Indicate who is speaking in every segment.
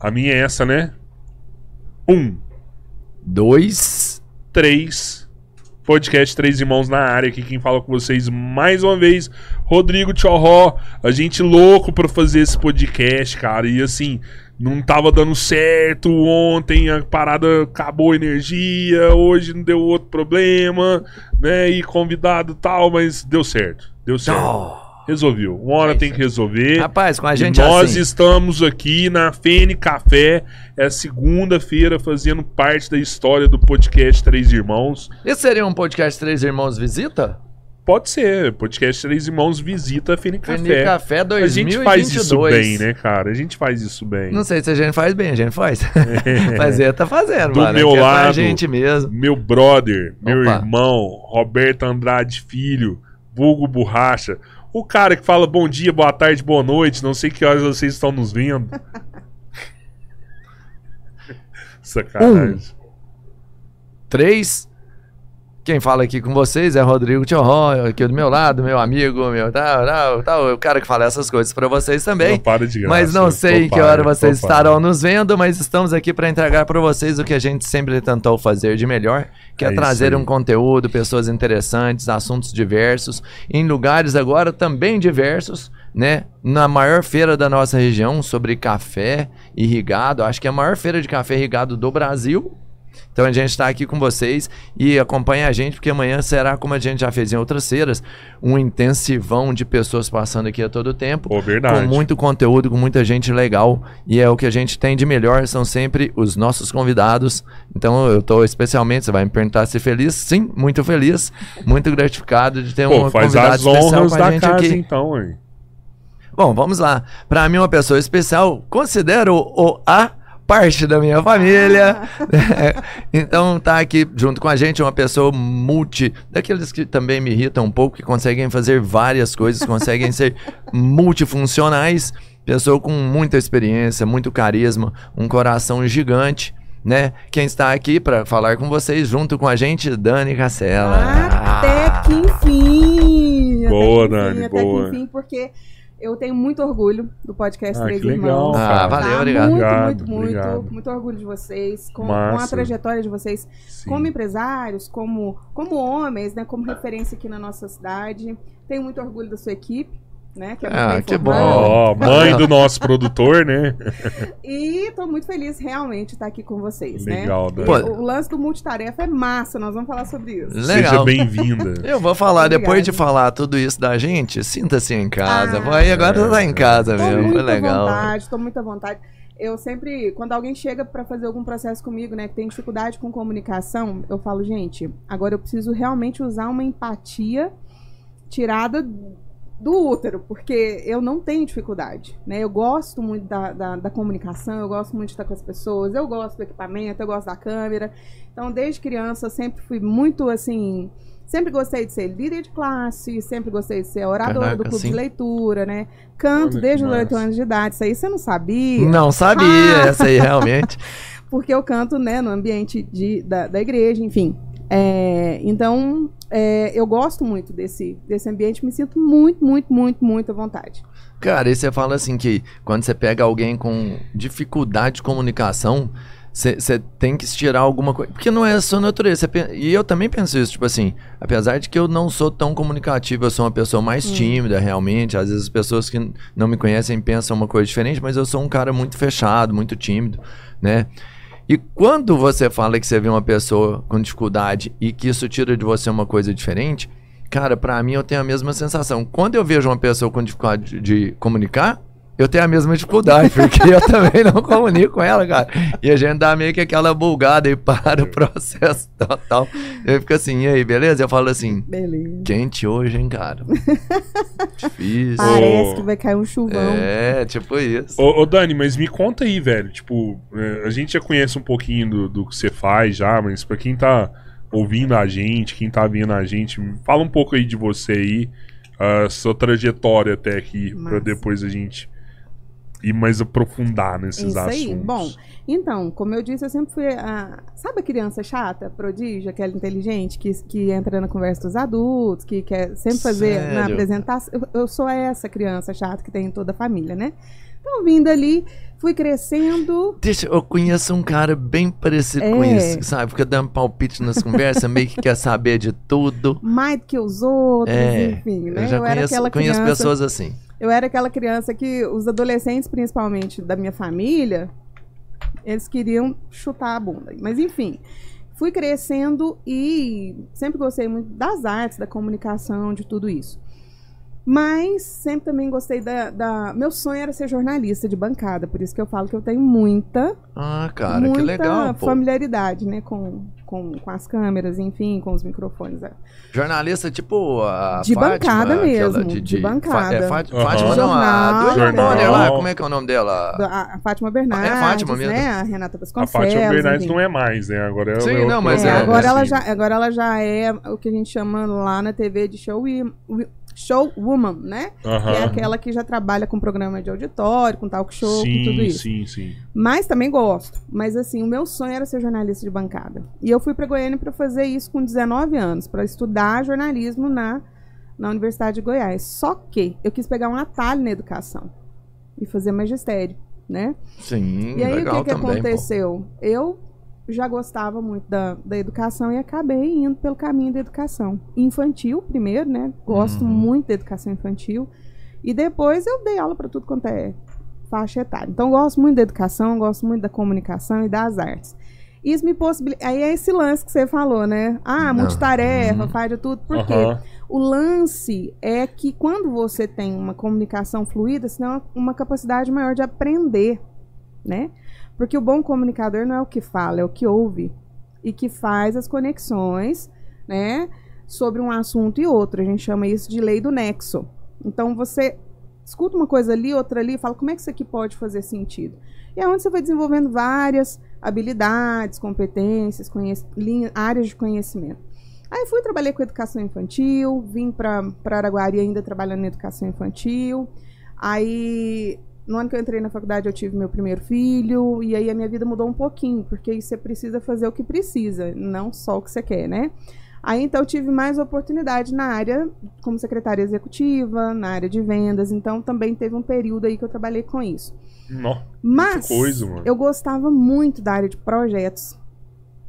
Speaker 1: A minha é essa, né? Um,
Speaker 2: Dois.
Speaker 1: três. Podcast Três Irmãos na área. Aqui quem fala com vocês mais uma vez, Rodrigo Tchorró. A gente louco pra fazer esse podcast, cara. E assim, não tava dando certo ontem, a parada acabou a energia, hoje não deu outro problema, né? E convidado tal, mas deu certo. Deu certo.
Speaker 2: Oh.
Speaker 1: Resolveu. Uma hora
Speaker 2: É
Speaker 1: tem que resolver.
Speaker 2: Rapaz, com a
Speaker 1: E
Speaker 2: gente
Speaker 1: nós
Speaker 2: assim.
Speaker 1: estamos aqui na Fene Café, é segunda-feira, fazendo parte da história do podcast Três Irmãos.
Speaker 2: Esse seria um podcast Três Irmãos Visita?
Speaker 1: Pode ser, podcast Três Irmãos visita a Fene Café.
Speaker 2: Fene Café
Speaker 1: a
Speaker 2: 2022.
Speaker 1: gente faz isso bem, né, cara? A gente faz isso bem.
Speaker 2: Não sei se a gente faz bem, a gente faz. Fazer, tá fazendo,
Speaker 1: Do
Speaker 2: mano.
Speaker 1: meu
Speaker 2: é com a
Speaker 1: lado.
Speaker 2: gente mesmo.
Speaker 1: Meu brother, meu
Speaker 2: Opa.
Speaker 1: irmão, Roberto Andrade Filho, vulgo Borracha. O cara que fala bom dia, boa tarde, boa noite, não sei que horas vocês estão nos vendo. Sacanagem.
Speaker 2: Três. Quem fala aqui com vocês é Rodrigo Tchorró, aqui do meu lado, meu amigo, meu tal, tal, tal. O cara que fala essas coisas pra vocês também.
Speaker 1: Não para de graça.
Speaker 2: Mas não sei
Speaker 1: Tô
Speaker 2: que hora
Speaker 1: para,
Speaker 2: vocês
Speaker 1: para.
Speaker 2: estarão nos vendo, mas estamos aqui para entregar para vocês o que a gente sempre tentou fazer de melhor, que é,
Speaker 1: É
Speaker 2: trazer um conteúdo, pessoas interessantes, assuntos diversos, em lugares agora também diversos, né? Na maior feira da nossa região sobre café irrigado, acho que é a maior feira de café irrigado do Brasil. Então a gente está aqui com vocês e acompanha a gente, porque amanhã será, como a gente já fez em outras feiras, um intensivão de pessoas passando aqui a todo tempo
Speaker 1: Pô, verdade.
Speaker 2: com muito conteúdo, com muita gente legal. E é o que a gente tem de melhor, são sempre os nossos convidados. Então eu tô especialmente, você vai me perguntar se feliz? Sim, muito feliz, muito gratificado de ter
Speaker 1: Pô,
Speaker 2: um
Speaker 1: faz
Speaker 2: convidado
Speaker 1: as
Speaker 2: especial
Speaker 1: honras
Speaker 2: com a gente
Speaker 1: casa,
Speaker 2: aqui.
Speaker 1: então, hein?
Speaker 2: Bom, vamos lá. Para mim, uma pessoa especial, considero o A parte da minha família. então tá aqui junto com a gente uma pessoa multi, daqueles que também me irritam um pouco, que conseguem fazer várias coisas, conseguem ser multifuncionais, pessoa com muita experiência, muito carisma, um coração gigante. Né? Quem está aqui para falar com vocês junto com a gente, Dani Cacela.
Speaker 3: Até que enfim!
Speaker 1: Boa,
Speaker 3: até que
Speaker 1: Dani,
Speaker 3: enfim, até
Speaker 1: boa.
Speaker 3: que enfim, porque eu tenho muito orgulho do podcast
Speaker 1: Ah,
Speaker 3: Três
Speaker 1: que legal,
Speaker 3: Irmãos.
Speaker 1: cara.
Speaker 2: Ah, valeu,
Speaker 3: Tá?
Speaker 2: obrigado.
Speaker 3: Muito,
Speaker 1: Obrigado,
Speaker 3: muito, muito,
Speaker 1: obrigado.
Speaker 3: muito orgulho de vocês, com, com a trajetória de vocês
Speaker 1: Sim.
Speaker 3: como empresários, como, como homens, né, como referência aqui na nossa cidade. Tenho muito orgulho da sua equipe, né, que é muito
Speaker 2: Ah, que bom.
Speaker 1: Ó, mãe do nosso produtor, né?
Speaker 3: E estou muito feliz realmente de estar aqui com vocês,
Speaker 1: Legal,
Speaker 3: né?
Speaker 1: Dani.
Speaker 3: E O, o lance do multitarefa é massa, nós vamos falar sobre isso.
Speaker 2: Legal.
Speaker 1: Seja bem-vinda.
Speaker 2: Eu vou falar,
Speaker 3: Obrigada.
Speaker 2: depois de falar tudo isso da gente, sinta-se em casa.
Speaker 3: Ah,
Speaker 2: Vai, agora
Speaker 1: é,
Speaker 2: você tá em casa
Speaker 3: Tô
Speaker 2: mesmo, foi legal.
Speaker 3: à vontade, tô muito à vontade. Eu sempre, quando alguém chega pra fazer algum processo comigo, né, que tem dificuldade com comunicação, eu falo, gente, agora eu preciso realmente usar uma empatia tirada do útero, porque eu não tenho dificuldade, né? Eu gosto muito da, da, da comunicação, eu gosto muito de estar com as pessoas, eu gosto do equipamento, eu gosto da câmera. Então, desde criança, eu sempre fui muito, assim... Sempre gostei de ser líder de classe, sempre gostei de ser oradora
Speaker 2: Caraca,
Speaker 3: do clube
Speaker 2: sim.
Speaker 3: de leitura, né? Canto
Speaker 1: Olha
Speaker 3: desde os
Speaker 1: massa.
Speaker 3: 8 anos de idade. Isso aí você não sabia.
Speaker 2: Não sabia,
Speaker 3: Ah!
Speaker 2: essa aí realmente.
Speaker 3: Porque eu canto, né, no ambiente de, da, da igreja, enfim. É, então, é, eu gosto muito desse, desse ambiente, me sinto muito, muito, muito, muito à vontade.
Speaker 2: Cara, e você fala assim que quando você pega alguém com dificuldade de comunicação, você tem que tirar alguma coisa. Porque não é a sua natureza. E eu também penso isso, tipo assim, apesar de que eu não sou tão comunicativo, eu sou uma pessoa mais
Speaker 3: Hum.
Speaker 2: tímida, realmente. Às vezes as pessoas que não me conhecem pensam uma coisa diferente, mas eu sou um cara muito fechado, muito tímido, né? E quando você fala que você vê uma pessoa com dificuldade e que isso tira de você uma coisa diferente, cara, pra mim eu tenho a mesma sensação. Quando eu vejo uma pessoa com dificuldade de comunicar, eu tenho a mesma dificuldade, porque eu também não comunico com ela, cara. E a gente dá meio que aquela bulgada e para o processo total. Eu fico assim, e aí, beleza? Eu falo assim,
Speaker 3: Beleza.
Speaker 2: quente hoje, hein, cara? Difícil.
Speaker 3: Parece que vai cair um chuvão.
Speaker 2: É, tipo isso.
Speaker 1: Ô, ô, Dani, mas me conta aí, velho. Tipo, é, a gente já conhece um pouquinho do, do que você faz já, mas pra quem tá ouvindo a gente, quem tá vendo a gente, fala um pouco aí de você aí, a sua trajetória até aqui, pra
Speaker 3: Massa.
Speaker 1: depois a gente ir mais aprofundar nesses
Speaker 3: Isso
Speaker 1: assuntos.
Speaker 3: aí. Bom, então, como eu disse, eu sempre fui a. Sabe a criança chata, prodígio, aquela inteligente, que, que entra na conversa dos adultos, que quer sempre fazer na
Speaker 2: Sério?
Speaker 3: apresentação? Eu, eu sou essa criança chata que tem em toda a família, né? Então, vindo ali, fui crescendo.
Speaker 2: Deixa, eu conheço um cara bem parecido com
Speaker 3: É.
Speaker 2: isso, sabe? Fica dando palpite nas conversas, meio que quer saber de tudo.
Speaker 3: mais do que os outros,
Speaker 2: É,
Speaker 3: enfim, né?
Speaker 2: eu já
Speaker 3: era
Speaker 2: conheço,
Speaker 3: aquela
Speaker 2: conheço
Speaker 3: criança,
Speaker 2: pessoas assim.
Speaker 3: Eu era aquela criança que os adolescentes, principalmente da minha família, eles queriam chutar a bunda. Mas enfim, fui crescendo e sempre gostei muito das artes, da comunicação, de tudo isso. Mas sempre também gostei da, da- Meu sonho era ser jornalista de bancada, por isso que eu falo que eu tenho muita
Speaker 2: Ah, cara,
Speaker 3: muita
Speaker 2: que legal, pô.
Speaker 3: familiaridade, né, com, com, com as câmeras, enfim, com os microfones. é.
Speaker 2: Jornalista tipo a
Speaker 3: De
Speaker 2: Fátima,
Speaker 3: bancada mesmo,
Speaker 2: de,
Speaker 3: de bancada.
Speaker 2: é, Fá-
Speaker 1: Aham.
Speaker 2: Fátima não, a
Speaker 3: Jornal.
Speaker 2: como é que é o nome dela?
Speaker 3: A, a Fátima Bernardes,
Speaker 2: É a Fátima mesmo.
Speaker 3: né, a Renata
Speaker 1: A
Speaker 3: Vasconcelos.
Speaker 1: Fátima Bernardes
Speaker 3: enfim.
Speaker 1: não é mais, né? Agora é
Speaker 2: Sim,
Speaker 1: é
Speaker 2: não, mas
Speaker 3: É,
Speaker 2: é,
Speaker 3: agora, ela
Speaker 1: assim.
Speaker 3: já, agora ela já é o que a gente chama lá na TV de show, showwoman, né? Que é aquela que já trabalha com programa de auditório, com talk show, com
Speaker 1: Sim,
Speaker 3: tudo isso.
Speaker 1: sim, sim.
Speaker 3: Mas também gosto. Mas assim, o meu sonho era ser jornalista de bancada. E eu fui para Goiânia para fazer isso com 19 anos, para estudar jornalismo na, na Universidade de Goiás. Só que eu quis pegar um atalho na educação e fazer magistério, né?
Speaker 2: Sim,
Speaker 3: E aí
Speaker 2: legal
Speaker 3: o que, que
Speaker 2: também, pô.
Speaker 3: aconteceu? Eu já gostava muito da, da educação e acabei indo pelo caminho da educação. Infantil, primeiro, né? Gosto
Speaker 2: Uhum.
Speaker 3: muito da educação infantil. E depois eu dei aula para tudo quanto é faixa etária. Então, gosto muito da educação, gosto muito da comunicação e das artes. Isso me possibilita. Aí é esse lance que você falou, né? Ah, multitarefa,
Speaker 2: Uhum.
Speaker 3: faz de tudo. Por quê? O lance é que quando você tem uma comunicação fluida, você tem uma, uma capacidade maior de aprender, né? Porque o bom comunicador não é o que fala, é o que ouve e que faz as conexões, né, sobre um assunto e outro. A gente chama isso de lei do nexo. Então você escuta uma coisa ali, outra ali, fala como é que isso aqui pode fazer sentido. E é onde você vai desenvolvendo várias habilidades, competências, áreas de conhecimento. Aí fui, trabalhei com educação infantil, vim para Araguari ainda trabalhando em educação infantil. Aí, no ano que eu entrei na faculdade, eu tive meu primeiro filho, e aí a minha vida mudou um pouquinho, porque aí você precisa fazer o que precisa, não só o que você quer, né? Aí, então, eu tive mais oportunidade na área como secretária executiva, na área de vendas, então também teve um período aí que eu trabalhei com isso. Mas
Speaker 1: coisa,
Speaker 3: eu gostava muito da área de projetos.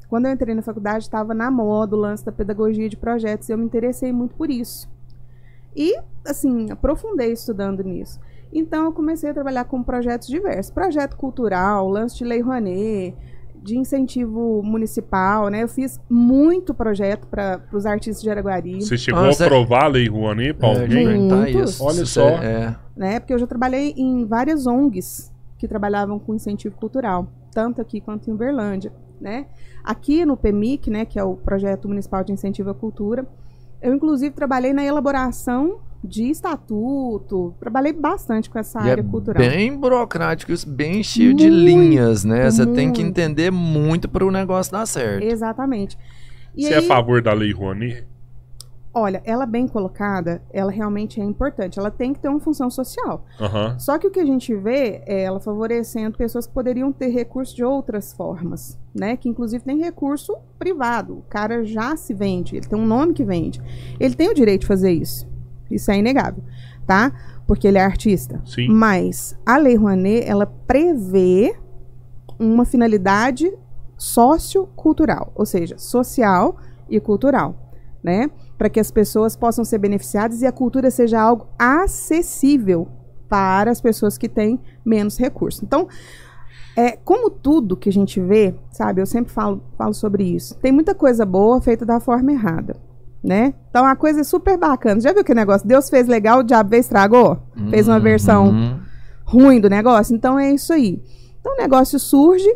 Speaker 3: Quando eu entrei na faculdade, estava na moda o lance da pedagogia de projetos e eu me interessei muito por isso. E, assim, aprofundei estudando nisso. Então, eu comecei a trabalhar com projetos diversos. Projeto cultural, lance de lei Rouanet, de incentivo municipal, né? Eu fiz muito projeto para os artistas de Araguari,
Speaker 1: Você chegou
Speaker 2: Ah,
Speaker 1: a aprovar a Lei Rouanet pra
Speaker 2: É,
Speaker 1: alguém?
Speaker 2: perguntar
Speaker 3: Muitos.
Speaker 2: isso.
Speaker 1: Olha só.
Speaker 2: você- É,
Speaker 3: né? Porque eu já trabalhei em várias ONGs que trabalhavam com incentivo cultural, tanto aqui quanto em Uberlândia, né? Aqui no PEMIC, né, que é o projeto municipal de incentivo à cultura, eu inclusive trabalhei na elaboração de estatuto, trabalhei bastante com essa
Speaker 2: e é
Speaker 3: área cultural.
Speaker 2: bem burocrático, isso bem cheio de
Speaker 3: Muito,
Speaker 2: linhas, né? Você tem que
Speaker 3: muito.
Speaker 2: entender muito para o negócio dar certo.
Speaker 3: Exatamente. E
Speaker 1: Você é
Speaker 3: aí,
Speaker 1: a favor da Lei Rouanet?
Speaker 3: olha, ela bem colocada, ela realmente é importante. Ela tem que ter uma função social.
Speaker 1: Aham.
Speaker 3: Só que o que a gente vê é ela favorecendo pessoas que poderiam ter recurso de outras formas, né? Que inclusive tem recurso privado. O cara já se vende, ele tem um nome que vende. Ele tem o direito de fazer isso. Isso é inegável, tá? Porque ele é artista.
Speaker 1: Sim.
Speaker 3: Mas a Lei Rouanet, ela prevê uma finalidade sociocultural, ou seja, social e cultural, né? Para que as pessoas possam ser beneficiadas e a cultura seja algo acessível para as pessoas que têm menos recursos. Então, é, como tudo que a gente vê, sabe, eu sempre falo, falo sobre isso. Tem muita coisa boa feita da forma errada, né? Então a coisa é super bacana. Já viu que negócio? Deus fez legal, o diabo estragou? Fez uma versão
Speaker 2: Uhum.
Speaker 3: ruim do negócio. Então é isso aí. Então o negócio surge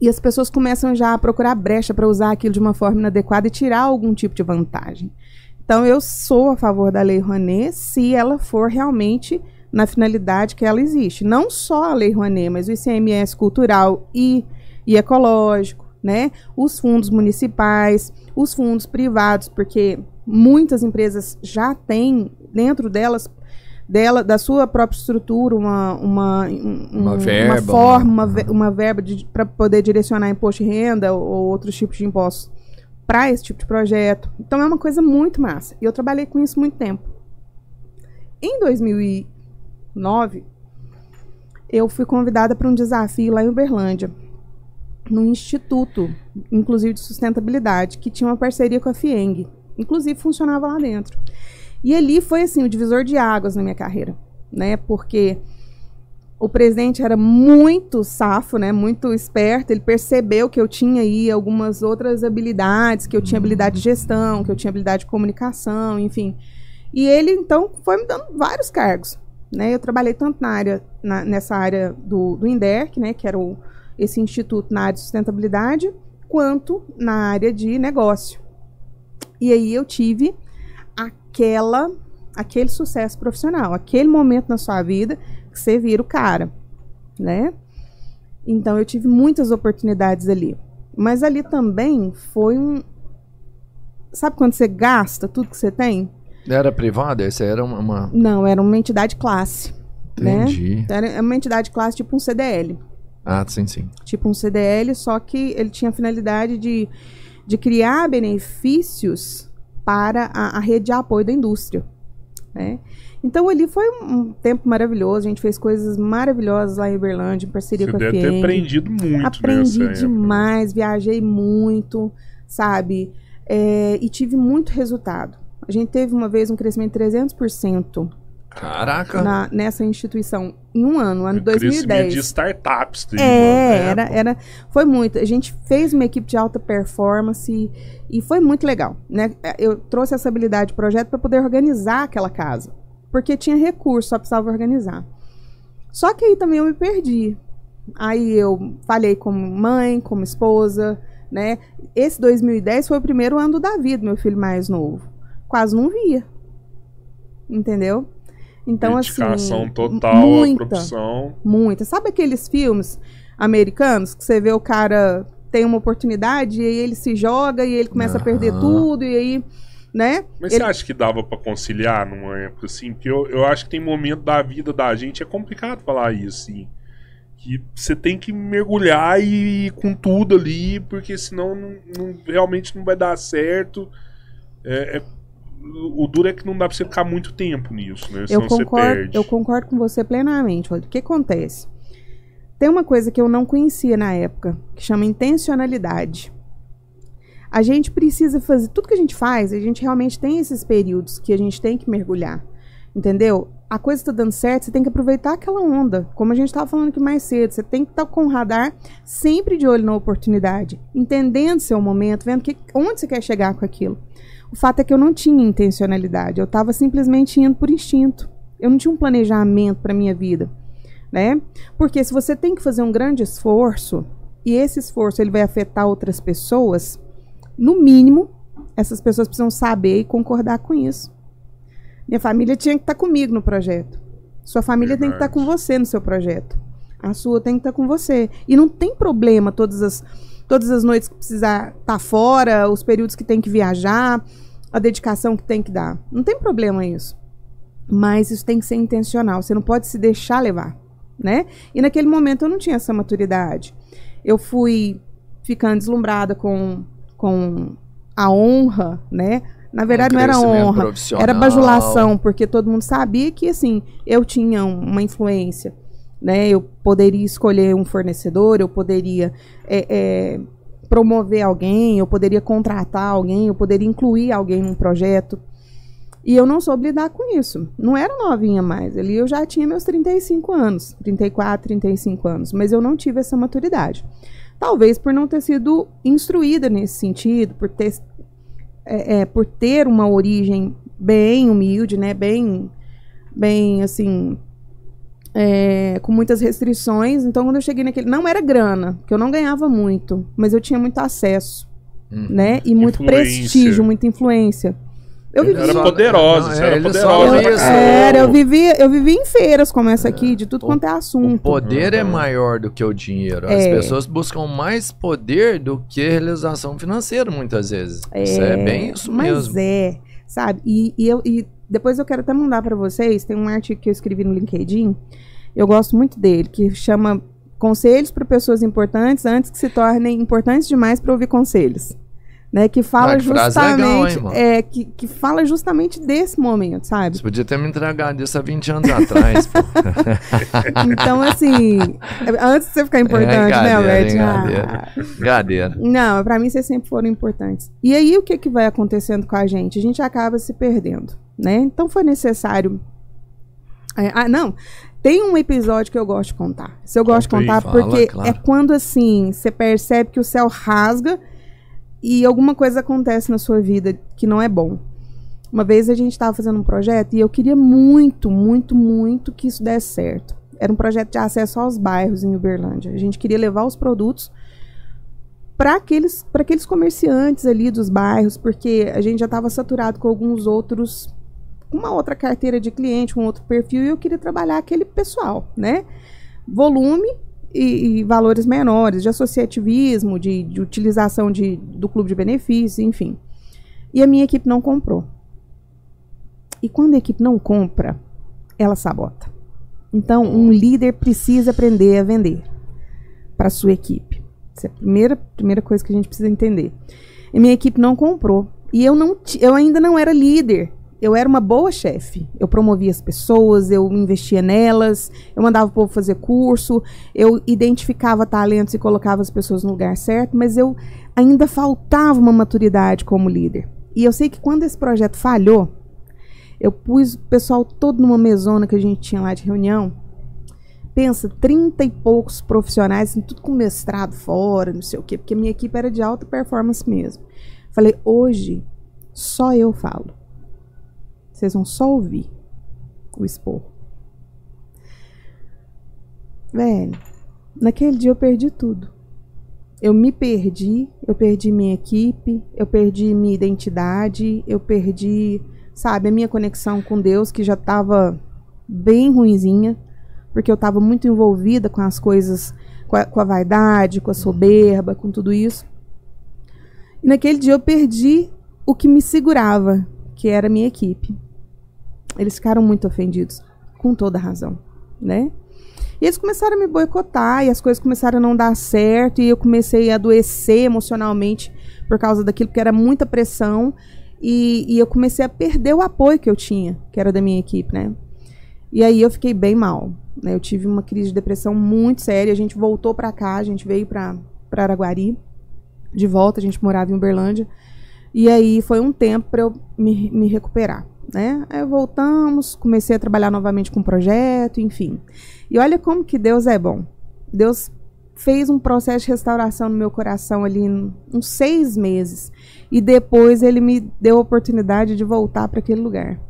Speaker 3: e as pessoas começam já a procurar brecha para usar aquilo de uma forma inadequada e tirar algum tipo de vantagem. Então eu sou a favor da Lei Rouanet se ela for realmente na finalidade que ela existe. Não só a Lei Rouanet, mas o ICMS cultural e, e ecológico, né? Os fundos municipais, os fundos privados, porque muitas empresas já têm dentro delas dela, da sua própria estrutura, uma, uma, um-
Speaker 2: Uma
Speaker 3: um-
Speaker 2: verba,
Speaker 3: forma, uma,
Speaker 2: uma-
Speaker 3: ve- uma verba para poder direcionar imposto de renda ou, ou outros tipos de impostos para esse tipo de projeto. Então é uma coisa muito massa. E eu trabalhei com isso muito tempo. Em 2009, eu fui convidada para um desafio lá em Uberlândia, no instituto, inclusive de sustentabilidade, que tinha uma parceria com a FIENG. Inclusive funcionava lá dentro. E ali foi assim o divisor de águas na minha carreira, né? Porque o presidente era muito safo, né? Muito esperto. Ele percebeu que eu tinha aí algumas outras habilidades, que eu tinha habilidade de gestão, que eu tinha habilidade de comunicação, enfim. E ele então foi me dando vários cargos, né? Eu trabalhei tanto na área na- nessa área do, do INDERC, né? Que era o, esse instituto na área de sustentabilidade, quanto na área de negócio. E aí eu tive aquela aquele sucesso profissional, aquele momento na sua vida que você vira o cara, né? Então eu tive muitas oportunidades ali. Mas ali também foi um Sabe quando você gasta tudo que você tem?
Speaker 2: Era privada? Essa era uma. uma-
Speaker 3: Não, era uma entidade classe, né?
Speaker 2: Entendi.
Speaker 3: Era uma entidade classe tipo um CDL.
Speaker 2: Ah, sim, sim.
Speaker 3: tipo um CDL, só que ele tinha a finalidade de, de criar benefícios para a, a rede de apoio da indústria. Né? Então ali foi um, um tempo maravilhoso, a gente fez coisas maravilhosas lá em Uberlândia, em parceria
Speaker 1: Você
Speaker 3: com a
Speaker 1: deve ter aprendido muito
Speaker 3: Aprendi
Speaker 1: nessa época.
Speaker 3: demais, viajei muito, sabe? É, e tive muito resultado. A gente teve uma vez um crescimento de 300%
Speaker 2: Caraca.
Speaker 3: na, nessa instituição em um ano, ano
Speaker 1: O crescimento
Speaker 3: 2010.
Speaker 1: de startups. teve,
Speaker 3: É, era, era, foi muito. A gente fez uma equipe de alta performance e foi muito legal, né? Eu trouxe essa habilidade de projeto para poder organizar aquela casa, porque tinha recurso, só precisava organizar. Só que aí também eu me perdi. Aí eu falei como mãe, como esposa, né? Esse 2010 foi o primeiro ano da vida do meu filho mais novo. Quase não via. Entendeu? Então,
Speaker 1: Dedicação
Speaker 3: assim.
Speaker 1: total
Speaker 3: muita.
Speaker 1: à profissão.
Speaker 3: Muita. Sabe aqueles filmes americanos que você vê o cara tem uma oportunidade e aí ele se joga e ele começa a perder tudo e aí, né?
Speaker 1: Mas
Speaker 3: Ele-
Speaker 1: você acha que dava pra conciliar numa época assim? Porque eu, eu acho que tem momento da vida da gente, é complicado falar isso, assim. Que você tem que mergulhar e ir com tudo ali, porque senão não, não- realmente não vai dar certo. É, é- o duro é que não dá pra você ficar muito tempo nisso, né?
Speaker 3: Eu
Speaker 1: Senão
Speaker 3: concordo,
Speaker 1: perde.
Speaker 3: eu concordo com você plenamente, Rodrigo. O que acontece? Tem uma coisa que eu não conhecia na época, que chama intencionalidade. A gente precisa fazer tudo que a gente faz, a gente realmente tem esses períodos que a gente tem que mergulhar. Entendeu? A coisa está dando certo, você tem que aproveitar aquela onda. Como a gente estava falando aqui mais cedo, você tem que estar com o radar sempre de olho na oportunidade, entendendo seu momento, vendo que, onde você quer chegar com aquilo. O fato é que eu não tinha intencionalidade, eu estava simplesmente indo por instinto. Eu não tinha um planejamento para minha vida, né? Porque se você tem que fazer um grande esforço e esse esforço ele vai afetar outras pessoas, no mínimo, essas pessoas precisam saber e concordar com isso. Minha família tinha que estar comigo no projeto. Sua família tem que estar
Speaker 1: Verdade.
Speaker 3: com você no seu projeto. A sua tem que estar com você. E não tem problema todas as, todas as noites que precisar estar fora, os períodos que tem que viajar, a dedicação que tem que dar. Não tem problema isso. Mas isso tem que ser intencional. Você não pode se deixar levar, né? E naquele momento eu não tinha essa maturidade. Eu fui ficando deslumbrada com, com a honra, né? Na verdade,
Speaker 2: Um
Speaker 3: não era honra, era bajulação, porque todo mundo sabia que, assim, eu tinha um- uma influência, né? Eu poderia escolher um fornecedor, eu poderia é, é, promover alguém, eu poderia contratar alguém, eu poderia incluir alguém num projeto. E eu não soube lidar com isso. Não era novinha mais. Ali eu já tinha meus 35 anos, 34, 35 anos, mas eu não tive essa maturidade. Talvez por não ter sido instruída nesse sentido, por ter, é, é, por ter uma origem bem humilde, né? Bem, bem assim, é, com muitas restrições. Então, quando eu cheguei naquele, não era grana, porque eu não ganhava muito, mas eu tinha muito acesso,
Speaker 2: Uhum.
Speaker 3: né? E muito
Speaker 1: Influência.
Speaker 3: prestígio, muita influência. Eu
Speaker 2: Ele
Speaker 3: vivi
Speaker 1: Era poderosa,
Speaker 2: não,
Speaker 1: você
Speaker 2: é,
Speaker 1: era
Speaker 2: só
Speaker 1: poderosa. pra
Speaker 3: Era, eu vivi, eu vivi em feiras como essa aqui, de tudo
Speaker 2: O-
Speaker 3: quanto é
Speaker 2: O
Speaker 3: assunto.
Speaker 2: poder é
Speaker 1: Uhum.
Speaker 2: maior do que o dinheiro. As
Speaker 3: É.
Speaker 2: pessoas buscam mais poder do que realização financeira, muitas vezes. Isso é bem isso
Speaker 3: mas
Speaker 2: mesmo.
Speaker 3: é, sabe? E, e eu, e depois eu quero até mandar pra vocês, tem um artigo que eu escrevi no LinkedIn, eu gosto muito dele, que chama Conselhos para pessoas importantes antes que se tornem importantes demais para ouvir conselhos. Né? Que fala
Speaker 2: Ah, que frase legal,
Speaker 3: justamente,
Speaker 2: hein,
Speaker 3: é, que, que fala justamente desse momento, sabe?
Speaker 2: Você podia ter me entregado isso há 20 anos atrás.
Speaker 3: Então, assim, antes de você ficar importante, né,
Speaker 2: gadeira,
Speaker 3: Alberto?
Speaker 2: hein,
Speaker 3: Ah,
Speaker 2: gadeira. Gadeira.
Speaker 3: Não, pra mim vocês sempre foram importantes. E aí o que que vai acontecendo com a gente? A gente acaba se perdendo, né? Então foi necessário. É, ah, não. Tem um episódio que eu gosto de contar. Se eu gosto de contar
Speaker 2: fala,
Speaker 3: porque
Speaker 2: claro.
Speaker 3: é quando assim você percebe que o céu rasga e alguma coisa acontece na sua vida que não é bom. Uma vez a gente estava fazendo um projeto e eu queria muito, muito, muito que isso desse certo. Era um projeto de acesso aos bairros em Uberlândia. A gente queria levar os produtos para aqueles, aqueles comerciantes ali dos bairros, porque a gente já estava saturado com alguns outros, uma outra carteira de cliente, um outro perfil, e eu queria trabalhar aquele pessoal, né? Volume e, e valores menores, de associativismo, de, de utilização de, do clube de benefícios, enfim. E a minha equipe não comprou. E quando a equipe não compra, ela sabota. Então, um líder precisa aprender a vender para sua equipe. Essa é a primeira, primeira coisa que a gente precisa entender. E minha equipe não comprou. E eu, não, eu ainda não era líder. Eu era uma boa chefe. Eu promovia as pessoas, eu investia nelas, eu mandava o povo fazer curso, eu identificava talentos e colocava as pessoas no lugar certo, mas eu ainda faltava uma maturidade como líder. E eu sei que quando esse projeto falhou, eu pus o pessoal todo numa mesona que a gente tinha lá de reunião. Pensa, 30 e poucos profissionais, assim, tudo com mestrado fora, não sei o quê, porque minha equipe era de alta performance mesmo. Falei, hoje só eu falo. Vocês vão só ouvir o expor. Velho, naquele dia eu perdi tudo. Eu me perdi, eu perdi minha equipe, eu perdi minha identidade, eu perdi, sabe, a minha conexão com Deus, que já estava bem ruinzinha, porque eu estava muito envolvida com as coisas, com a, com a vaidade, com a soberba, com tudo isso. E naquele dia eu perdi o que me segurava, que era a minha equipe. Eles ficaram muito ofendidos, com toda razão, né? E eles começaram a me boicotar e as coisas começaram a não dar certo e eu comecei a adoecer emocionalmente por causa daquilo, porque era muita pressão e, e eu comecei a perder o apoio que eu tinha, que era da minha equipe, né? E aí eu fiquei bem mal, né? Eu tive uma crise de depressão muito séria, a gente voltou pra cá, a gente veio pra Araguari, de volta, a gente morava em Uberlândia, e aí foi um tempo para eu me, me recuperar, né? Aí voltamos, comecei a trabalhar novamente com o projeto, enfim. E olha como que Deus é bom. Deus fez um processo de restauração no meu coração ali uns seis meses. E depois ele me deu a oportunidade de voltar para aquele lugar,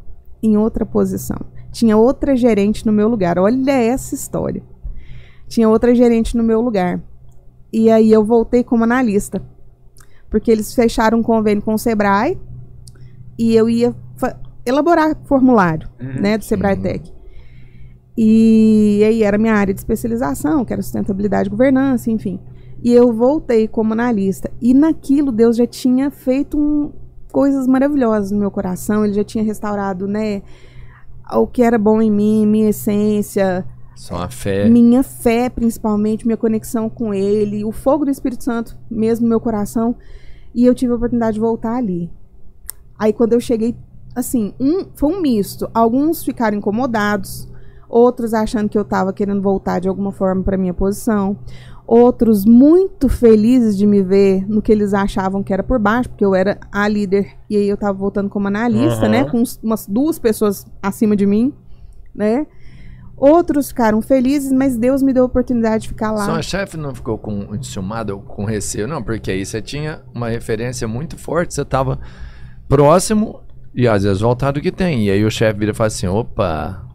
Speaker 3: em outra posição. Tinha outra gerente no meu lugar. Olha essa história. Tinha outra gerente no meu lugar. E aí eu voltei como analista. Porque eles fecharam um convênio com o Sebrae e eu ia elaborar formulário, né, do Sebrae Tech. E aí era minha área de especialização, que era sustentabilidade e governança, enfim. E eu voltei como analista. E naquilo Deus já tinha feito um- coisas maravilhosas no meu coração, ele já tinha restaurado, né, o que era bom em mim, minha essência,
Speaker 2: Só a fé.
Speaker 3: minha fé, principalmente, minha conexão com ele, o fogo do Espírito Santo mesmo no meu coração. E eu tive a oportunidade de voltar ali. Aí quando eu cheguei, assim, um, foi um misto. Alguns ficaram incomodados, outros achando que eu estava querendo voltar de alguma forma para minha posição, outros muito felizes de me ver no que eles achavam que era por baixo, porque eu era a líder e aí eu estava voltando como analista,
Speaker 1: Aham.
Speaker 3: né, com umas duas pessoas acima de mim, né? Outros ficaram felizes, mas Deus me deu a oportunidade de ficar lá.
Speaker 2: Sua chefe não ficou com enciumada ou com receio, não, porque aí você tinha uma referência muito forte, você tava próximo e às vezes voltado que tem. E aí o chefe vira e fala assim: opa,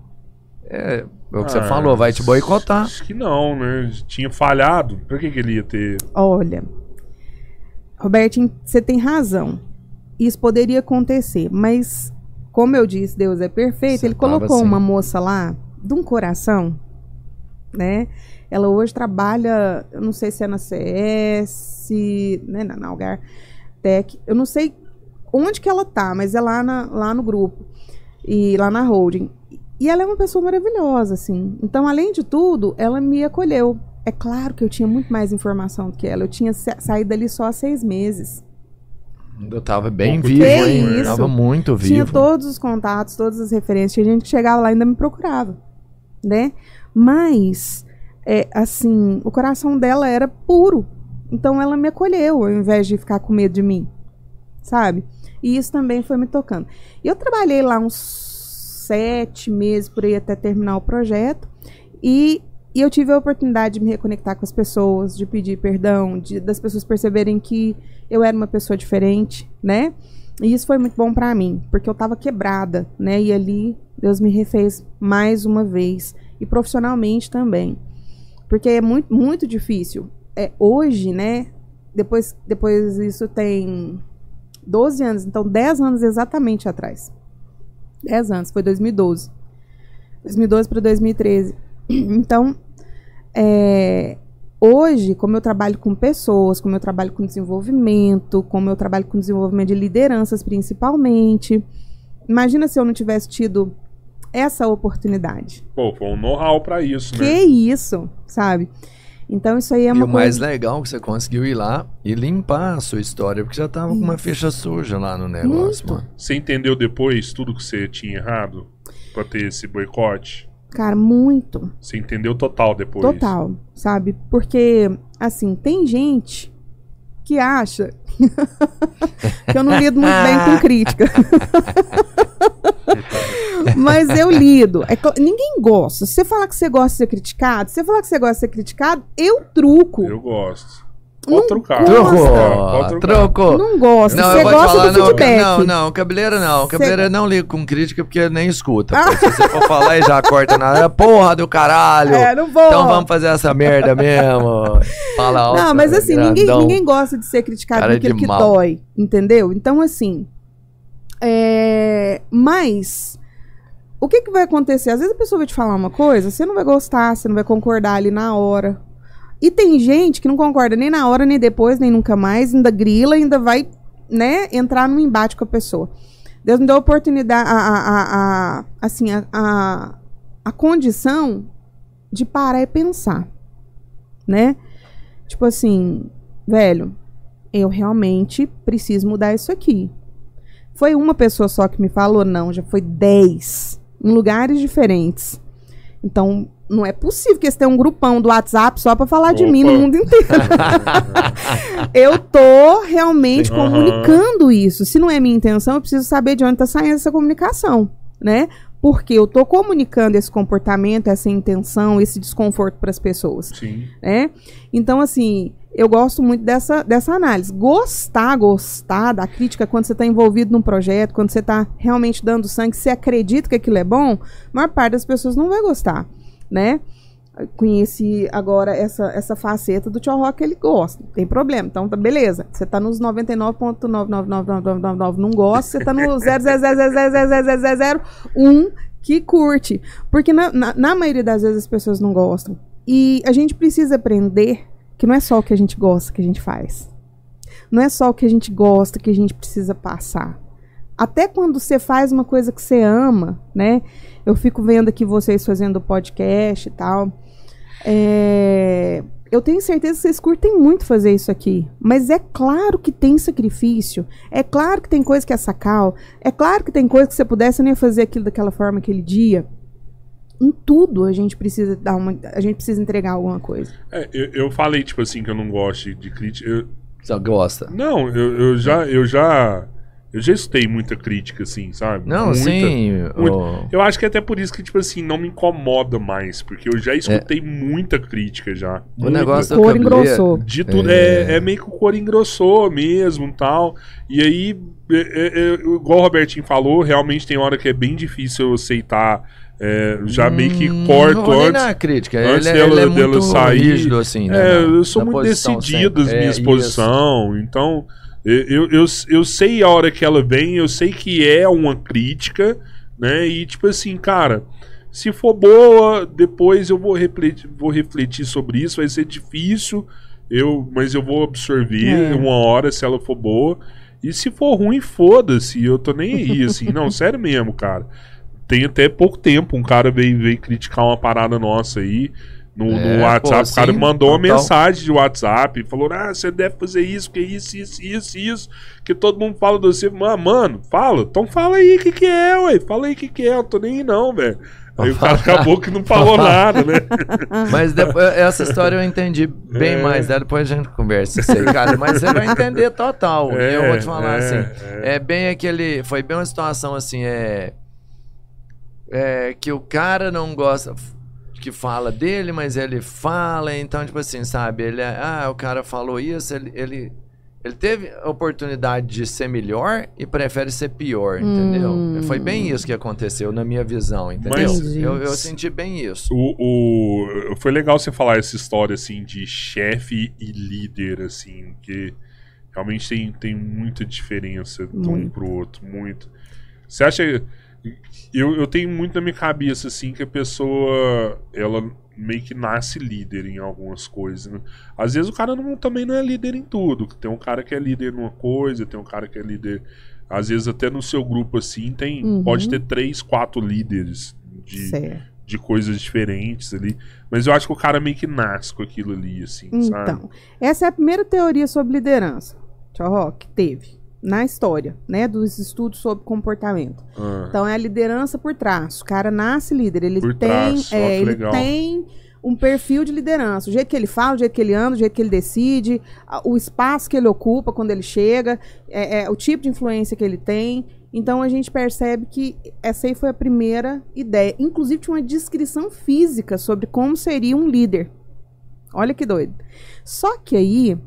Speaker 2: é, é o que você
Speaker 1: Ah,
Speaker 2: falou, vai te boicotar.
Speaker 1: Acho que não, né? Tinha falhado. Por que, que ele ia ter.
Speaker 3: Olha, Robertinho, você tem razão. Isso poderia acontecer, mas como eu disse, Deus é perfeito.
Speaker 2: Você
Speaker 3: Ele colocou
Speaker 2: assim.
Speaker 3: uma moça lá, de um coração, né? Ela hoje trabalha, eu não sei se é na CS, né, na, na Algar Tech. Eu não sei onde que ela tá, mas é lá, na- lá no grupo e lá na holding. E ela é uma pessoa maravilhosa, assim. Então, além de tudo, ela me acolheu. É claro que eu tinha muito mais informação do que ela. Eu tinha sa- saído dali só há seis meses.
Speaker 2: Eu tava bem vivo, hein?
Speaker 3: isso?
Speaker 2: Tava muito
Speaker 3: Tinha
Speaker 2: vivo.
Speaker 3: todos os contatos, todas as referências. Tinha gente que chegava lá e ainda me procurava, né? Mas, é, assim, o coração dela era puro. Então ela me acolheu, ao invés de ficar com medo de mim, sabe? E isso também foi me tocando. E eu trabalhei lá uns sete meses por aí até terminar o projeto. E, e eu tive a oportunidade de me reconectar com as pessoas, de pedir perdão, de, das pessoas perceberem que eu era uma pessoa diferente, né? E isso foi muito bom pra mim, porque eu tava quebrada, né? E ali Deus me refez mais uma vez e profissionalmente também. Porque é muito muito difícil. É hoje, né? Depois depois isso tem 12 anos, então 10 anos exatamente atrás. 10 anos, foi 2012. 2012 para 2013. Então, é, hoje, como eu trabalho com pessoas, como eu trabalho com desenvolvimento, como eu trabalho com desenvolvimento de lideranças principalmente, imagina se eu não tivesse tido essa oportunidade.
Speaker 1: Pô, foi um know-how pra isso,
Speaker 3: Que
Speaker 1: né?
Speaker 3: isso, sabe? Então isso aí é
Speaker 2: E
Speaker 3: uma
Speaker 2: o mais
Speaker 3: coisa
Speaker 2: legal é que você conseguiu ir lá e limpar a sua história, porque já tava com uma ficha suja lá no negócio,
Speaker 3: Muito.
Speaker 2: mano.
Speaker 1: Você entendeu depois tudo que você tinha errado pra ter esse boicote?
Speaker 3: cara muito
Speaker 1: Você entendeu total depois?
Speaker 3: total, sabe? Porque assim, tem gente que acha que eu não lido muito bem com crítica. Mas eu lido. É ninguém gosta. Se você falar que você gosta de ser criticado, se você falar que você gosta de ser criticado, eu truco.
Speaker 1: Eu gosto. Pode
Speaker 3: gosta.
Speaker 1: Pode
Speaker 2: Trocou, trocou.
Speaker 3: Não gosto.
Speaker 2: Não,
Speaker 3: você gosta
Speaker 2: falar,
Speaker 3: do
Speaker 2: não,
Speaker 3: feedback.
Speaker 2: não, não, cabeleira não, cabeleira não liga com crítica porque nem escuta.
Speaker 3: Ah.
Speaker 2: Se você for falar e já corta na porra do caralho.
Speaker 3: É, não vou.
Speaker 2: Então vamos fazer essa merda mesmo. Fala alto.
Speaker 3: Não, mas assim, ninguém,
Speaker 2: grandão.
Speaker 3: ninguém gosta de ser criticado
Speaker 2: Cara
Speaker 3: naquilo que
Speaker 2: mal.
Speaker 3: dói, entendeu? Então, assim. É... Mas. O que, que vai acontecer? Às vezes a pessoa vai te falar uma coisa, você não vai gostar, você não vai concordar ali na hora. E tem gente que não concorda nem na hora, nem depois, nem nunca mais, ainda grila, ainda vai, né, entrar num embate com a pessoa. Deus me deu a oportunidade, a, a, a, assim, a, a, a condição de parar e pensar, né? Tipo assim, velho, eu realmente preciso mudar isso aqui. Foi uma pessoa só que me falou, não, já foi dez, em lugares diferentes. Então, não é possível que você tenha um grupão do WhatsApp só pra falar de mim no
Speaker 1: Opa.
Speaker 3: mundo inteiro. eu tô realmente comunicando isso. Se não é minha intenção, eu preciso saber de onde tá saindo essa comunicação, né? Porque eu tô comunicando esse comportamento, essa intenção, esse desconforto para as pessoas
Speaker 1: Sim.
Speaker 3: né? Então, assim, eu gosto muito dessa, dessa análise. Gostar, gostar da crítica quando você está envolvido num projeto, quando você está realmente dando sangue, você acredita que aquilo é bom, a maior parte das pessoas não vai gostar, né? Conheci agora essa, essa faceta do Tio Rock, ele gosta, não tem problema. Então, tá, beleza. Você tá nos 99,9999999 não gosta, você tá no 0,000000001 que curte. Porque na, na, na maioria das vezes as pessoas não gostam. E a gente precisa aprender que não é só o que a gente gosta que a gente faz. Não é só o que a gente gosta que a gente precisa passar. Até quando você faz uma coisa que você ama, né? Eu fico vendo aqui vocês fazendo podcast e tal. É, Eu tenho certeza que vocês curtem muito fazer isso aqui. Mas é claro que tem sacrifício. É claro que tem coisa que é sacal. É claro que tem coisa que você pudesse nem fazer aquilo daquela forma aquele dia. Em tudo a gente precisa dar uma. A gente precisa entregar alguma coisa.
Speaker 1: É, eu, eu falei, tipo assim, que eu não gosto de crítica. Eu-
Speaker 2: Só gosta.
Speaker 1: não, eu, eu já. Eu já. Eu já escutei muita crítica, assim, sabe?
Speaker 2: Não,
Speaker 1: Muita.
Speaker 2: sim.
Speaker 1: muito.
Speaker 2: ô,
Speaker 1: Eu acho que é até por isso que, tipo assim, não me incomoda mais. Porque eu já escutei muita crítica já.
Speaker 2: o
Speaker 1: Muita.
Speaker 2: negócio do
Speaker 3: Cor engrossou.
Speaker 1: De tudo,
Speaker 2: É.
Speaker 1: é, é meio que o cor engrossou mesmo tal. E aí, é, é, é, igual o Robertinho falou, realmente tem hora que é bem difícil eu aceitar. é, já meio que
Speaker 2: Hum,
Speaker 1: corto
Speaker 2: não,
Speaker 1: antes.
Speaker 2: não é crítica.
Speaker 1: antes
Speaker 2: ele, é-
Speaker 1: dela-
Speaker 2: ele é
Speaker 1: dela
Speaker 2: muito
Speaker 1: sair,
Speaker 2: rígido, assim, né?
Speaker 1: É,
Speaker 2: na-
Speaker 1: eu sou
Speaker 2: na
Speaker 1: muito decidido
Speaker 2: sempre.
Speaker 1: minhas
Speaker 2: É,
Speaker 1: posições. Então, eu, eu, eu, sei a hora que ela vem, eu sei que é uma crítica, né? E tipo assim, cara, se for boa, depois eu vou refletir, vou refletir sobre isso, vai ser difícil, eu, mas eu vou absorver
Speaker 3: É.
Speaker 1: uma hora se ela for boa. E se for ruim, foda-se, eu tô nem aí, assim. Não, sério mesmo, cara. Tem até pouco tempo um cara veio, veio criticar uma parada nossa aí. No, no
Speaker 2: É,
Speaker 1: WhatsApp.
Speaker 2: pô,
Speaker 1: o cara mandou uma mensagem de WhatsApp, falou: Ah, você deve fazer isso, que isso, isso, isso, isso. Que todo mundo fala de você. Mano, mano, fala. Então fala aí o que, que é, ué. Fala aí o que, que é. Eu tô nem aí, não, velho. Aí o cara acabou que não falou nada, né?
Speaker 2: Mas depois, essa história eu entendi bem
Speaker 1: É.
Speaker 2: mais, né? depois a gente conversa isso aí, cara. Mas você vai entender total.
Speaker 1: É,
Speaker 2: eu vou te falar
Speaker 1: é,
Speaker 2: assim.
Speaker 1: é.
Speaker 2: É. bem aquele. Foi bem uma situação assim, é. É que o cara não gosta que fala dele, mas ele fala, então, tipo assim, sabe? Ele é, ah, o cara falou isso, ele. ele ele teve a oportunidade de ser melhor e prefere ser pior, entendeu?
Speaker 3: Hum.
Speaker 2: Foi bem isso que aconteceu na minha visão, entendeu?
Speaker 1: Mas-
Speaker 2: eu, eu senti bem isso.
Speaker 1: O, o- foi legal você falar essa história assim de chefe e líder, assim, que realmente tem, tem muita diferença de um
Speaker 3: Muito.
Speaker 1: pro outro, muito. Você acha. Eu, eu tenho muito na minha cabeça, assim, que a pessoa ela meio que nasce líder em algumas coisas. Né? Às vezes o cara não- também não é líder em tudo. Tem um cara que é líder numa coisa, tem um cara que é líder. Às vezes até no seu grupo assim tem.
Speaker 3: Uhum.
Speaker 1: Pode ter três, quatro líderes de,
Speaker 3: Certo.
Speaker 1: de coisas diferentes ali. Mas eu acho que o cara meio que nasce com aquilo ali, assim, sabe?
Speaker 3: Então, essa é a primeira teoria sobre liderança, Tchau Rock, que teve na história, né, dos estudos sobre comportamento.
Speaker 1: Ah,
Speaker 3: Então é a liderança por traço. O cara nasce líder, ele
Speaker 1: Por
Speaker 3: tem,
Speaker 1: traço,
Speaker 3: é, ele
Speaker 1: legal.
Speaker 3: tem um perfil de liderança. O jeito que ele fala, o jeito que ele anda, o jeito que ele decide, o espaço que ele ocupa quando ele chega, é, é, o tipo de influência que ele tem. Então a gente percebe que essa aí foi a primeira ideia. Inclusive tinha uma descrição física sobre como seria um líder. Olha que doido. Só que aí.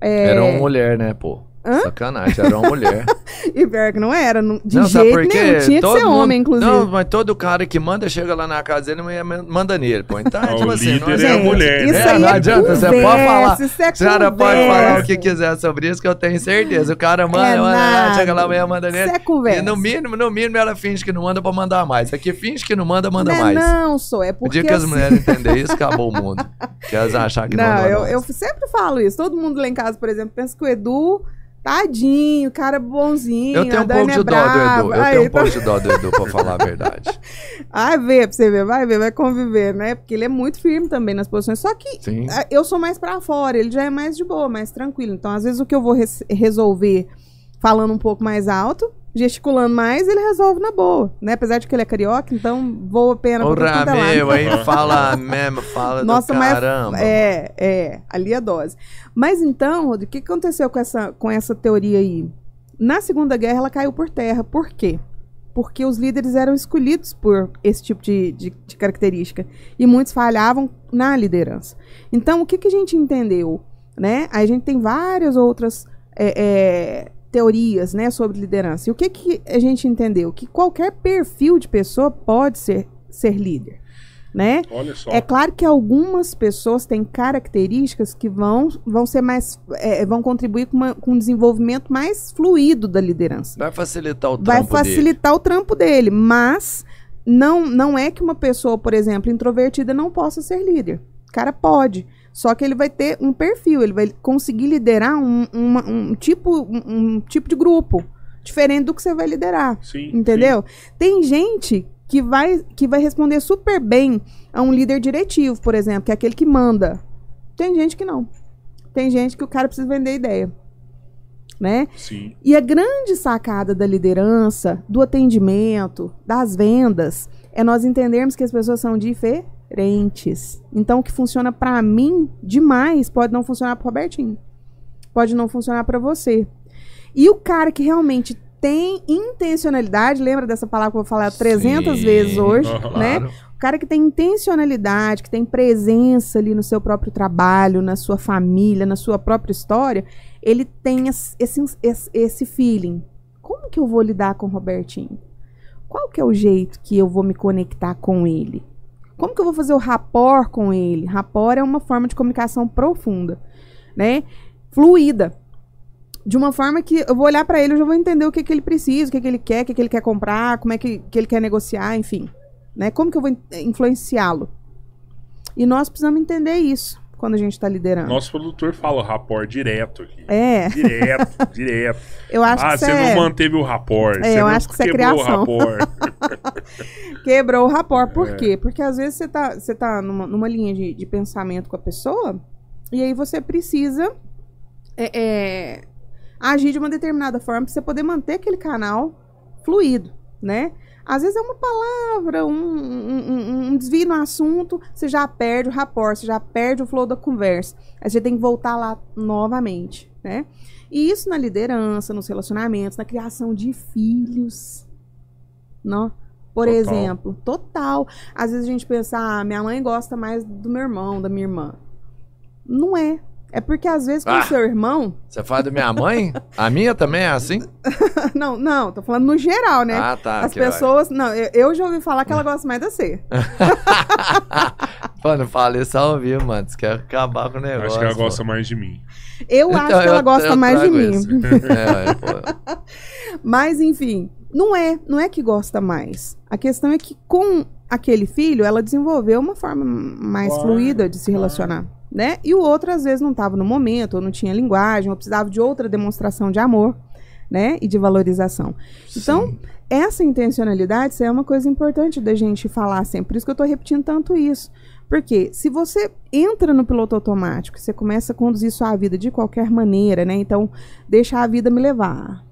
Speaker 3: é,
Speaker 2: Era uma mulher, né, pô?
Speaker 3: Hã?
Speaker 2: Sacanagem, era uma mulher.
Speaker 3: E pior que não era, não- de
Speaker 2: não, sabe
Speaker 3: jeito
Speaker 2: por quê?
Speaker 3: nenhum. Tinha que
Speaker 2: Todo
Speaker 3: ser
Speaker 2: mundo-
Speaker 3: homem, inclusive.
Speaker 2: Não, mas todo cara que manda chega lá na casa dele e manda nele, pô. Então,
Speaker 1: Ah,
Speaker 2: tipo
Speaker 1: o
Speaker 2: assim, não
Speaker 1: é a
Speaker 2: gente,
Speaker 1: mulher,
Speaker 3: Isso
Speaker 1: né?
Speaker 2: É,
Speaker 3: aí
Speaker 2: não
Speaker 3: é
Speaker 2: adianta, você pode falar.
Speaker 3: isso é
Speaker 2: A senhora pode falar o que quiser sobre isso, que eu tenho certeza. O cara manda,
Speaker 3: É
Speaker 2: manda lá, chega lá, amanhã manda nele.
Speaker 3: Isso é conversa.
Speaker 2: E no mínimo, no mínimo, ela finge que não manda pra mandar mais. Aqui finge que não manda, manda
Speaker 3: Não é
Speaker 2: mais.
Speaker 3: Não, sou. É
Speaker 2: O
Speaker 3: porque.
Speaker 2: dia que as mulheres entenderem isso, acabou o mundo. Que elas achar que não,
Speaker 3: Não, eu, eu sempre falo isso. Todo mundo lá em casa, por exemplo, pensa que o Edu, tadinho, cara bonzinho.
Speaker 2: Eu tenho um pouco
Speaker 3: é
Speaker 2: de dó do. Edu. Eu
Speaker 3: Aí,
Speaker 2: tenho um
Speaker 3: então-
Speaker 2: pouco de dó do Edu, pra falar a verdade.
Speaker 3: Vai ver pra você ver, vai ver, vai conviver, né? Porque ele é muito firme também nas posições. Só que
Speaker 2: Sim.
Speaker 3: ah, eu sou mais pra fora, ele já é mais de boa, mais tranquilo. Então, às vezes, o que eu vou res- resolver falando um pouco mais alto, gesticulando mais, ele resolve na boa, né? Apesar de que ele é carioca, então voa a pena pra
Speaker 2: Porra,
Speaker 3: tudo quanto é
Speaker 2: meu, aí fala mesmo, fala
Speaker 3: Nossa,
Speaker 2: do
Speaker 3: mas
Speaker 2: caramba.
Speaker 3: é, é, ali a dose. Mas então, Rodrigo, o que que aconteceu com essa, com essa teoria aí? Na Segunda Guerra, ela caiu por terra. Por quê? Porque os líderes eram escolhidos por esse tipo de, de- de característica. E muitos falhavam na liderança. Então, o que, que a gente entendeu? Né? A gente tem várias outras é, é, teorias né, sobre liderança. E o que, que a gente entendeu? Que qualquer perfil de pessoa pode ser, ser líder. Né?
Speaker 1: Olha só.
Speaker 3: É claro que algumas pessoas têm características que vão, vão ser mais. é, vão contribuir com, uma- com um desenvolvimento mais fluido da liderança.
Speaker 2: Vai facilitar o trampo
Speaker 3: Vai
Speaker 2: dele.
Speaker 3: facilitar o trampo dele, mas não, não é que uma pessoa, por exemplo, introvertida não possa ser líder. O cara pode. Só que ele vai ter um perfil, ele vai conseguir liderar um, uma- um tipo, um, um tipo de grupo diferente do que você vai liderar.
Speaker 1: Sim,
Speaker 3: Entendeu? Tem gente que vai, que vai responder super bem a um líder diretivo, por exemplo, que é aquele que manda. Tem gente que não. Tem gente que o cara precisa vender ideia. Né?
Speaker 1: Sim. sim.
Speaker 3: E a grande sacada da liderança, do atendimento, das vendas, é nós entendermos que as pessoas são diferentes. Então, o que funciona pra mim demais pode não funcionar pro Robertinho. Pode não funcionar pra você. E o cara que realmente tem intencionalidade, lembra dessa palavra que eu vou falar 300
Speaker 2: Sim,
Speaker 3: vezes hoje,
Speaker 1: aham.
Speaker 3: né?
Speaker 2: Claro.
Speaker 3: O cara que tem intencionalidade, que tem presença ali no seu próprio trabalho, na sua família, na sua própria história, ele tem es- esse, esse, esse feeling. Como que eu vou lidar com o Robertinho? Qual que é o jeito que eu vou me conectar com ele? Como que eu vou fazer o rapport com ele? Rapport é uma forma de comunicação profunda, né? Fluida. De uma forma que eu vou olhar pra ele, eu já vou entender o que, que ele precisa, o que, que ele quer, o que, que ele quer comprar, como é que, que ele quer negociar, enfim. Né? Como que eu vou in- influenciá-lo? E nós precisamos entender isso. Quando a gente tá liderando.
Speaker 1: Nosso produtor fala o rapport direto aqui.
Speaker 3: É,
Speaker 1: Direto, direto.
Speaker 3: eu acho
Speaker 1: ah,
Speaker 3: que
Speaker 1: você
Speaker 3: é...
Speaker 1: não manteve o rapport.
Speaker 3: É,
Speaker 1: você
Speaker 3: eu acho que isso é
Speaker 1: quebrou o rapport.
Speaker 3: Quebrou o rapport.
Speaker 1: É.
Speaker 3: Por quê? Porque às vezes você tá, você tá numa, numa linha de, de pensamento com a pessoa e aí você precisa é, é, agir de uma determinada forma pra você poder manter aquele canal fluido, né? Às vezes é uma palavra, um, um- um- desvio no assunto, você já perde o rapport, você já perde o flow da conversa. Aí você tem que voltar lá novamente, né? E isso na liderança, nos relacionamentos, na criação de filhos. Não? Por
Speaker 1: Total.
Speaker 3: exemplo, total. Às vezes a gente pensa, ah, minha mãe gosta mais do meu irmão, da minha irmã. Não é. É porque às vezes com
Speaker 2: Ah.
Speaker 3: o seu irmão.
Speaker 2: Você fala da minha mãe? A minha também é assim?
Speaker 3: Não, não, tô falando no geral, né?
Speaker 2: Ah, tá.
Speaker 3: As pessoas. Não, eu, eu já ouvi falar que ela gosta mais de você.
Speaker 2: Pô, não fala isso ao vivo, mano. Você quer acabar com o negócio.
Speaker 1: Acho que ela
Speaker 2: pô.
Speaker 1: gosta mais de mim.
Speaker 3: Eu
Speaker 2: Então,
Speaker 3: acho que ela
Speaker 2: eu-
Speaker 3: gosta
Speaker 2: eu
Speaker 3: mais de mim.
Speaker 2: É, pô.
Speaker 3: Mas, enfim, não é, não é que gosta mais. A questão é que com aquele filho, ela desenvolveu uma forma mais
Speaker 1: Claro,
Speaker 3: fluida de se
Speaker 1: claro.
Speaker 3: relacionar, né? E o outro às vezes não estava no momento, ou não tinha linguagem, ou precisava de outra demonstração de amor, né? E de valorização. Então,
Speaker 2: Sim.
Speaker 3: essa intencionalidade é uma coisa importante da gente falar sempre. Por isso que eu tô repetindo tanto isso. Porque se você entra no piloto automático, você começa a conduzir sua vida de qualquer maneira, né? Então, deixa a vida me levar.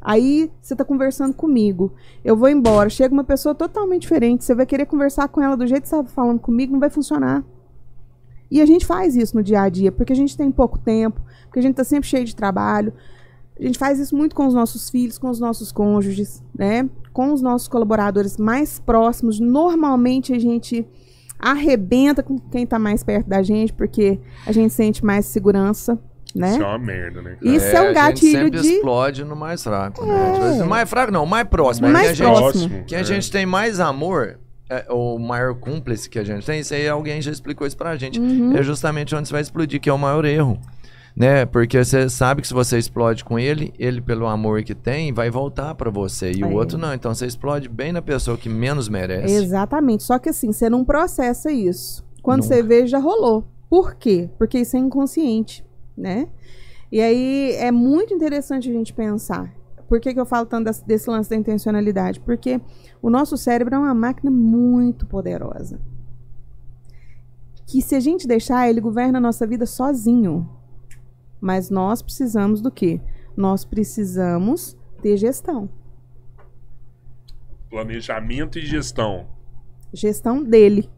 Speaker 3: Aí você tá conversando comigo. Eu vou embora, chega uma pessoa totalmente diferente. Você vai querer conversar com ela do jeito que você estava falando comigo, não vai funcionar. E a gente faz isso no dia a dia, porque a gente tem pouco tempo, porque a gente tá sempre cheio de trabalho. A gente faz isso muito com os nossos filhos, com os nossos cônjuges, né? Com os nossos colaboradores mais próximos. Normalmente a gente arrebenta com quem tá mais perto da gente, porque a gente sente mais segurança, né?
Speaker 1: Isso é uma merda, né? cara?
Speaker 3: Isso é,
Speaker 2: a
Speaker 3: um
Speaker 2: gente
Speaker 3: gatilho
Speaker 2: sempre
Speaker 3: de.
Speaker 2: explode no mais fraco, né? Tipo assim, mais fraco não, mais próximo.
Speaker 3: Mais
Speaker 2: que a gente,
Speaker 3: próximo.
Speaker 2: que a
Speaker 1: é.
Speaker 2: gente tem mais amor, é, o maior cúmplice que a gente tem, isso aí alguém já explicou isso pra gente.
Speaker 3: Uhum.
Speaker 2: É justamente onde você vai explodir, que é o maior erro. Né? Porque você sabe que se você explode com ele, ele, pelo amor que tem, vai voltar pra você. E
Speaker 3: É.
Speaker 2: o outro não. Então você explode bem na pessoa que menos merece.
Speaker 3: Exatamente. Só que assim, você não processa isso. Quando
Speaker 2: Nunca.
Speaker 3: você vê, já rolou. Por quê? Porque isso é inconsciente, né? E aí é muito interessante a gente pensar. Por que, que eu falo tanto desse, desse lance da intencionalidade? Porque o nosso cérebro é uma máquina muito poderosa. Que se a gente deixar, ele governa a nossa vida sozinho. Mas nós precisamos do quê? Nós precisamos ter gestão.
Speaker 1: Planejamento e gestão.
Speaker 3: Gestão dele.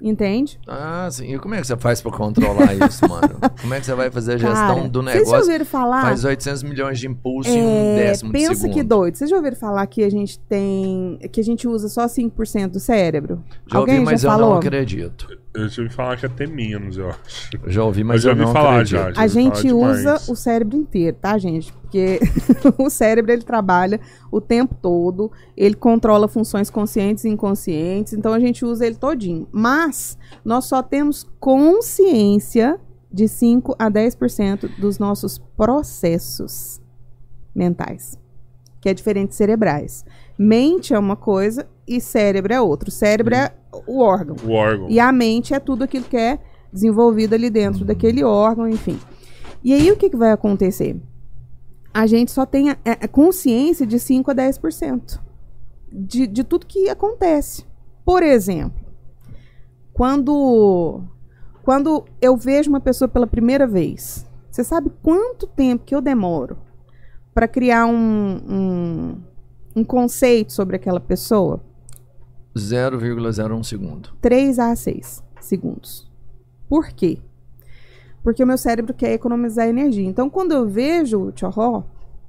Speaker 3: Entende?
Speaker 2: Ah, sim. E como é que você faz pra controlar isso, mano? Como é que você vai fazer a gestão
Speaker 3: Cara,
Speaker 2: do
Speaker 3: Vocês já
Speaker 2: negócio?
Speaker 3: ouviram falar?
Speaker 2: Faz 800 milhões de impulso em um
Speaker 3: É,
Speaker 2: décimo de
Speaker 3: pensa
Speaker 2: segundo.
Speaker 3: que doido. Vocês já ouviram falar que a gente tem. que a gente usa só 5% do cérebro?
Speaker 2: Já
Speaker 3: Alguém
Speaker 2: ouvi, mas
Speaker 3: já
Speaker 2: eu
Speaker 3: falou?
Speaker 2: não acredito.
Speaker 1: Eu já ouvi falar que até menos, eu acho.
Speaker 2: Já ouvi, mas
Speaker 1: já
Speaker 2: eu,
Speaker 1: ouvi
Speaker 2: não
Speaker 1: falar
Speaker 2: acredito.
Speaker 1: já, já.
Speaker 3: A
Speaker 1: ouvi falar
Speaker 3: gente usa
Speaker 1: demais.
Speaker 3: o cérebro inteiro, tá, gente? Porque o cérebro ele trabalha o tempo todo, ele controla funções conscientes e inconscientes, então a gente usa ele todinho. Mas nós só temos consciência de 5 a 10% dos nossos processos mentais, que é diferente de cerebrais. Mente é uma coisa e cérebro é outra. O cérebro é o órgão.
Speaker 1: O órgão.
Speaker 3: E a mente é tudo aquilo que é desenvolvido ali dentro daquele órgão, enfim. E aí o que, que vai acontecer? A gente só tem a, a consciência de 5 a 10% de, de tudo que acontece. Por exemplo, quando, quando eu vejo uma pessoa pela primeira vez, você sabe quanto tempo que eu demoro para criar um, um, um conceito sobre aquela pessoa?
Speaker 2: 0,01 segundo.
Speaker 3: 3 a 6 segundos. Por quê? Porque o meu cérebro quer economizar energia. Então, quando eu vejo o tchorró,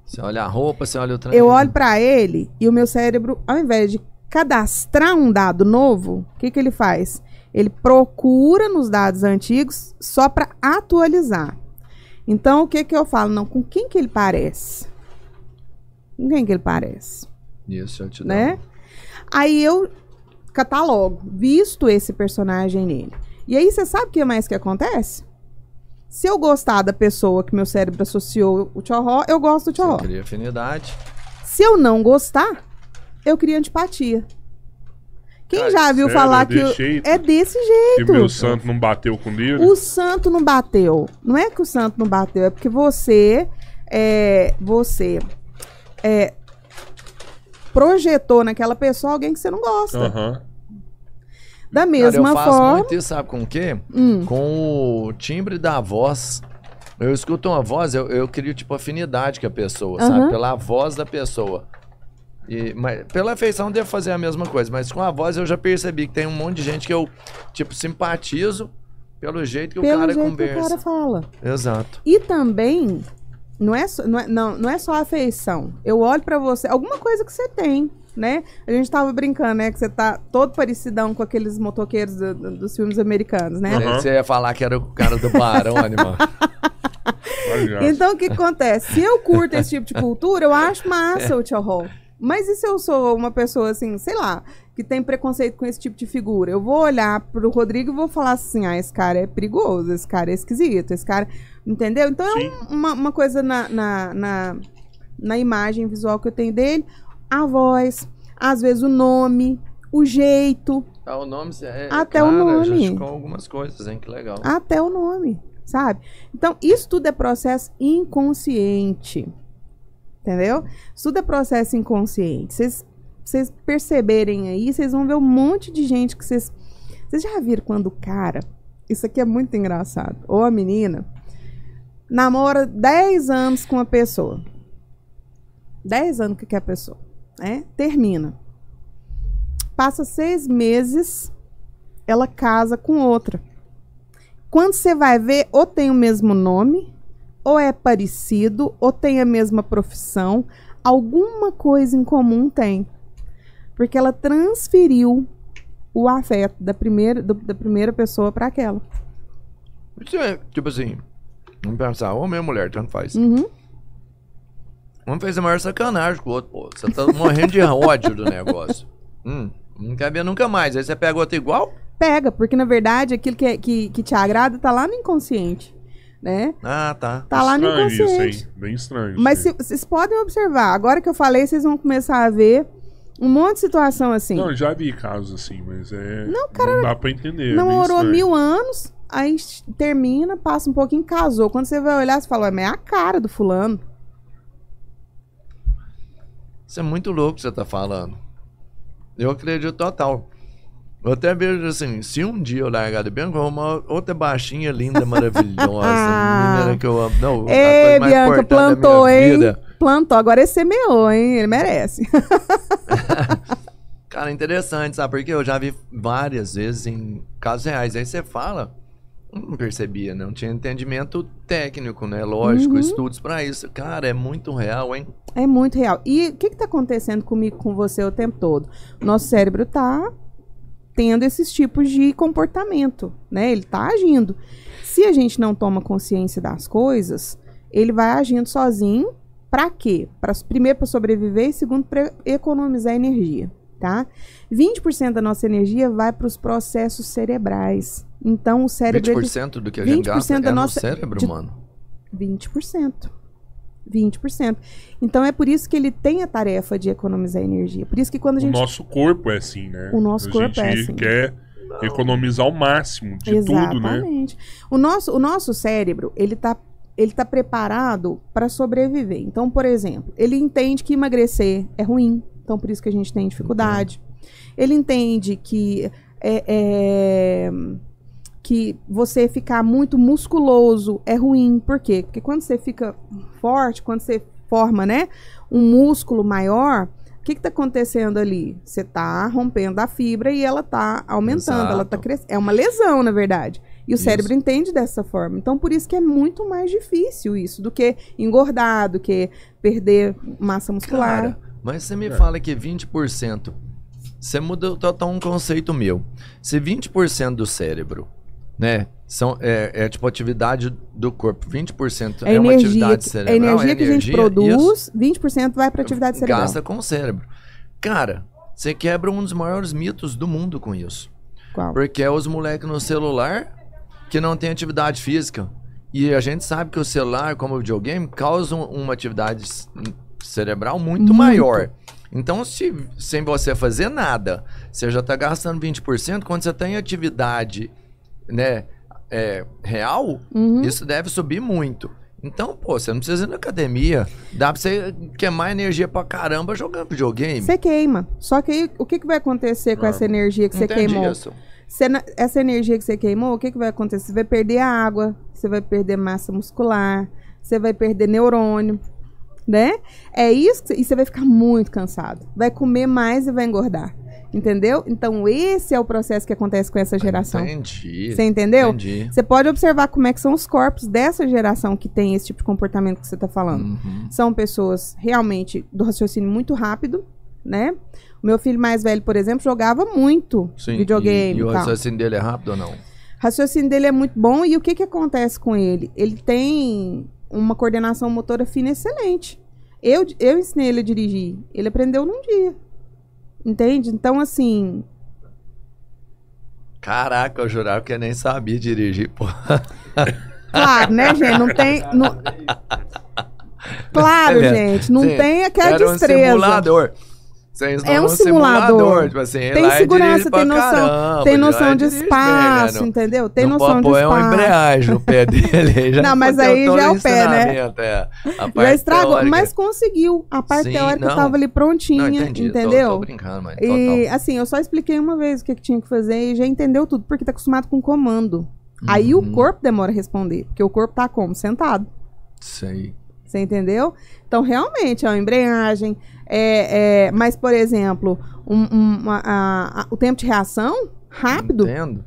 Speaker 2: Você olha a roupa, você olha o trem.
Speaker 3: eu olho pra ele e o meu cérebro, ao invés de cadastrar um dado novo, o que, que ele faz? Ele procura nos dados antigos só para atualizar. Então, o que, que eu falo? Não, com quem que ele parece? Com quem que ele parece?
Speaker 2: Isso, eu te dou.
Speaker 3: né? Aí eu catalogo, visto esse personagem nele. E aí você sabe o que mais que acontece? Se eu gostar da pessoa que meu cérebro associou o tchorró, eu gosto do
Speaker 2: Você
Speaker 3: tchorró.
Speaker 2: cria afinidade.
Speaker 3: Se eu não gostar, eu crio antipatia. Quem
Speaker 2: Cara,
Speaker 3: já viu
Speaker 1: sério,
Speaker 3: falar
Speaker 1: é
Speaker 3: que.
Speaker 1: desse
Speaker 3: o-
Speaker 1: jeito?
Speaker 3: É desse
Speaker 1: Que
Speaker 3: jeito.
Speaker 1: meu santo não bateu com dele.
Speaker 3: O santo não bateu. Não é que o santo não bateu, é porque você. É, você. É, projetou naquela pessoa alguém que você não gosta.
Speaker 1: Aham.
Speaker 3: Da
Speaker 2: Cara,
Speaker 3: mesma
Speaker 2: eu faço
Speaker 3: forma.
Speaker 2: muito isso, sabe com o quê?
Speaker 3: Hum.
Speaker 2: Com o timbre da voz. Eu escuto uma voz, eu, eu crio, tipo, afinidade com a pessoa,
Speaker 3: Aham.
Speaker 2: sabe? Pela voz da pessoa. E, mas, pela afeição eu devo fazer a mesma coisa, mas com a voz eu já percebi que tem um monte de gente que eu, tipo, simpatizo pelo jeito que o
Speaker 3: Pelo
Speaker 2: cara
Speaker 3: jeito
Speaker 2: conversa.
Speaker 3: que o cara fala.
Speaker 2: Exato.
Speaker 3: E também, não é, só- não é, não, não é só afeição. Eu olho pra você, alguma coisa que você tem, né? A gente tava brincando, né? Que você tá todo parecidão com aqueles motoqueiros do- do- dos filmes americanos, né?
Speaker 1: Aham.
Speaker 2: Você ia falar que era o cara do barão, animal.
Speaker 3: Então, o que acontece? Se eu curto esse tipo de cultura, eu acho massa o tchau Mas e se eu sou uma pessoa, assim, sei lá, que tem preconceito com esse tipo de figura? Eu vou olhar pro Rodrigo e vou falar assim, ah, esse cara é perigoso, esse cara é esquisito, esse cara... Entendeu? Então, é
Speaker 1: Sim.
Speaker 3: um- uma, uma coisa na, na, na, na imagem visual que eu tenho dele, a voz, às vezes o nome, o jeito,
Speaker 2: Ah, o nome é,
Speaker 3: Até o
Speaker 2: cara,
Speaker 3: nome.
Speaker 2: Já ficou algumas coisas, hein? Que legal.
Speaker 3: até o nome, sabe? Então, isso tudo é processo inconsciente. Entendeu? Isso tudo é processo inconsciente. Vocês vocês perceberem aí, vocês vão ver um monte de gente que vocês. Vocês já viram quando o cara. Isso aqui é muito engraçado. Ou a menina namora 10 anos com uma pessoa. 10 anos que quer a pessoa. Né? Termina. Passa seis meses, ela casa com outra. Quando você vai ver, ou tem o mesmo nome, ou é parecido, ou tem a mesma profissão, alguma coisa em comum tem. Porque ela transferiu o afeto da primeira, do- da primeira pessoa para aquela.
Speaker 2: É, tipo assim, vamos pensar, homem ou mulher, tanto faz.
Speaker 3: Uhum.
Speaker 2: Um fez a maior sacanagem com o outro, pô. Você tá morrendo de ódio do negócio. Hum, não quer ver nunca mais. Aí você pega outro igual?
Speaker 3: Pega, porque na verdade aquilo que, é- que, que te agrada tá lá no inconsciente. Né?
Speaker 2: Ah, tá.
Speaker 3: Tá lá no
Speaker 1: Estranho isso,
Speaker 3: inconsciente.
Speaker 1: hein? Bem estranho.
Speaker 3: Mas
Speaker 1: isso
Speaker 3: se- vocês podem observar, agora que eu falei, vocês vão começar a ver um monte de situação assim.
Speaker 1: Não, eu já vi casos assim, mas é.
Speaker 3: Não, cara,
Speaker 1: Não dá pra entender. é
Speaker 3: Namorou
Speaker 1: bem estranho.
Speaker 3: mil anos, aí termina, passa um pouquinho, casou. Quando você vai olhar, você fala, "Ué, mas é a cara do fulano.
Speaker 2: Isso é muito louco que você tá falando. Eu acredito total. Eu até vejo assim, se um dia eu largar de Bianca, eu vou arrumar outra baixinha, linda, maravilhosa, menina que eu amo. Não, a
Speaker 3: Ei,
Speaker 2: coisa mais
Speaker 3: Bianca,
Speaker 2: importante da minha
Speaker 3: plantou, hein?
Speaker 2: vida.
Speaker 3: Plantou. Agora ele semeou, hein? Ele merece.
Speaker 2: Cara, interessante, sabe? Porque eu já vi várias vezes em casos reais. Aí você fala, não percebia, não tinha entendimento técnico, né? Lógico,
Speaker 3: Uhum.
Speaker 2: estudos pra isso. Cara, é muito real, hein?
Speaker 3: É muito real. E o que, que tá acontecendo comigo, com você o tempo todo? Nosso cérebro tá tendo esses tipos de comportamento, né? Ele tá agindo. Se a gente não toma consciência das coisas, ele vai agindo sozinho. Pra quê? Pra, primeiro, para sobreviver e segundo, para economizar energia, tá? 20% da nossa energia vai para os processos cerebrais. Então, o cérebro... ele-
Speaker 2: 20% do que a gente
Speaker 3: 20%
Speaker 2: gasta
Speaker 3: da
Speaker 2: é
Speaker 3: nossa-
Speaker 2: no cérebro,
Speaker 3: de-
Speaker 2: mano.
Speaker 3: 20%. 20%. Então é por isso que ele tem a tarefa de economizar energia. Por isso que quando a
Speaker 1: O
Speaker 3: gente.
Speaker 1: nosso corpo é assim, né?
Speaker 3: O nosso
Speaker 1: a
Speaker 3: corpo
Speaker 1: gente
Speaker 3: é assim.
Speaker 1: quer economizar o máximo de tudo, né?
Speaker 3: Exatamente. O, nosso, o nosso cérebro, ele tá, ele tá preparado para sobreviver. Então, por exemplo, ele entende que emagrecer é ruim. Então, por isso que a gente tem dificuldade. Ele entende que é, é, que você ficar muito musculoso é ruim. Por quê? Porque quando você fica forte, quando você forma, né, um músculo maior, o que está acontecendo ali? Você está rompendo a fibra e ela está aumentando, ela está
Speaker 2: Exato.
Speaker 3: crescendo. É uma lesão, na verdade. E o
Speaker 2: Isso.
Speaker 3: cérebro entende dessa forma. Então, por isso que é muito mais difícil isso do que engordar, do que perder massa muscular.
Speaker 2: Cara, mas você me
Speaker 1: É.
Speaker 2: fala que 20%. Você muda total um conceito meu. Se 20% do cérebro, né? São, é, é tipo atividade do corpo. 20%
Speaker 3: a
Speaker 2: é uma
Speaker 3: energia,
Speaker 2: atividade
Speaker 3: que-
Speaker 2: cerebral.
Speaker 3: a energia
Speaker 2: é
Speaker 3: que a gente
Speaker 2: energia,
Speaker 3: produz,
Speaker 2: isso.
Speaker 3: 20% vai para atividade cerebral.
Speaker 2: Gasta com o cérebro. Cara, você quebra um dos maiores mitos do mundo com isso.
Speaker 3: Qual?
Speaker 2: Porque é os moleques no celular que não tem atividade física. E a gente sabe que o celular, como o videogame, causa um- uma atividade cerebral muito,
Speaker 3: Muito.
Speaker 2: maior. Então, se sem você fazer nada, você já está gastando 20%, quando você tem atividade né, é, real,
Speaker 3: Uhum.
Speaker 2: isso deve subir muito. Então, pô, você não precisa ir na academia. Dá pra você queimar energia pra caramba jogando videogame.
Speaker 3: Você queima. Só que aí, o que, que vai acontecer com
Speaker 2: Ah,
Speaker 3: essa energia que você queimou?
Speaker 2: isso.
Speaker 3: Você essa energia que você queimou, o que, que vai acontecer? Você vai perder a água, você vai perder massa muscular, você vai perder neurônio, né? É isso, e você vai ficar muito cansado. Vai comer mais e vai engordar. Entendeu? Então, esse é o processo que acontece com essa geração.
Speaker 2: Entendi.
Speaker 3: Você entendeu?
Speaker 2: Entendi.
Speaker 3: Você pode observar como é que são os corpos dessa geração que tem esse tipo de comportamento que você está falando.
Speaker 2: Uhum.
Speaker 3: São pessoas realmente do raciocínio muito rápido, né? O meu filho mais velho, por exemplo, jogava muito
Speaker 2: Sim,
Speaker 3: videogame
Speaker 2: E, e o raciocínio dele é rápido ou não?
Speaker 3: O raciocínio dele é muito bom e o que, que acontece com ele? Ele tem uma coordenação motora fina excelente. Eu, eu ensinei ele a dirigir. Ele aprendeu num dia. Entende? Então, assim,
Speaker 2: Caraca, eu jurava que eu nem sabia dirigir, pô.
Speaker 3: claro, né, gente? Não tem. não- Claro,
Speaker 2: É,
Speaker 3: gente, não
Speaker 2: sim.
Speaker 3: tem aquela
Speaker 2: Era um
Speaker 3: destreza.
Speaker 2: simulador. Vocês
Speaker 3: É um simulador.
Speaker 2: Tipo assim,
Speaker 3: Tem
Speaker 2: e
Speaker 3: segurança, tem noção,
Speaker 2: caramba,
Speaker 3: tem
Speaker 2: lá
Speaker 3: noção de
Speaker 2: dirige bem,
Speaker 3: espaço,
Speaker 2: né?
Speaker 3: Entendeu? Tem
Speaker 2: não
Speaker 3: noção
Speaker 2: pode
Speaker 3: de espaço.
Speaker 2: uma embreagem no pé dele. Já
Speaker 3: Não, mas aí já é
Speaker 2: o
Speaker 3: pé, né?
Speaker 2: é.
Speaker 3: Já estragou,
Speaker 2: teórica-
Speaker 3: mas conseguiu. A parte
Speaker 2: Sim,
Speaker 3: teórica
Speaker 2: não.
Speaker 3: estava ali prontinha,
Speaker 2: Não, entendi. tô-
Speaker 3: entendeu?
Speaker 2: Tô, brincando, mas
Speaker 3: E
Speaker 2: total.
Speaker 3: assim, eu só expliquei uma vez o que, que tinha que fazer e já entendeu tudo, porque tá acostumado com comando. Aí
Speaker 2: Uhum.
Speaker 3: o corpo demora a responder, porque o corpo tá como? Sentado.
Speaker 2: Sei.
Speaker 3: Você entendeu? Então, realmente, é uma embreagem. É, é, mas, por exemplo, um- um- uma- a- a- o tempo de reação, rápido,
Speaker 2: Entendo.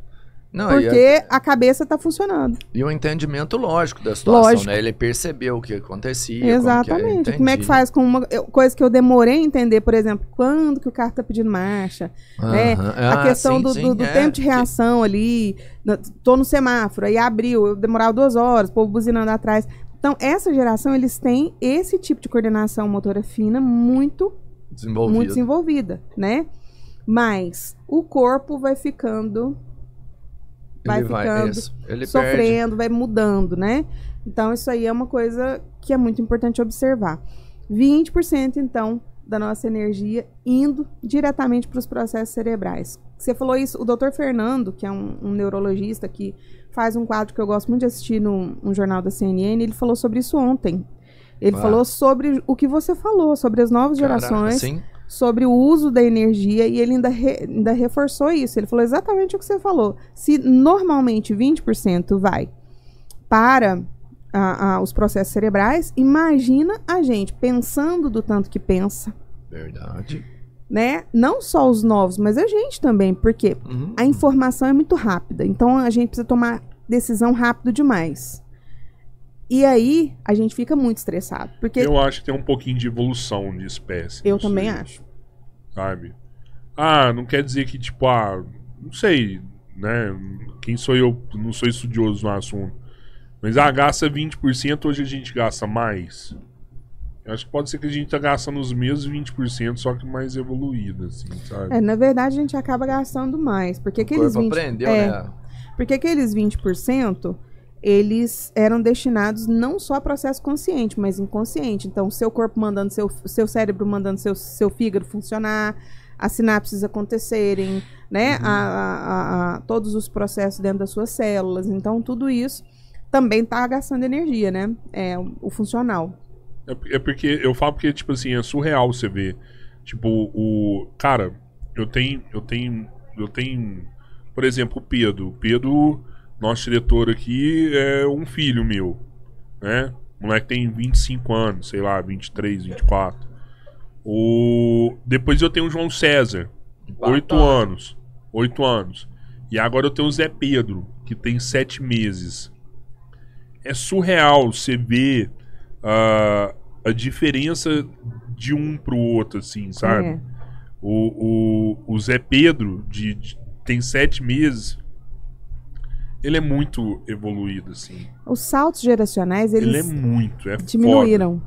Speaker 2: Não,
Speaker 3: porque
Speaker 2: é-
Speaker 3: a cabeça tá funcionando.
Speaker 2: e o entendimento lógico da situação,
Speaker 3: Lógico.
Speaker 2: né? Ele percebeu o que acontecia. como é,
Speaker 3: Exatamente. Como é que faz com uma coisa que eu demorei a entender, por exemplo, quando que o carro tá pedindo marcha, né?
Speaker 2: Aham.
Speaker 3: a
Speaker 2: Ah,
Speaker 3: questão
Speaker 2: sim,
Speaker 3: do,
Speaker 2: sim,
Speaker 3: do- do
Speaker 2: é.
Speaker 3: tempo de reação ali, tô no semáforo, aí abriu, eu demorava duas horas, o povo buzinando atrás. Então, essa geração, eles têm esse tipo de coordenação motora fina muito,
Speaker 2: Desenvolvido.
Speaker 3: muito desenvolvida, né? Mas o corpo vai ficando, vai
Speaker 2: Ele
Speaker 3: ficando
Speaker 2: isso. Ele perde.
Speaker 3: sofrendo, vai mudando, né? Então, isso aí é uma coisa que é muito importante observar. 20%, então, da nossa energia indo diretamente para os processos cerebrais. Você falou isso, o doutor Fernando, que é um, um neurologista que faz um quadro que eu gosto muito de assistir no um jornal da CNN, ele falou sobre isso ontem. Ele
Speaker 2: Ah.
Speaker 3: falou sobre o que você falou, sobre as novas
Speaker 2: Caraca,
Speaker 3: gerações,
Speaker 2: sim.
Speaker 3: sobre o uso da energia e ele ainda, re- ainda reforçou isso. Ele falou exatamente o que você falou. Se normalmente 20% vai para a- a- os processos cerebrais, imagina a gente pensando do tanto que pensa,
Speaker 2: Verdade.
Speaker 3: Né? Não só os novos, mas a gente também, porque
Speaker 2: Uhum.
Speaker 3: a informação é muito rápida. Então a gente precisa tomar decisão rápido demais. E aí a gente fica muito estressado, porque eu,
Speaker 1: Eu acho que tem um pouquinho de evolução de espécie. nisso
Speaker 3: também
Speaker 1: aí,
Speaker 3: acho.
Speaker 1: Sabe? Ah, não quer dizer que, tipo, ah, não sei, né? Quem sou eu? Não sou estudioso no assunto. Mas, ah, gasta 20%, hoje a gente gasta mais. Eu acho que pode ser que a gente tá gastando os mesmos 20%, só que mais evoluído, assim, sabe?
Speaker 3: É, na verdade a gente acaba gastando mais, porque
Speaker 2: O
Speaker 3: aqueles
Speaker 2: corpo
Speaker 3: 20,
Speaker 2: aprendeu,
Speaker 3: é,
Speaker 2: né?
Speaker 3: Porque aqueles 20%, eles eram destinados não só a processo consciente, mas inconsciente. Então, seu corpo mandando seu, seu cérebro mandando seu, seu fígado funcionar, as sinapses acontecerem, né? A- a- a- a- todos os processos dentro das suas células. Então, tudo isso também tá gastando energia, né? É o funcional.
Speaker 1: É, é porque eu falo porque, tipo assim, é surreal você ver. Tipo, o. Cara, eu tenho. Eu tenho. Eu tenho. Por exemplo, o Pedro. O Pedro, nosso diretor aqui, é um filho meu. Né? O moleque tem 25 anos, sei lá, 23, 24. O... Depois eu tenho o João César, 8
Speaker 2: Bacana.
Speaker 1: anos. 8 anos. E agora eu tenho o Zé Pedro, que tem 7 meses. É surreal você ver ah, a diferença de um pro outro, assim, sabe?
Speaker 3: É.
Speaker 1: O, o, o Zé Pedro, de, de- tem sete meses, ele é muito evoluído, assim.
Speaker 3: Os saltos geracionais,
Speaker 1: Ele é
Speaker 3: eles
Speaker 1: muito, é
Speaker 3: diminuíram.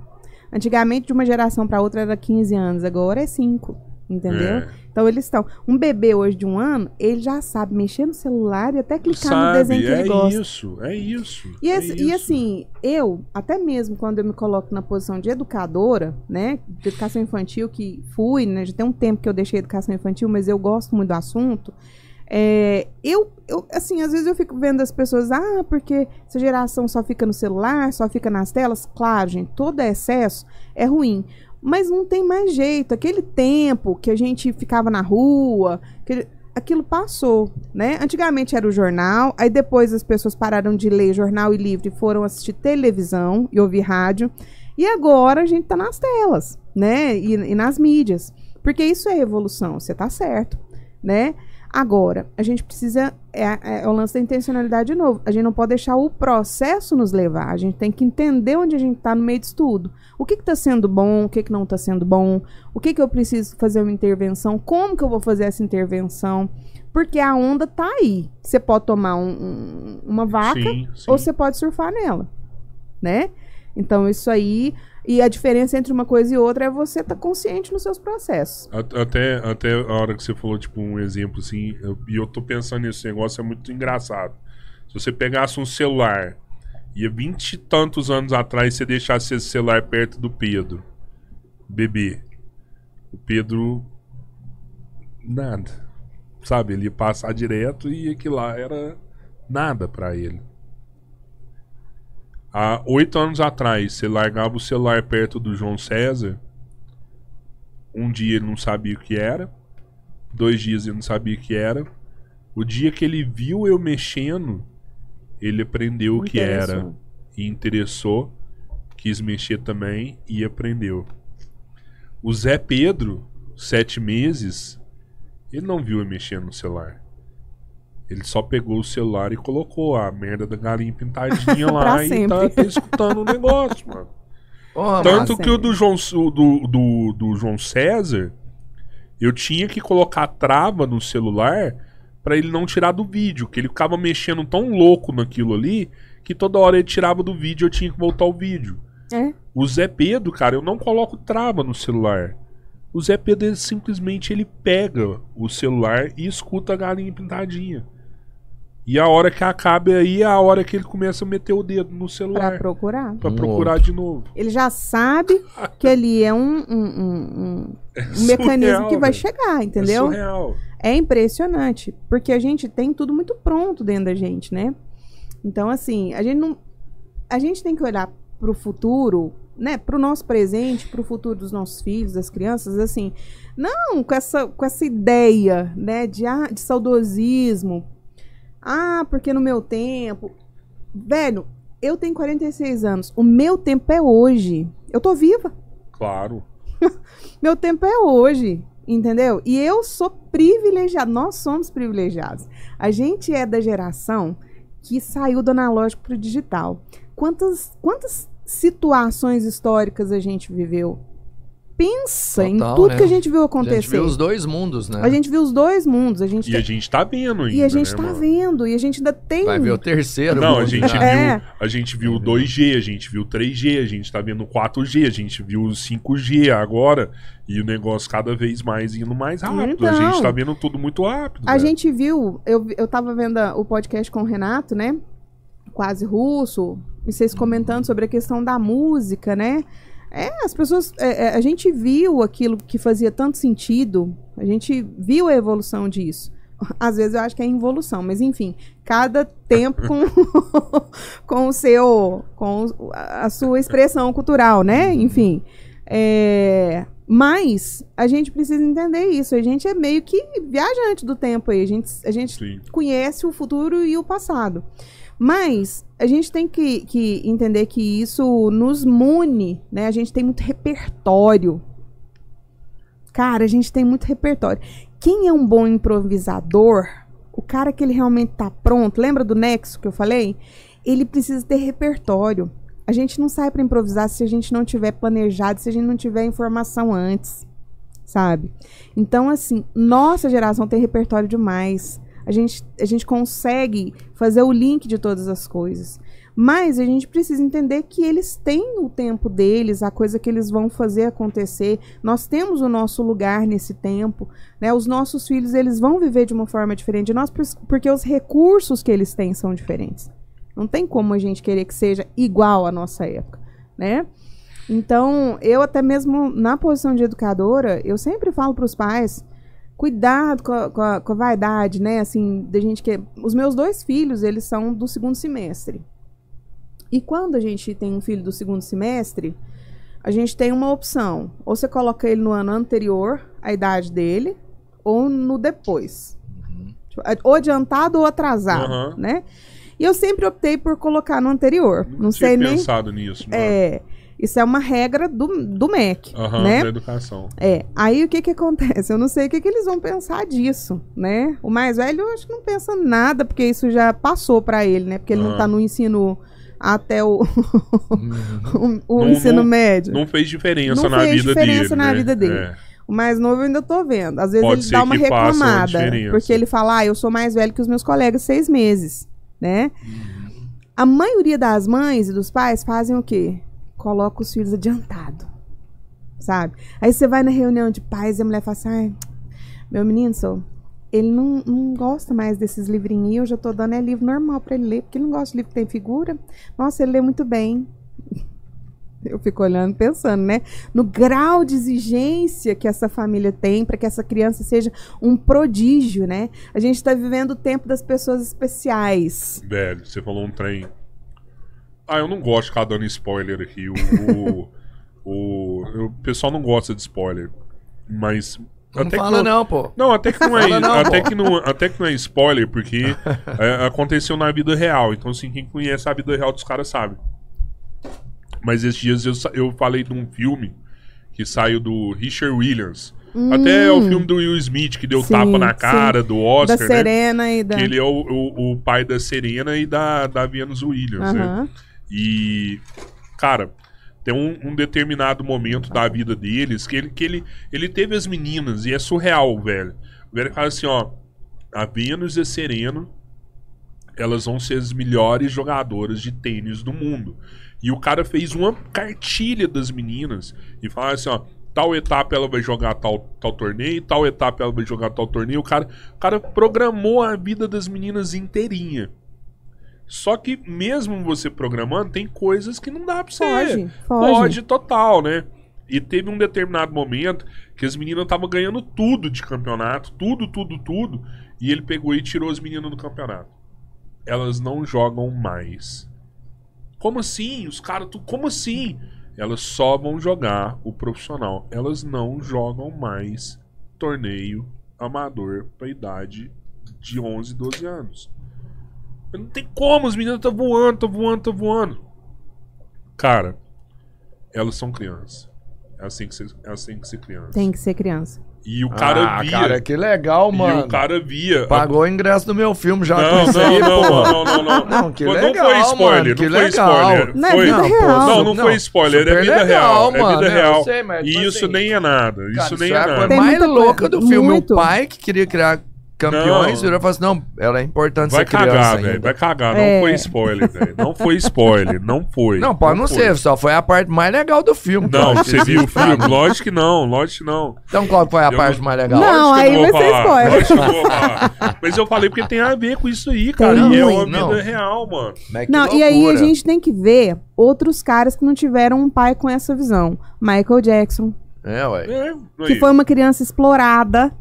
Speaker 3: Antigamente, de uma geração para outra era 15 anos, agora é 5. Entendeu?
Speaker 1: É.
Speaker 3: Então eles estão. Um bebê hoje de um ano, ele já sabe mexer no celular e até clicar no
Speaker 1: Sabe,
Speaker 3: desenho que
Speaker 1: é
Speaker 3: ele gosta.
Speaker 1: isso, é isso.
Speaker 3: E,
Speaker 1: é
Speaker 3: esse- e
Speaker 1: isso.
Speaker 3: assim, eu, até mesmo quando eu me coloco na posição de educadora, né? De educação infantil, que fui, né? Já tem um tempo que eu deixei educação infantil, mas eu gosto muito do assunto. é, eu, eu, assim, às vezes eu fico vendo as pessoas, ah, porque essa geração só fica no celular, só fica nas telas. Claro, gente, todo excesso é ruim. Mas não tem mais jeito. Aquele tempo que a gente ficava na rua, aquilo passou, né? Antigamente era o jornal, aí depois as pessoas pararam de ler jornal e livro e foram assistir televisão e ouvir rádio. E agora a gente tá nas telas, né? E, e nas mídias. Porque isso é evolução, você tá certo, né? Agora, a gente precisa. É, é o lance da intencionalidade de novo. A gente não pode deixar o processo nos levar. A gente tem que entender onde a gente está no meio disso tudo. O que está sendo bom, o que, que não está sendo bom, o que, que eu preciso fazer uma intervenção, como que eu vou fazer essa intervenção. Porque a onda tá aí. Você pode tomar um- um- uma vaca
Speaker 1: Sim, sim.
Speaker 3: ou você pode surfar nela, né? Então isso aí e a diferença entre uma coisa e outra é você estar consciente nos seus processos.
Speaker 1: Até, até a hora que você falou, tipo, um exemplo assim, eu- e eu tô pensando nesse negócio, é muito engraçado. Se você pegasse um celular e vinte e tantos anos atrás você deixasse esse celular perto do Pedro, bebê, o Pedro. Nada. Sabe, ele ia passar direto e aquilo lá era nada pra ele. Há oito anos atrás, você largava o celular perto do João César. Um dia ele não sabia o que era. Dois dias ele não sabia o que era. O dia que ele viu eu mexendo, ele aprendeu o que era. E interessou. Quis mexer também e aprendeu. O Zé Pedro, sete meses, ele não viu eu mexendo no celular. Ele só pegou o celular e colocou a merda da galinha pintadinha lá e
Speaker 3: sempre.
Speaker 1: tá, tá escutando o negócio, mano.
Speaker 2: Porra,
Speaker 1: Tanto
Speaker 3: massa,
Speaker 1: que o do João, o do, do, do João César, eu tinha que colocar trava no celular pra ele não tirar do vídeo, que ele ficava mexendo tão louco naquilo ali que toda hora ele tirava do vídeo e eu tinha que voltar o vídeo.
Speaker 3: É.
Speaker 1: O Zé Pedro, cara, eu não coloco trava no celular. O Zé Pedro ele simplesmente ele pega o celular e escuta a galinha pintadinha. E a hora que acaba aí é a hora que ele começa a meter o dedo no
Speaker 3: Pra
Speaker 1: celular
Speaker 3: procurar.
Speaker 1: pra
Speaker 2: Um
Speaker 1: procurar
Speaker 2: outro.
Speaker 1: de novo.
Speaker 3: Ele já sabe que ali é um, um, um- um- um mecanismo
Speaker 1: surreal,
Speaker 3: que vai chegar,
Speaker 1: É
Speaker 3: entendeu?
Speaker 1: surreal.
Speaker 3: É impressionante, porque a gente tem tudo muito pronto dentro da gente, né? Então, assim, a gente não. A gente tem que olhar pro futuro, né? Pro nosso presente, pro futuro dos nossos filhos, das crianças, assim. Não com essa, com essa ideia, né? De, ah, de saudosismo. Ah, porque no meu tempo. Velho, eu tenho 46 anos. O meu tempo é hoje. Eu tô viva.
Speaker 1: Claro.
Speaker 3: Meu tempo é hoje, entendeu? E eu sou privilegiado, nós somos privilegiados. A gente é da geração que saiu do analógico para o digital. Quantas, quantas situações históricas a gente viveu? Pensa em
Speaker 2: Total,
Speaker 3: tudo
Speaker 2: né?
Speaker 3: que a gente viu
Speaker 2: A
Speaker 3: acontecer.
Speaker 2: gente viu os dois mundos, né?
Speaker 3: A gente viu os dois mundos. A gente
Speaker 1: E
Speaker 3: tem-
Speaker 1: a gente tá vendo ainda.
Speaker 3: e a gente
Speaker 1: né,
Speaker 3: tá
Speaker 1: mano?
Speaker 3: vendo. E a gente ainda tem.
Speaker 2: Vai ver o terceiro
Speaker 1: Não, a
Speaker 2: mundo,
Speaker 1: gente,
Speaker 2: né?
Speaker 1: viu,
Speaker 3: É.
Speaker 1: a gente viu o 2G, a gente viu o 3G, a gente tá vendo o 4G, a gente viu o 5G agora. E o negócio cada vez mais indo mais rápido. A
Speaker 3: Então.
Speaker 1: gente tá vendo tudo muito rápido.
Speaker 3: A
Speaker 1: né?
Speaker 3: gente viu, eu, eu tava vendo a- o podcast com o Renato, né? Quase russo, e vocês comentando sobre a questão da música, né? É, as pessoas. é, é, a gente viu aquilo que fazia tanto sentido, a gente viu a evolução disso. Às vezes eu acho que é involução, mas enfim, cada tempo com, com o seu. com a sua expressão cultural, né? Enfim. É, mas a gente precisa entender isso. A gente é meio que viajante do tempo aí. A gente, a gente
Speaker 1: Sim.
Speaker 3: conhece o futuro e o passado. Mas a gente tem que, que entender que isso nos mune, né? A gente tem muito repertório. Cara, a gente tem muito repertório. Quem é um bom improvisador, o cara que ele realmente tá pronto, lembra do Nexo que eu falei? Ele precisa ter repertório. A gente não sai para improvisar se a gente não tiver planejado, se a gente não tiver informação antes, sabe? Então, assim, nossa geração tem repertório demais. A gente, a gente consegue fazer o link de todas as coisas. Mas a gente precisa entender que eles têm o tempo deles, a coisa que eles vão fazer acontecer. Nós temos o nosso lugar nesse tempo, né? Os nossos filhos, eles vão viver de uma forma diferente de nós por- porque os recursos que eles têm são diferentes. Não tem como a gente querer que seja igual à nossa época, né? Então, eu até mesmo na posição de educadora, eu sempre falo para os pais, cuidado com a, com a- com a vaidade, né? Assim, da gente que os meus dois filhos, eles são do segundo semestre. E quando a gente tem um filho do segundo semestre, a gente tem uma opção. Ou você coloca ele no ano anterior, a idade dele, ou no depois. Tipo, Ou adiantado ou atrasado,
Speaker 1: Aham.
Speaker 3: né? E eu sempre optei por colocar no anterior. Não,
Speaker 1: Não
Speaker 3: sei nem.
Speaker 1: pensado nisso, mano.
Speaker 3: É, isso é uma regra do, do MEC,
Speaker 1: Aham,
Speaker 3: né?
Speaker 1: da educação.
Speaker 3: É, aí o que que acontece? Eu não sei o que que eles vão pensar disso, né? O mais velho eu acho que não pensa nada, porque isso já passou pra ele, né? Porque ele não
Speaker 1: Ah.
Speaker 3: tá no ensino até o, o, o
Speaker 1: Não-
Speaker 3: ensino
Speaker 1: não-
Speaker 3: médio.
Speaker 1: Não fez diferença
Speaker 3: Não
Speaker 1: na
Speaker 3: fez
Speaker 1: vida
Speaker 3: diferença
Speaker 1: dele.
Speaker 3: na
Speaker 1: né?
Speaker 3: vida dele.
Speaker 1: É.
Speaker 3: O mais novo eu ainda tô vendo. Às vezes
Speaker 1: Pode
Speaker 3: ele dá uma
Speaker 1: uma
Speaker 3: reclamada,
Speaker 1: diferença.
Speaker 3: porque ele fala, ah, eu sou mais velho que os meus colegas seis meses, né?
Speaker 1: Uhum.
Speaker 3: A maioria das mães e dos pais fazem o quê? Coloca os filhos adiantado, sabe? Aí você vai na reunião de pais e a mulher fala assim, meu menino, só, ele não, não gosta mais desses livrinhos, eu já tô dando é livro normal pra ele ler, porque ele não gosta de livro que tem figura. Nossa, ele lê muito bem. Eu fico olhando pensando, né? No grau de exigência que essa família tem para que essa criança seja um prodígio, né? A gente está vivendo o tempo das pessoas especiais.
Speaker 1: Velho, você falou um trem. Ah, eu não gosto de ficar dando spoiler aqui. O, o, o, o pessoal não gosta de spoiler. Mas.
Speaker 2: Não
Speaker 1: até que
Speaker 2: fala não, pô.
Speaker 1: Não, até que não é,
Speaker 2: Fala não,
Speaker 1: até
Speaker 2: pô.
Speaker 1: que não, até que não é spoiler, porque é, aconteceu na vida real. Então, assim, quem conhece a vida real dos caras sabe. Mas esses dias eu, eu falei de um filme que saiu do Richard Williams. Até o filme do Will Smith, que deu
Speaker 3: Hum. Sim,
Speaker 1: tapa na
Speaker 3: sim.
Speaker 1: cara do
Speaker 3: da
Speaker 1: Oscar, né?
Speaker 3: Serena e da.
Speaker 1: Que ele é o, o, o pai da Serena e da, da Venus Williams, né? E, cara, tem um, um determinado momento da vida deles que ele, que ele, ele teve as meninas e é surreal, velho. O velho fala assim, ó, a Venus e Serena, elas vão ser as melhores jogadoras de tênis do mundo. E o cara fez uma cartilha das meninas e fala assim, ó, tal etapa ela vai jogar tal, tal torneio, tal etapa ela vai jogar tal torneio. O cara, o cara programou a vida das meninas inteirinha. Só que mesmo você programando, tem coisas que não dá pra você.
Speaker 3: Foge, foge.
Speaker 1: Pode total, né? E teve um determinado momento que as meninas estavam ganhando tudo de campeonato, tudo, tudo, tudo, e ele pegou e tirou as meninas do campeonato. Elas não jogam mais. Como assim? Os caras, tu- como assim? Elas só vão jogar o profissional. Elas não jogam mais torneio amador pra idade de 11, 12 anos. Não tem como, os meninos estão voando, estão voando, estão voando. Cara, elas são crianças. Elas têm que ser, elas têm que ser crianças.
Speaker 3: Tem que ser criança.
Speaker 1: E o cara
Speaker 2: ah,
Speaker 1: via.
Speaker 2: cara, que legal,
Speaker 1: e
Speaker 2: mano.
Speaker 1: o cara via.
Speaker 2: Pagou o ingresso do meu filme já
Speaker 1: Não,
Speaker 2: com isso
Speaker 1: não,
Speaker 2: aí,
Speaker 1: não,
Speaker 2: pô.
Speaker 1: não, não, não, não.
Speaker 2: Não, que
Speaker 1: Não
Speaker 2: legal,
Speaker 1: foi spoiler,
Speaker 2: mano,
Speaker 1: não
Speaker 2: que
Speaker 1: foi
Speaker 2: legal.
Speaker 1: spoiler.
Speaker 3: Não, é
Speaker 1: Foi-
Speaker 3: vida
Speaker 2: pô,
Speaker 3: real.
Speaker 1: Não, não, foi spoiler, é vida
Speaker 2: legal,
Speaker 1: real. É
Speaker 2: mano,
Speaker 1: vida
Speaker 2: eu
Speaker 1: real.
Speaker 2: sei, mas,
Speaker 1: e
Speaker 2: tipo
Speaker 1: isso
Speaker 2: assim,
Speaker 1: nem é nada.
Speaker 2: Cara,
Speaker 1: isso nem
Speaker 2: é
Speaker 1: é
Speaker 2: a coisa
Speaker 1: nada.
Speaker 3: Tem
Speaker 2: mais louca do filme.
Speaker 3: muito.
Speaker 2: O pai que queria criar campeões
Speaker 1: Não.
Speaker 2: virou e falou assim: não, ela é importante
Speaker 1: Vai
Speaker 2: ser criança
Speaker 1: cagar, velho. Vai cagar. Não
Speaker 3: É.
Speaker 1: foi spoiler, velho. Não foi spoiler. Não foi.
Speaker 2: Não, pode não,
Speaker 1: foi.
Speaker 2: ser, só foi a parte mais legal do filme.
Speaker 1: Não, você viu o filme? Lógico que não, lógico que não.
Speaker 2: Então qual foi a
Speaker 1: Eu
Speaker 2: parte
Speaker 1: não-
Speaker 2: mais legal?
Speaker 3: Não, aí vai ser spoiler.
Speaker 1: lógico que eu vou falar. Mas eu falei porque tem a ver com isso aí, cara.
Speaker 3: Tem
Speaker 1: e é uma vida
Speaker 2: Não.
Speaker 1: real, mano.
Speaker 2: Mas que
Speaker 3: Não, e aí a gente tem que ver outros caras que não tiveram um pai com essa visão. Michael Jackson,
Speaker 2: É, ué.
Speaker 1: É,
Speaker 3: que foi uma criança explorada,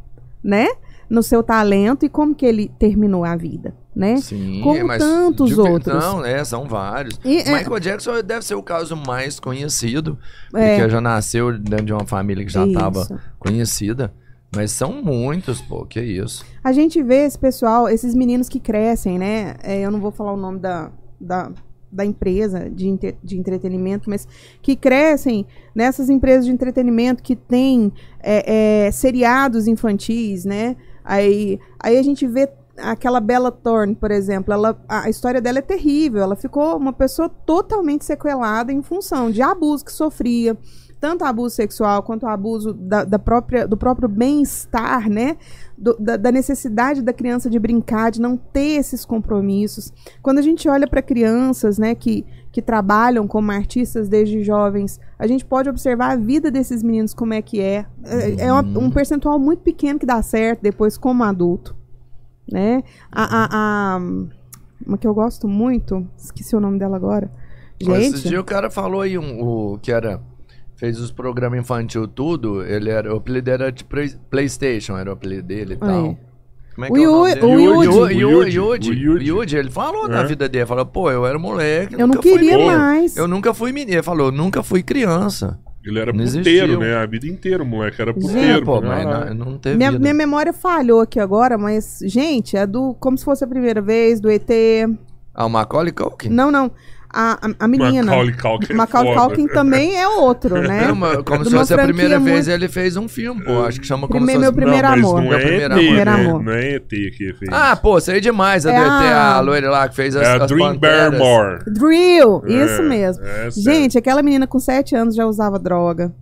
Speaker 3: né? No seu talento e como que ele terminou a vida, né?
Speaker 2: Sim,
Speaker 3: Como
Speaker 2: mas
Speaker 3: tantos outros.
Speaker 2: Não, é, são vários.
Speaker 3: E, é,
Speaker 2: Michael Jackson deve ser o caso mais conhecido,
Speaker 3: É.
Speaker 2: porque já nasceu dentro de uma família que já estava conhecida. Mas são muitos, pô, que isso.
Speaker 3: A gente vê esse pessoal, esses meninos que crescem, né? É, eu não vou falar o nome da, da, da empresa de, entre- de entretenimento, mas que crescem nessas empresas de entretenimento que têm é, é, seriados infantis, né? Aí, aí a gente vê aquela Bella Thorne, por exemplo, ela, a história dela é terrível. Ela ficou uma pessoa totalmente sequelada em função de abuso que sofria, tanto abuso sexual quanto abuso da, da própria, do próprio bem-estar, né? Do- da, da necessidade da criança de brincar, de não ter esses compromissos. Quando a gente olha para crianças, né, que, que trabalham como artistas desde jovens, a gente pode observar a vida desses meninos como é que é. É, é uma- um percentual muito pequeno que dá certo depois como adulto, né? A, a, a- uma que eu gosto muito, esqueci o nome dela agora.
Speaker 2: Esse
Speaker 3: Gente,
Speaker 2: dia o cara falou aí um, o que era. Fez os programas infantil tudo. Ele era. O apelido era de Play- Playstation, era o apelido dele e tal.
Speaker 3: Aí.
Speaker 2: Como é
Speaker 3: O
Speaker 2: que é o dele?
Speaker 3: o
Speaker 1: O O
Speaker 2: o ele falou na
Speaker 1: É.
Speaker 2: vida dele, falou, pô, eu era moleque,
Speaker 3: eu não
Speaker 2: nunca fui
Speaker 3: queria mais.
Speaker 2: Eu nunca fui menino. Ele falou, nunca fui criança.
Speaker 1: Ele era
Speaker 2: Não
Speaker 1: puteiro,
Speaker 2: existiu.
Speaker 1: né? A vida inteira, o moleque era
Speaker 3: Gente,
Speaker 1: puteiro.
Speaker 2: pô, mas não, não teve
Speaker 3: Minha, minha memória falhou aqui agora, mas, gente, é do. Como se fosse a primeira vez, do ET.
Speaker 2: Ah, o Macaulay Culkin?
Speaker 3: Não, não. A, a, a menina.
Speaker 1: Macaulay Culkin é
Speaker 3: Macaulay. Culkin também é outro, né?
Speaker 2: Não, mas como
Speaker 3: De
Speaker 2: se fosse a primeira
Speaker 3: franquia
Speaker 2: vez
Speaker 3: muito-
Speaker 2: ele fez um filme, pô. Acho que chama como
Speaker 3: Primeiro-
Speaker 2: se
Speaker 3: meu
Speaker 2: fosse...
Speaker 3: primeiro
Speaker 1: não,
Speaker 3: amor.
Speaker 1: Não
Speaker 2: Meu
Speaker 1: é
Speaker 2: primeiro
Speaker 1: ET,
Speaker 2: amor.
Speaker 3: Primeiro
Speaker 1: né?
Speaker 3: amor.
Speaker 1: Não é ET que fez.
Speaker 2: Ah, pô, sei demais. A
Speaker 3: É
Speaker 2: DT,
Speaker 3: a-
Speaker 2: a loira lá que fez as,
Speaker 1: é a
Speaker 2: as
Speaker 1: Dream
Speaker 2: Panteras.
Speaker 1: Barrymore.
Speaker 3: Drill,
Speaker 1: É,
Speaker 3: isso mesmo.
Speaker 1: é.
Speaker 3: Gente, aquela menina com 7 anos já usava droga.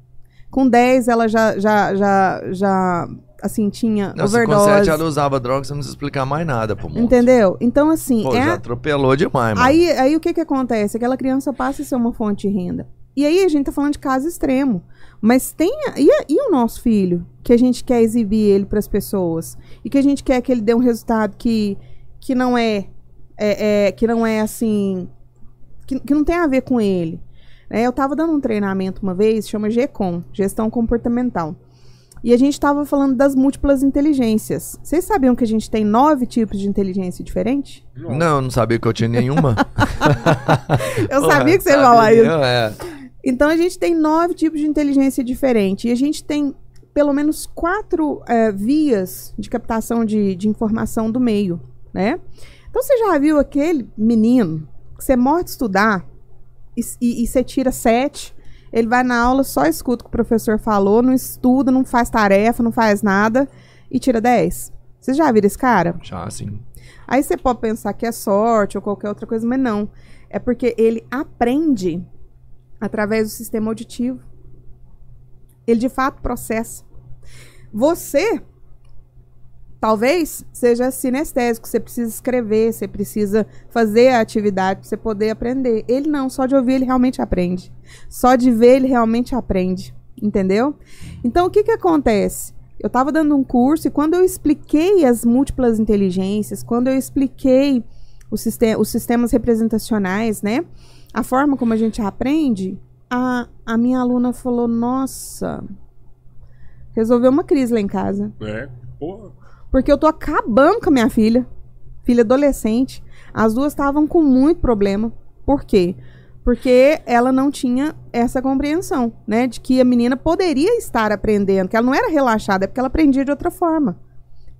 Speaker 3: Com 10 ela já, já, já, já assim, tinha
Speaker 2: Não, se com
Speaker 3: overdose.
Speaker 2: 7 ela usava droga, você não precisa explicar mais nada pro mundo.
Speaker 3: Entendeu? Então, assim,
Speaker 2: Pô,
Speaker 3: é,
Speaker 2: já atropelou demais, mano.
Speaker 3: Aí, aí o que que acontece? Aquela criança passa a ser uma fonte de renda. E aí a gente tá falando de caso extremo. Mas tem. E, e o nosso filho? Que a gente quer exibir ele para as pessoas. E que a gente quer que ele dê um resultado que, que não é, é, é- Que não é assim. Que, que não tem a ver com ele. É, eu tava dando um treinamento uma vez, chama GCOM Gestão Comportamental. E a gente tava falando das múltiplas inteligências. Vocês sabiam que a gente tem nove tipos de inteligência diferente?
Speaker 2: Não, eu não sabia que eu tinha nenhuma.
Speaker 3: Eu
Speaker 2: Porra,
Speaker 3: sabia que você ia falar isso.
Speaker 2: É.
Speaker 3: Então a gente tem nove tipos de inteligência diferente. E a gente tem pelo menos quatro eh, vias de captação de, de informação do meio, né? Então você já viu aquele menino que você morre de estudar e, e- e você tira sete, ele vai na aula, só escuta o que o professor falou, não estuda, não faz tarefa, não faz nada e tira dez. Vocês já viram esse cara?
Speaker 2: Já, assim.
Speaker 3: Aí você pode pensar que é sorte ou qualquer outra coisa, mas não. É porque ele aprende através do sistema auditivo. Ele de fato processa. Você talvez seja sinestésico, você precisa escrever, você precisa fazer a atividade para você poder aprender. Ele não, só de ouvir ele realmente aprende. Só de ver ele realmente aprende, entendeu? Então o que que acontece? Eu estava dando um curso e quando eu expliquei as múltiplas inteligências, quando eu expliquei sistema, os sistemas representacionais, né? A forma como a gente aprende, a, a minha aluna falou: Nossa, resolveu uma crise lá em casa.
Speaker 1: É, porra.
Speaker 3: Porque eu tô acabando com a minha filha, filha adolescente. As duas estavam com muito problema. Por quê? Porque ela não tinha essa compreensão, né? De que a menina poderia estar aprendendo, que ela não era relaxada, é porque ela aprendia de outra forma.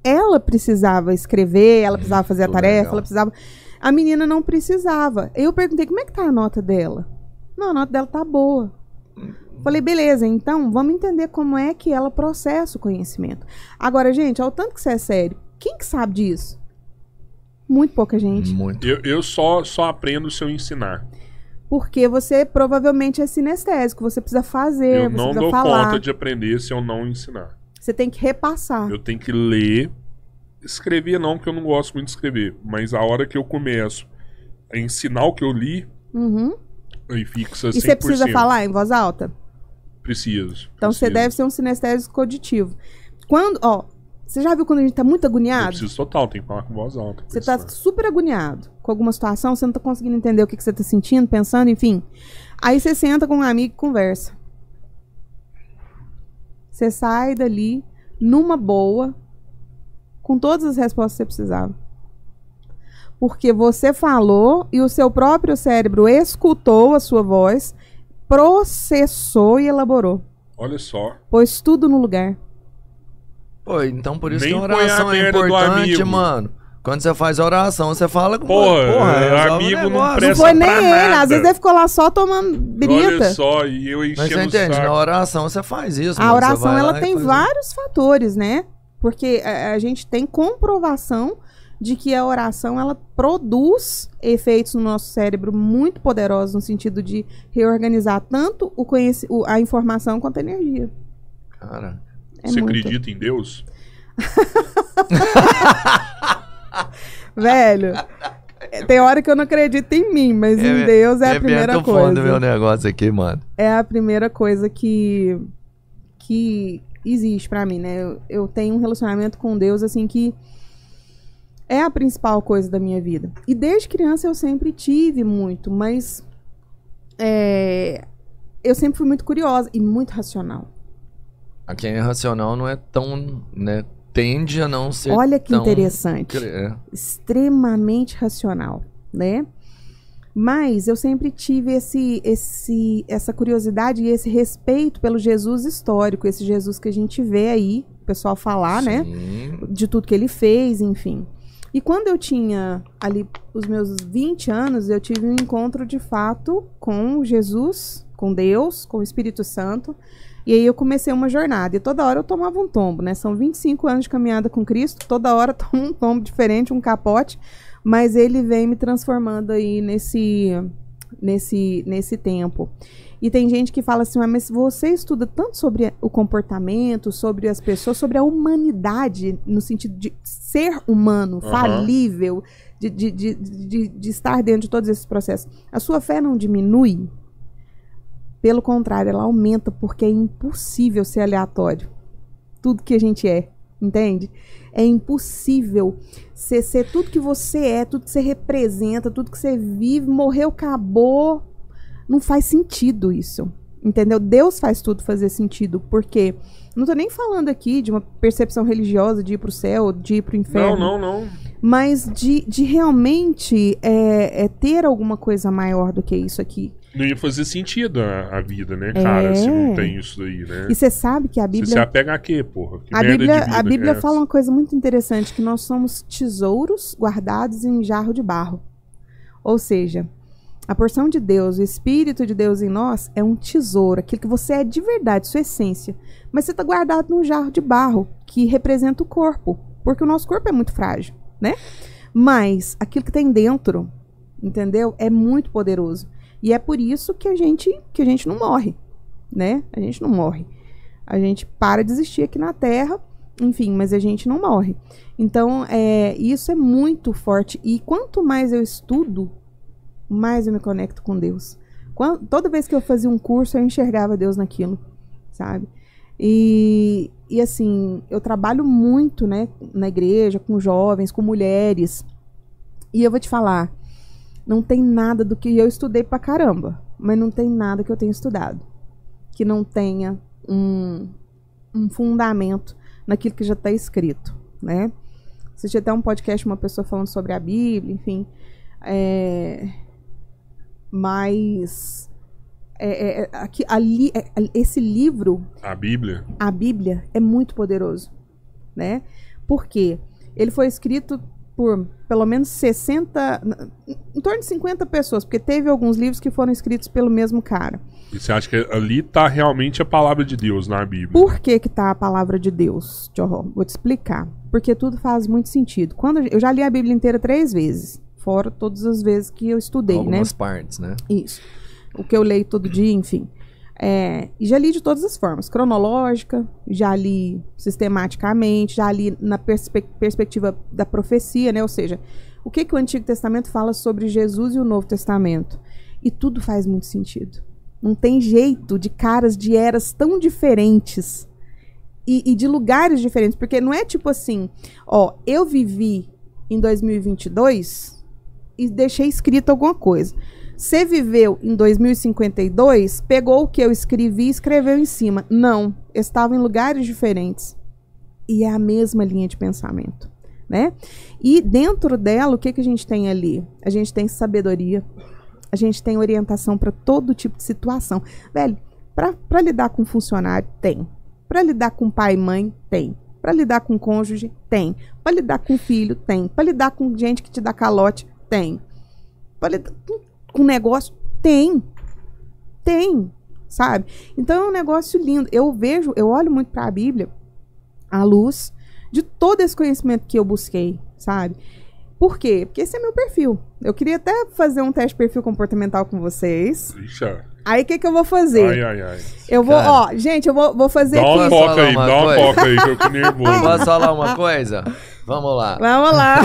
Speaker 3: Ela precisava escrever, ela precisava fazer a
Speaker 2: Muito
Speaker 3: tarefa,
Speaker 2: legal.
Speaker 3: ela precisava. A menina não precisava. Eu perguntei como é que tá a nota dela. Não, a nota dela tá boa. Falei, beleza, então vamos entender como é que ela processa o conhecimento. Agora, gente, ao tanto que você é sério, quem que sabe disso? Muito pouca gente.
Speaker 2: Muito.
Speaker 1: Eu, eu só, só aprendo se eu ensinar.
Speaker 3: Porque você provavelmente é sinestésico, você precisa fazer,
Speaker 1: eu
Speaker 3: você
Speaker 1: não
Speaker 3: precisa
Speaker 1: dou
Speaker 3: falar.
Speaker 1: conta de aprender se eu não ensinar.
Speaker 3: Você tem que repassar.
Speaker 1: Eu tenho que ler. Escrever não, porque eu não gosto muito de escrever. Mas a hora que eu começo a ensinar o que eu li,
Speaker 3: Uhum.
Speaker 1: aí fixa 100%.
Speaker 3: E você precisa falar em voz alta?
Speaker 1: Preciso.
Speaker 3: Então você
Speaker 1: preciso.
Speaker 3: deve ser um sinestésico auditivo. Quando, ó, você já viu quando a gente tá muito
Speaker 1: Eu
Speaker 3: agoniado?
Speaker 1: preciso total, tem que falar com voz alta.
Speaker 3: Você tá super agoniado com alguma situação, você não tá conseguindo entender o que, que você tá sentindo, pensando, enfim. Aí você senta com um amigo e conversa. Você sai dali numa boa, com todas as respostas que você precisava. Porque você falou e o seu próprio cérebro escutou a sua voz, processou e elaborou.
Speaker 1: Olha só.
Speaker 3: Pôs tudo no lugar.
Speaker 2: Pô, então por isso
Speaker 1: Nem
Speaker 2: que a
Speaker 1: põe a
Speaker 2: oração é importante, mano. Quando você faz oração, você fala com
Speaker 1: Porra,
Speaker 2: o
Speaker 1: amigo não
Speaker 2: negócio.
Speaker 3: Não
Speaker 1: presta
Speaker 3: foi nem
Speaker 1: pra
Speaker 3: ele,
Speaker 1: nada.
Speaker 3: às vezes ele ficou lá só tomando brita.
Speaker 1: Olha só, e eu
Speaker 2: Mas
Speaker 1: enchendo
Speaker 2: você
Speaker 1: o
Speaker 2: entende,
Speaker 1: saco.
Speaker 2: na oração você faz isso.
Speaker 3: A
Speaker 2: mano. Você
Speaker 3: oração ela tem vários fatores, né? Porque a, a gente tem comprovação de que a oração ela produz efeitos no nosso cérebro muito poderosos no sentido de reorganizar tanto o conheci- o- a informação quanto a energia.
Speaker 2: Cara,
Speaker 3: É
Speaker 1: Você
Speaker 3: muito.
Speaker 1: acredita em Deus?
Speaker 3: Velho, é, tem hora que eu não acredito em mim, mas em Deus é a primeira
Speaker 2: o fundo do meu
Speaker 3: coisa.
Speaker 2: negócio aqui, mano.
Speaker 3: É a primeira coisa que que existe pra mim, né? Eu, eu tenho um relacionamento com Deus assim que é a principal coisa da minha vida. E desde criança eu sempre tive muito, mas é, eu sempre fui muito curiosa e muito racional.
Speaker 2: A quem é racional não é tão, né? Tende a não ser
Speaker 3: Olha que
Speaker 2: tão...
Speaker 3: interessante.
Speaker 2: É.
Speaker 3: extremamente racional, né? Mas eu sempre tive esse, esse, essa curiosidade e esse respeito pelo Jesus histórico, esse Jesus que a gente vê aí, o pessoal falar, né?
Speaker 2: Sim.
Speaker 3: De tudo que ele fez, enfim. E quando eu tinha ali os meus 20 anos, eu tive um encontro de fato com Jesus, com Deus, com o Espírito Santo. E aí eu comecei uma jornada. E toda hora eu tomava um tombo, né? São 25 anos de caminhada com Cristo. Toda hora tomo um tombo diferente, um capote. Mas ele vem me transformando aí nesse, nesse, nesse tempo. E tem gente que fala assim, "Ah, mas você estuda tanto sobre o comportamento, sobre as pessoas, sobre a humanidade, no sentido de ser humano,
Speaker 1: Aham.
Speaker 3: falível, de, de, de, de, de estar dentro de todos esses processos. A sua fé não diminui? Pelo contrário, ela aumenta, porque é impossível ser aleatório. Tudo que a gente é, entende? É impossível ser, ser tudo que você é, tudo que você representa, tudo que você vive, morreu, acabou. Não faz sentido isso. Entendeu? Deus faz tudo fazer sentido. Porque não tô nem falando aqui de uma percepção religiosa de ir pro céu, de ir pro inferno
Speaker 1: Não, não, não.
Speaker 3: mas de, de realmente é, é ter alguma coisa maior do que isso aqui.
Speaker 1: Não ia fazer sentido a, a vida, né, cara?
Speaker 3: É.
Speaker 1: Se não tem isso daí, né?
Speaker 3: E você sabe que a
Speaker 1: Você se
Speaker 3: Bíblia,
Speaker 1: apega a quê, porra? Que
Speaker 3: a Bíblia,
Speaker 1: vida
Speaker 3: a Bíblia
Speaker 1: é
Speaker 3: fala uma coisa muito interessante, que nós somos tesouros guardados em jarro de barro. Ou seja, a porção de Deus, o Espírito de Deus em nós é um tesouro, aquilo que você é de verdade, sua essência. Mas você está guardado num jarro de barro, que representa o corpo. Porque o nosso corpo é muito frágil, né? Mas aquilo que tem dentro, entendeu? É muito poderoso. E é por isso que a gente, que a gente não morre, né? A gente não morre. A gente para de existir aqui na Terra, enfim, mas a gente não morre. Então, é, isso é muito forte. E quanto mais eu estudo, mais eu me conecto com Deus. Quan- toda vez que eu fazia um curso, eu enxergava Deus naquilo, sabe? E, e assim, eu trabalho muito, né, na igreja, com jovens, com mulheres. E eu vou te falar, não tem nada do que eu estudei pra caramba, mas não tem nada que eu tenha estudado que não tenha um, um fundamento naquilo que já está escrito, né? Assisti até um podcast, uma pessoa falando sobre a Bíblia, enfim. É, mas é, é, aqui, ali, é, esse livro
Speaker 1: A Bíblia?
Speaker 3: a Bíblia é muito poderoso, né? Porque ele foi escrito por pelo menos 60, em torno de 50 pessoas, porque teve alguns livros que foram escritos pelo mesmo cara.
Speaker 1: E você acha que ali tá realmente a palavra de Deus na Bíblia?
Speaker 3: Por que que tá a palavra de Deus, Jorro? Vou te explicar. Porque tudo faz muito sentido. Quando eu já li a Bíblia inteira três vezes, fora todas as vezes que eu estudei, né?
Speaker 2: Algumas partes, né?
Speaker 3: Isso. O que eu leio todo dia, enfim. É, e já li de todas as formas. Cronológica, já li sistematicamente, já li na perspe- perspectiva da profecia, né? Ou seja, o que, que o Antigo Testamento fala sobre Jesus e o Novo Testamento. E tudo faz muito sentido. Não tem jeito de caras de eras tão diferentes e, e de lugares diferentes. Porque não é tipo assim, ó, eu vivi em 2022 e deixei escrito alguma coisa. Você viveu em 2052, pegou o que eu escrevi e escreveu em cima. Não, estavam em lugares diferentes. E é a mesma linha de pensamento, né? E dentro dela, o que, que a gente tem ali? A gente tem sabedoria, a gente tem orientação para todo tipo de situação. Velho, para lidar com funcionário, tem. Para lidar com pai e mãe, tem. Para lidar com cônjuge, tem. Para lidar com filho, tem. Para lidar com gente que te dá calote, tem. Lidar com, negócio, tem. Tem, sabe? Então é um negócio lindo. Eu vejo, eu olho muito para a Bíblia à luz de todo esse conhecimento que eu busquei, sabe? Por quê? Porque esse é meu perfil. Eu queria até fazer um teste de perfil comportamental com vocês.
Speaker 1: Ixi.
Speaker 3: Aí o que, que eu vou fazer?
Speaker 1: ai, ai, ai.
Speaker 3: Eu vou,
Speaker 2: Cara.
Speaker 3: ó, gente, eu vou, vou fazer
Speaker 1: Dá uma
Speaker 3: aqui.
Speaker 2: Posso
Speaker 1: foca
Speaker 2: falar
Speaker 1: aí,
Speaker 2: uma
Speaker 1: dá uma foca aí, que eu tô nervoso.
Speaker 2: Posso falar uma coisa? Vamos lá.
Speaker 3: Vamos lá.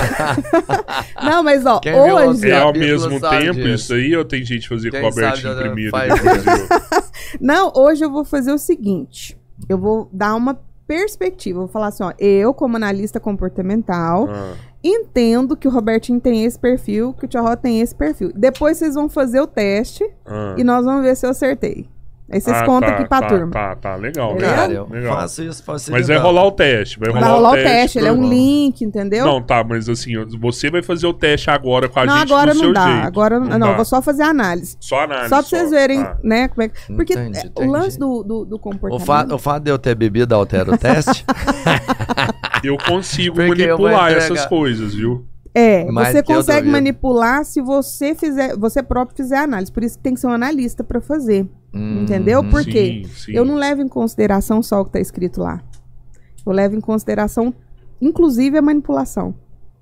Speaker 3: Não, mas ó,
Speaker 2: Quem
Speaker 3: hoje.
Speaker 1: É ao mesmo tempo
Speaker 2: disso.
Speaker 1: isso aí ou tem gente fazer
Speaker 2: Quem
Speaker 1: com o Albertinho
Speaker 2: sabe,
Speaker 1: primeiro?
Speaker 3: Não, hoje eu vou fazer o seguinte. Eu vou dar uma perspectiva. Eu vou falar assim, ó, eu como analista comportamental,
Speaker 1: Ah,
Speaker 3: entendo que o Robertinho tem esse perfil, que o Tio Ró tem esse perfil. Depois vocês vão fazer o teste
Speaker 1: ah.
Speaker 3: e nós vamos ver se eu acertei. Aí vocês
Speaker 1: Ah,
Speaker 3: contam
Speaker 1: tá,
Speaker 3: aqui pra
Speaker 1: tá,
Speaker 3: turma.
Speaker 1: Tá, tá, legal.
Speaker 2: Cara,
Speaker 1: legal,
Speaker 2: eu
Speaker 1: legal.
Speaker 2: faço isso facilitando.
Speaker 1: Mas vai rolar o teste. Vai rolar,
Speaker 3: Vai rolar o teste, ele é um link, entendeu?
Speaker 1: Não, tá, mas assim, você vai fazer o teste agora com a
Speaker 3: Não,
Speaker 1: gente
Speaker 3: agora
Speaker 1: do
Speaker 3: não
Speaker 1: seu
Speaker 3: dá.
Speaker 1: jeito.
Speaker 3: Agora não, não,
Speaker 1: dá.
Speaker 3: eu vou só fazer a análise.
Speaker 1: Só análise.
Speaker 3: Só pra vocês verem,
Speaker 1: Tá.
Speaker 3: né, como é que... Porque
Speaker 2: Entendi,
Speaker 3: é, o
Speaker 2: entendi.
Speaker 3: lance do, do, do
Speaker 2: O,
Speaker 3: comportamento...
Speaker 2: o fato de eu ter bebido altera o teste?
Speaker 1: Eu consigo
Speaker 2: Porque eu
Speaker 1: manipular
Speaker 2: entregar-
Speaker 1: essas coisas, viu?
Speaker 3: É,
Speaker 2: Mas
Speaker 3: você consegue manipular se você fizer, você próprio fizer a análise. Por isso que tem que ser um analista pra fazer.
Speaker 2: Hum,
Speaker 3: Entendeu? Por quê?
Speaker 1: Sim, sim.
Speaker 3: Eu não levo em consideração só o que tá escrito lá. Eu levo em consideração, inclusive, a manipulação.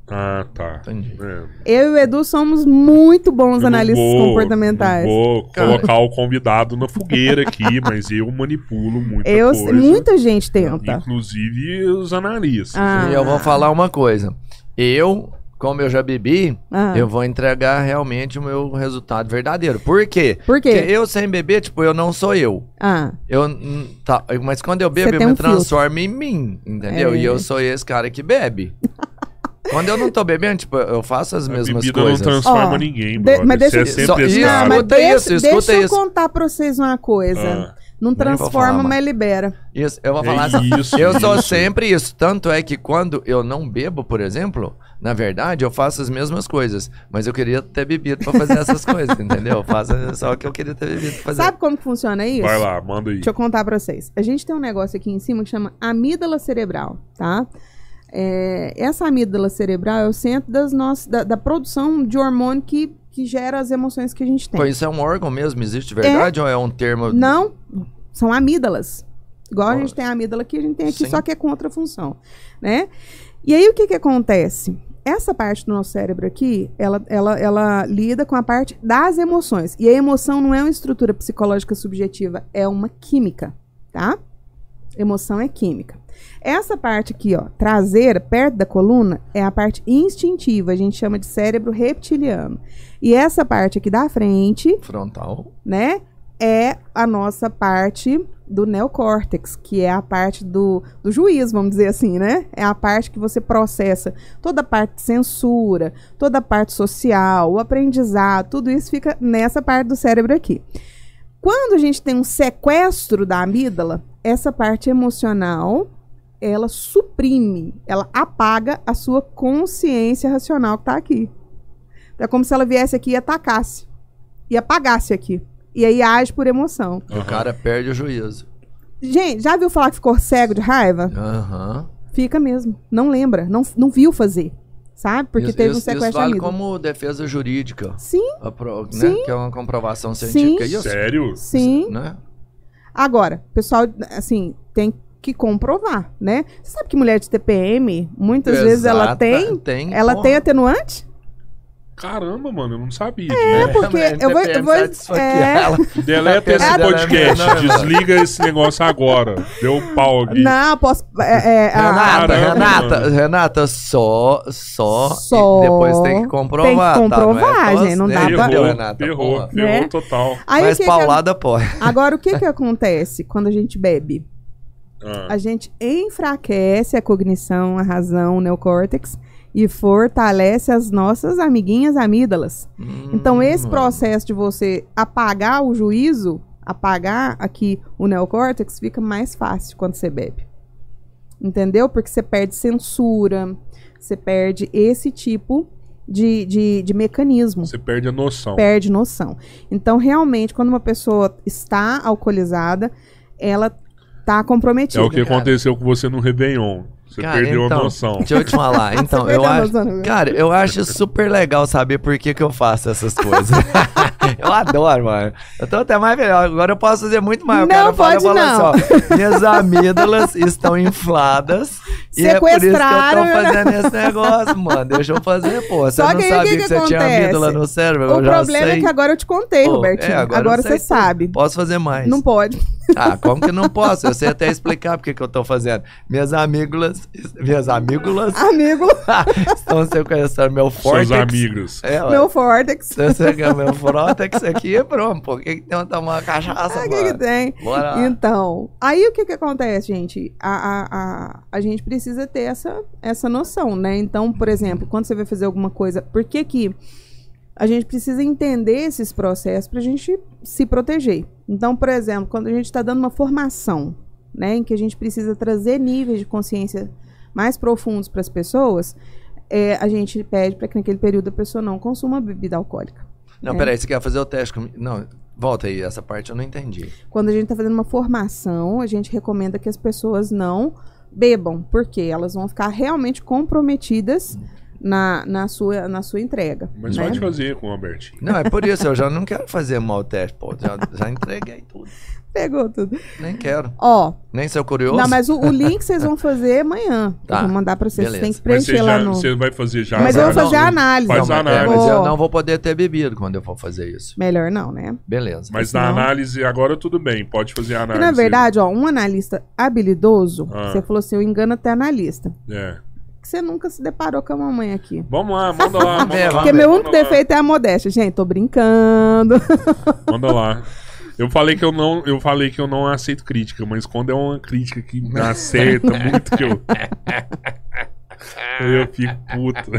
Speaker 1: Ah, tá.
Speaker 2: Entendi.
Speaker 1: É.
Speaker 3: Eu e o Edu somos muito bons analistas
Speaker 1: vou-
Speaker 3: comportamentais.
Speaker 1: Vou colocar o convidado na fogueira aqui, mas eu manipulo muita
Speaker 3: Eu,
Speaker 1: coisa.
Speaker 3: muita gente tenta.
Speaker 1: Inclusive os analistas.
Speaker 3: Ah.
Speaker 2: E eu vou falar uma coisa. Eu, como eu já bebi,
Speaker 3: Ah.
Speaker 2: eu vou entregar realmente o meu resultado verdadeiro. Por quê?
Speaker 3: Por quê?
Speaker 2: Porque eu sem beber, tipo, eu não sou eu.
Speaker 3: Ah,
Speaker 2: Eu, hum, tá, mas quando eu bebo, eu me
Speaker 3: um filtro.
Speaker 2: transformo em mim, entendeu?
Speaker 3: É.
Speaker 2: E eu sou esse cara que bebe. quando eu não tô bebendo, tipo, eu faço as
Speaker 1: A
Speaker 2: mesmas coisas.
Speaker 1: não transforma
Speaker 3: Ó,
Speaker 1: ninguém,
Speaker 3: de- mas deixa-
Speaker 1: Você é
Speaker 2: Só-
Speaker 1: sempre
Speaker 2: isso,
Speaker 1: cara.
Speaker 3: não, mas
Speaker 2: escuta
Speaker 3: deixa,
Speaker 2: isso,
Speaker 3: deixa eu
Speaker 2: isso.
Speaker 3: contar pra vocês uma coisa.
Speaker 1: Ah,
Speaker 3: Não
Speaker 2: Nem
Speaker 3: transforma,
Speaker 2: falar,
Speaker 3: mas libera.
Speaker 2: Isso, eu vou
Speaker 1: É
Speaker 2: falar assim.
Speaker 1: isso,
Speaker 2: Eu sou sempre isso. Tanto é que quando eu não bebo, por exemplo, na verdade, eu faço as mesmas coisas. Mas eu queria ter bebido pra fazer essas coisas, entendeu? Eu faço só o que eu queria ter bebido pra fazer.
Speaker 3: Sabe como funciona isso?
Speaker 1: Vai lá, manda aí.
Speaker 3: Deixa eu contar pra vocês. A gente tem um negócio aqui em cima que chama amígdala cerebral, tá? É, essa amígdala cerebral é o centro das nossas, da, da produção de hormônio que, que gera as emoções que a gente tem.
Speaker 2: Pô, isso é um órgão mesmo? Existe de verdade ou é um termo?
Speaker 3: Não, são amígdalas. Igual a
Speaker 2: Ó,
Speaker 3: gente tem a amígdala aqui, a gente tem aqui,
Speaker 2: sim.
Speaker 3: só que é contra função, né? E aí o que que acontece? Essa parte do nosso cérebro aqui, ela, ela, ela lida com a parte das emoções. E a emoção não é uma estrutura psicológica subjetiva, é uma química, tá? Emoção é química. Essa parte aqui, ó, traseira, perto da coluna, é a parte instintiva, a gente chama de cérebro reptiliano. E essa parte aqui da frente
Speaker 2: Frontal.
Speaker 3: né? É a nossa parte do neocórtex, que é a parte do, do juiz, vamos dizer assim, né? É a parte que você processa toda a parte de censura, toda a parte social, o aprendizado, tudo isso fica nessa parte do cérebro aqui. Quando a gente tem um sequestro da amígdala, essa parte emocional, ela suprime, ela apaga a sua consciência racional que está aqui. É como se ela viesse aqui e atacasse. E apagasse aqui. E aí age por emoção.
Speaker 2: O cara perde o juízo.
Speaker 3: Gente, já viu falar que ficou cego de raiva?
Speaker 2: Aham.
Speaker 3: Fica mesmo. Não lembra. Não, não viu fazer. Sabe? Porque
Speaker 2: isso,
Speaker 3: teve um
Speaker 2: isso,
Speaker 3: sequestro
Speaker 2: isso vale como defesa jurídica.
Speaker 3: Sim,
Speaker 2: A pro- né?
Speaker 3: Sim.
Speaker 2: Que é uma comprovação científica.
Speaker 3: Sim.
Speaker 2: Isso,
Speaker 1: Sério?
Speaker 3: sim.
Speaker 2: né?
Speaker 3: Agora, pessoal, assim, tem que comprovar, né? Você sabe que mulher de TPM, muitas vezes ela
Speaker 2: Exata-
Speaker 3: tem.
Speaker 2: tem
Speaker 3: Ela
Speaker 2: porra.
Speaker 3: tem atenuante?
Speaker 1: Caramba, mano, eu não sabia.
Speaker 3: É, porque
Speaker 2: Mas
Speaker 3: eu vou. Eu vou é.
Speaker 1: Deleta esse
Speaker 2: é
Speaker 1: podcast,
Speaker 2: mano.
Speaker 1: desliga esse negócio agora. Deu pau aqui.
Speaker 3: não, posso. É, é,
Speaker 2: Renata,
Speaker 1: Caramba,
Speaker 2: Renata,
Speaker 1: mano.
Speaker 2: Renata, só, só,
Speaker 3: Só.
Speaker 2: depois tem que comprovar,
Speaker 3: Tem que
Speaker 2: tá?
Speaker 3: comprovar,
Speaker 2: Não é
Speaker 3: gente, não dá pra-
Speaker 2: Entendeu,
Speaker 1: Ferrou,
Speaker 2: Renata?
Speaker 1: ferrou,
Speaker 2: Porra.
Speaker 1: ferrou
Speaker 3: Né?
Speaker 1: total.
Speaker 3: Aí, o
Speaker 2: Mas
Speaker 3: que que-
Speaker 2: paulada pode.
Speaker 3: Agora, o que que acontece quando a gente bebe?
Speaker 1: Ah,
Speaker 3: A gente enfraquece a cognição, a razão, o neocórtex e fortalece as nossas amiguinhas amígdalas. Então, esse
Speaker 2: Hum,
Speaker 3: processo de você apagar o juízo, apagar aqui o neocórtex, fica mais fácil quando você bebe. Entendeu? Porque você perde censura, você perde esse tipo de, de, de mecanismo
Speaker 1: você perde a noção.
Speaker 3: perde noção. Então, realmente, quando uma pessoa está alcoolizada, ela está
Speaker 1: É
Speaker 3: comprometida.
Speaker 1: o que aconteceu com você no Réveillon. Você
Speaker 2: Cara,
Speaker 1: perdeu
Speaker 2: então,
Speaker 1: a noção.
Speaker 2: Deixa eu te falar. Então, eu acho.
Speaker 3: noção, né?
Speaker 2: Cara, eu acho super legal saber por que, que eu faço essas coisas. eu adoro, mano. Eu tô até mais melhor. Agora eu posso fazer muito mais. O
Speaker 3: Não
Speaker 2: fala,
Speaker 3: pode não.
Speaker 2: assim, ó, minhas amígdalas estão infladas E é por isso que eu tô fazendo esse negócio, mano. Deixa eu fazer, pô. Você
Speaker 3: Só
Speaker 2: não
Speaker 3: que
Speaker 2: sabia
Speaker 3: que
Speaker 2: que,
Speaker 3: que
Speaker 2: você tinha
Speaker 3: acontece?
Speaker 2: amígdala no cérebro?
Speaker 3: O
Speaker 2: eu já
Speaker 3: problema
Speaker 2: sei.
Speaker 3: é que agora eu te contei,
Speaker 2: Pô,
Speaker 3: Robertinho.
Speaker 2: é,
Speaker 3: agora
Speaker 2: sei
Speaker 3: você
Speaker 2: tudo.
Speaker 3: sabe.
Speaker 2: Posso fazer mais.
Speaker 3: Não pode.
Speaker 2: Ah, como que não posso? Eu sei até explicar porque que eu tô fazendo. Minhas amígdalas, minhas amígdalas
Speaker 3: Amigo,
Speaker 2: estão sequestrando meu
Speaker 1: Seus
Speaker 2: fórtex.
Speaker 1: amigos.
Speaker 2: É,
Speaker 3: meu Vortex.
Speaker 2: Se você quer meu fórtex aqui, pronto. Por que que tem que tomar uma cachaça,
Speaker 3: Ah, o que, que tem?
Speaker 2: Bora.
Speaker 3: Então, aí o que que acontece, gente? A, a, a, a gente precisa ter essa, essa noção, né? Então, por exemplo, quando você vai fazer alguma coisa, por que que a gente precisa entender esses processos pra gente se proteger? Então, por exemplo, quando a gente está dando uma formação, né, em que a gente precisa trazer níveis de consciência mais profundos para as pessoas, é, a gente pede para que naquele período a pessoa não consuma bebida alcoólica.
Speaker 2: Não,
Speaker 3: É.
Speaker 2: peraí, você quer fazer o teste comigo? Não, volta aí, essa parte eu não entendi.
Speaker 3: Quando a gente está fazendo uma formação, a gente recomenda que as pessoas não bebam, porque elas vão ficar realmente comprometidas na, na, sua, na sua entrega.
Speaker 1: Mas
Speaker 3: né?
Speaker 1: pode fazer com o Albertinho.
Speaker 2: Não, é por isso, eu já não quero fazer mal teste, pô. Já, já entreguei tudo.
Speaker 3: Pegou tudo.
Speaker 2: Nem quero.
Speaker 3: Ó,
Speaker 2: Nem sou curioso.
Speaker 3: não, mas o, o link vocês vão fazer amanhã.
Speaker 2: Tá,
Speaker 3: Eu vou mandar para vocês. Vocês têm
Speaker 2: beleza.
Speaker 3: que preencher lá
Speaker 1: já,
Speaker 3: no.
Speaker 1: você vai fazer já.
Speaker 3: Mas eu vou
Speaker 2: Não,
Speaker 3: fazer a
Speaker 2: não,
Speaker 3: análise.
Speaker 1: Faz
Speaker 2: Não,
Speaker 1: a
Speaker 2: mas, é,
Speaker 1: análise.
Speaker 2: mas eu não vou poder ter bebido quando eu for fazer isso.
Speaker 3: Melhor não, né?
Speaker 2: Beleza.
Speaker 1: Mas na
Speaker 3: Senão-
Speaker 1: análise agora tudo bem, pode fazer a
Speaker 3: Porque,
Speaker 1: análise.
Speaker 3: na verdade, ó, um analista habilidoso,
Speaker 1: Ah.
Speaker 3: você falou assim, eu engano até analista.
Speaker 1: É.
Speaker 3: Que você nunca se deparou com a mamãe aqui.
Speaker 1: Vamos lá, manda lá. Manda lá,
Speaker 3: Porque meu único
Speaker 1: lá,
Speaker 3: defeito é a modéstia. Gente, tô brincando.
Speaker 1: Manda lá. Eu falei que eu não, eu falei que eu não aceito crítica, mas quando é uma crítica que me acerta muito que eu eu fico puto.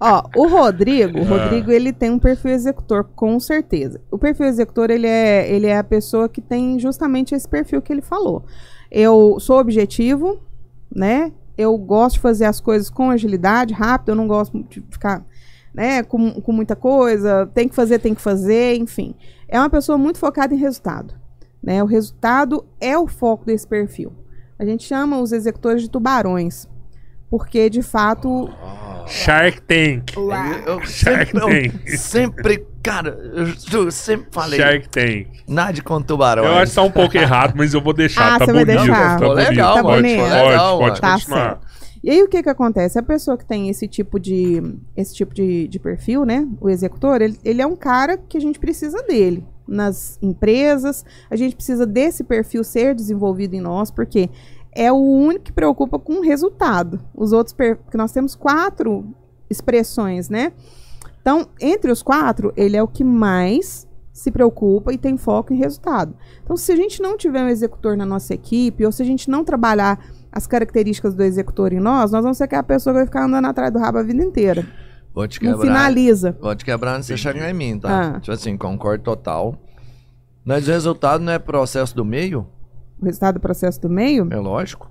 Speaker 3: Ó, o Rodrigo, o
Speaker 1: Ah.
Speaker 3: Rodrigo, ele tem um perfil executor, com certeza. O perfil executor, ele é, ele é a pessoa que tem justamente esse perfil que ele falou. Eu sou objetivo, né? Eu gosto de fazer as coisas com agilidade, rápido, eu não gosto de ficar, né, com, com muita coisa, tem que fazer, tem que fazer, enfim. É uma pessoa muito focada em resultado, né? O resultado é o foco desse perfil. A gente chama os executores de tubarões, porque de fato
Speaker 1: Shark Tank.
Speaker 2: Eu, eu
Speaker 1: Shark
Speaker 2: sempre, eu
Speaker 1: Tank.
Speaker 2: sempre, cara, eu, eu sempre falei.
Speaker 1: Shark Tank.
Speaker 2: Nada com tubarão.
Speaker 1: Eu acho que tá um pouco errado, mas eu vou deixar.
Speaker 3: Ah,
Speaker 1: tá
Speaker 3: você vai
Speaker 1: bonito.
Speaker 3: deixar.
Speaker 1: Tá bonito.
Speaker 2: legal,
Speaker 3: Tá
Speaker 1: pode,
Speaker 3: bonito.
Speaker 1: pode,
Speaker 2: Legal,
Speaker 1: pode
Speaker 2: mano.
Speaker 3: Tá
Speaker 1: continuar.
Speaker 3: E aí o que que acontece? A pessoa que tem esse tipo de esse tipo de, de perfil, né? O executor, ele, ele é um cara que a gente precisa dele nas empresas. A gente precisa desse perfil ser desenvolvido em nós, porque é o único que preocupa com o resultado. Os outros, porque nós temos quatro expressões, né? Então, entre os quatro, ele é o que mais se preocupa e tem foco em resultado. Então, se a gente não tiver um executor na nossa equipe, ou se a gente não trabalhar as características do executor em nós, nós vamos ser aquela pessoa que vai ficar andando atrás do rabo a vida inteira.
Speaker 2: Vou te
Speaker 3: Não
Speaker 2: quebrar.
Speaker 3: finaliza.
Speaker 2: Vou te quebrar antes de você chegar em mim, tá?
Speaker 3: Ah.
Speaker 2: Tipo assim, concordo total. Mas o resultado não é processo do meio?
Speaker 3: O resultado do processo do meio?
Speaker 2: É lógico.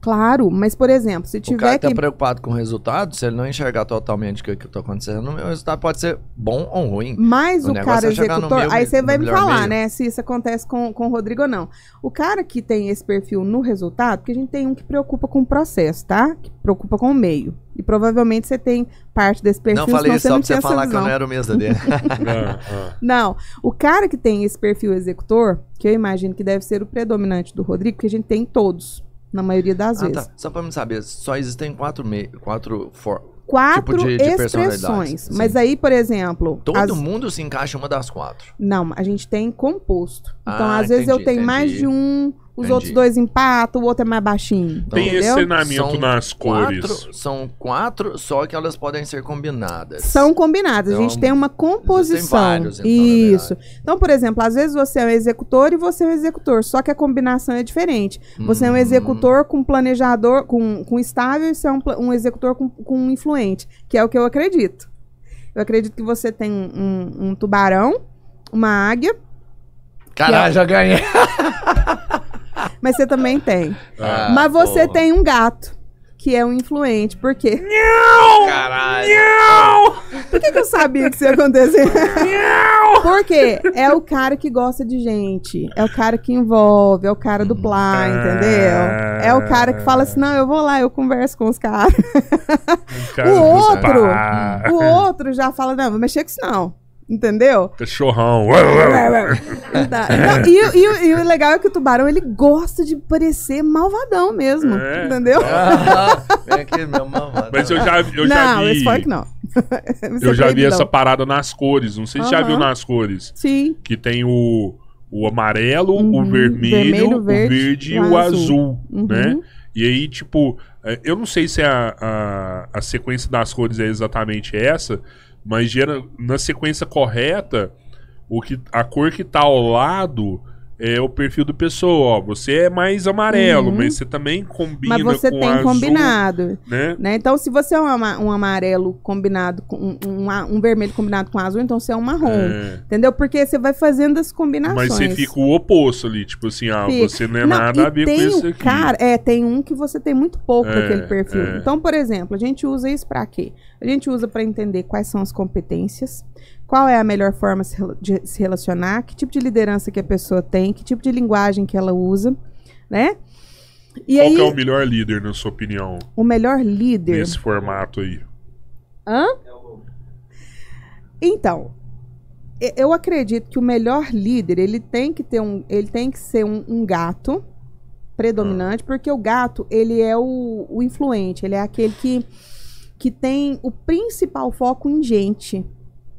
Speaker 3: Claro, mas, por exemplo, se
Speaker 2: o cara
Speaker 3: tiver
Speaker 2: que tá
Speaker 3: que.
Speaker 2: preocupado com o resultado, se ele não enxergar totalmente o que, que tá acontecendo, o resultado pode ser bom ou ruim.
Speaker 3: Mas
Speaker 2: O
Speaker 3: o, cara
Speaker 2: é
Speaker 3: executor,
Speaker 2: meio,
Speaker 3: aí você vai me falar,
Speaker 2: meio.
Speaker 3: né, se isso acontece com, com o Rodrigo ou não. O cara que tem esse perfil no resultado, porque a gente tem um que preocupa com o processo, tá? Que preocupa com o meio. E provavelmente você tem parte desse perfil,
Speaker 2: não falei isso
Speaker 3: você
Speaker 2: só
Speaker 3: não
Speaker 2: pra você falar que eu
Speaker 3: visão.
Speaker 2: não era o mesa dele.
Speaker 1: Ah.
Speaker 3: Não, o cara que tem esse perfil executor, que eu imagino que deve ser o predominante do Rodrigo, porque a gente tem todos, na maioria das
Speaker 2: ah,
Speaker 3: vezes.
Speaker 2: tá. Só pra me saber, só existem quatro, mei... quatro for...
Speaker 3: Quatro
Speaker 2: tipo de- de
Speaker 3: expressões. Mas
Speaker 2: sim.
Speaker 3: aí, por exemplo.
Speaker 2: Todo
Speaker 3: as-
Speaker 2: mundo se encaixa em uma das quatro.
Speaker 3: Não, a gente tem composto. Então,
Speaker 2: Ah,
Speaker 3: às vezes eu
Speaker 2: entendi,
Speaker 3: tenho mais
Speaker 2: entendi.
Speaker 3: de um, os
Speaker 2: Entendi.
Speaker 3: outros dois empatam, o outro é mais baixinho.
Speaker 1: Tem
Speaker 3: entendeu?
Speaker 1: esse treinamento
Speaker 2: São
Speaker 1: nas cores.
Speaker 2: Quatro, são quatro, só que elas podem ser combinadas.
Speaker 3: São combinados. a gente
Speaker 2: Então,
Speaker 3: tem uma composição.
Speaker 2: vários, então,
Speaker 3: Isso. Então, por exemplo, às vezes você é um executor e você é um executor, só que a combinação é diferente. Você é um
Speaker 2: Hum.
Speaker 3: executor com planejador, com, com estável, e você é um, um executor com, com um influente, que é o que eu acredito. Eu acredito que você tem um, um- um tubarão, uma águia,
Speaker 2: Caralho, já ganhei.
Speaker 3: mas você também tem.
Speaker 1: Ah,
Speaker 3: mas você
Speaker 2: porra.
Speaker 3: tem um gato, que é um influente. Por quê?
Speaker 2: Caralho.
Speaker 3: Por que, que eu sabia que isso ia acontecer? Porque é o cara que gosta de gente, é o cara que envolve, é o cara do plá, entendeu? É o cara que fala assim: não, eu vou lá, eu converso com os caras.
Speaker 1: cara
Speaker 3: o outro. O outro já fala: não, vou mexer com isso não. Entendeu?
Speaker 1: Cachorrão.
Speaker 3: Não, e, o- e o- e o legal é que o tubarão ele gosta de parecer malvadão mesmo.
Speaker 1: É.
Speaker 3: Entendeu?
Speaker 2: Ah, vem aqui, meu mamãe.
Speaker 1: Mas eu já, eu já
Speaker 3: não,
Speaker 1: vi.
Speaker 3: esse funk não. Esse
Speaker 1: Eu
Speaker 3: é
Speaker 1: já vi essa parada nas cores. Não sei se já
Speaker 3: Aham.
Speaker 1: viu nas cores.
Speaker 3: Sim.
Speaker 1: Que tem o, o amarelo, o
Speaker 3: Uhum.
Speaker 1: vermelho,
Speaker 3: Vermelho,
Speaker 1: o
Speaker 3: verde,
Speaker 1: verde e
Speaker 3: o
Speaker 1: o
Speaker 3: azul.
Speaker 1: azul,
Speaker 3: Uhum.
Speaker 1: né? E aí, tipo, é, eu não sei se a, a, a sequência das cores é exatamente essa, mas gera, na sequência correta, o que, a cor que tá ao lado é o perfil do pessoa. Ó, você é mais amarelo,
Speaker 3: Uhum.
Speaker 1: mas você também combina
Speaker 3: Mas você
Speaker 1: com
Speaker 3: tem
Speaker 1: azul,
Speaker 3: combinado.
Speaker 1: né?
Speaker 3: Né? Então, se você é um, um amarelo combinado com um, um, um vermelho combinado com azul, então você é um marrom.
Speaker 1: É.
Speaker 3: Entendeu? Porque você vai fazendo as combinações.
Speaker 1: Mas você fica o oposto ali, tipo assim, ah,
Speaker 3: Fica.
Speaker 1: você não é
Speaker 3: Não,
Speaker 1: nada a ver com
Speaker 3: um
Speaker 1: aqui.
Speaker 3: Cara, é, tem um que você tem muito pouco
Speaker 1: É,
Speaker 3: daquele perfil.
Speaker 1: é.
Speaker 3: Então, por exemplo, a gente usa isso pra quê? A gente usa pra entender quais são as competências, qual é a melhor forma de se relacionar, que tipo de liderança que a pessoa tem, que tipo de linguagem que ela usa, né? E
Speaker 1: Qual
Speaker 3: aí,
Speaker 1: que é o melhor líder, na sua opinião,
Speaker 3: o melhor líder.
Speaker 1: nesse formato aí?
Speaker 3: Hã? Então, eu acredito que o melhor líder, ele tem que ter um, ele tem que ser um, um gato predominante, porque o gato, ele é o, o influente, ele é aquele que, que tem o principal foco em gente,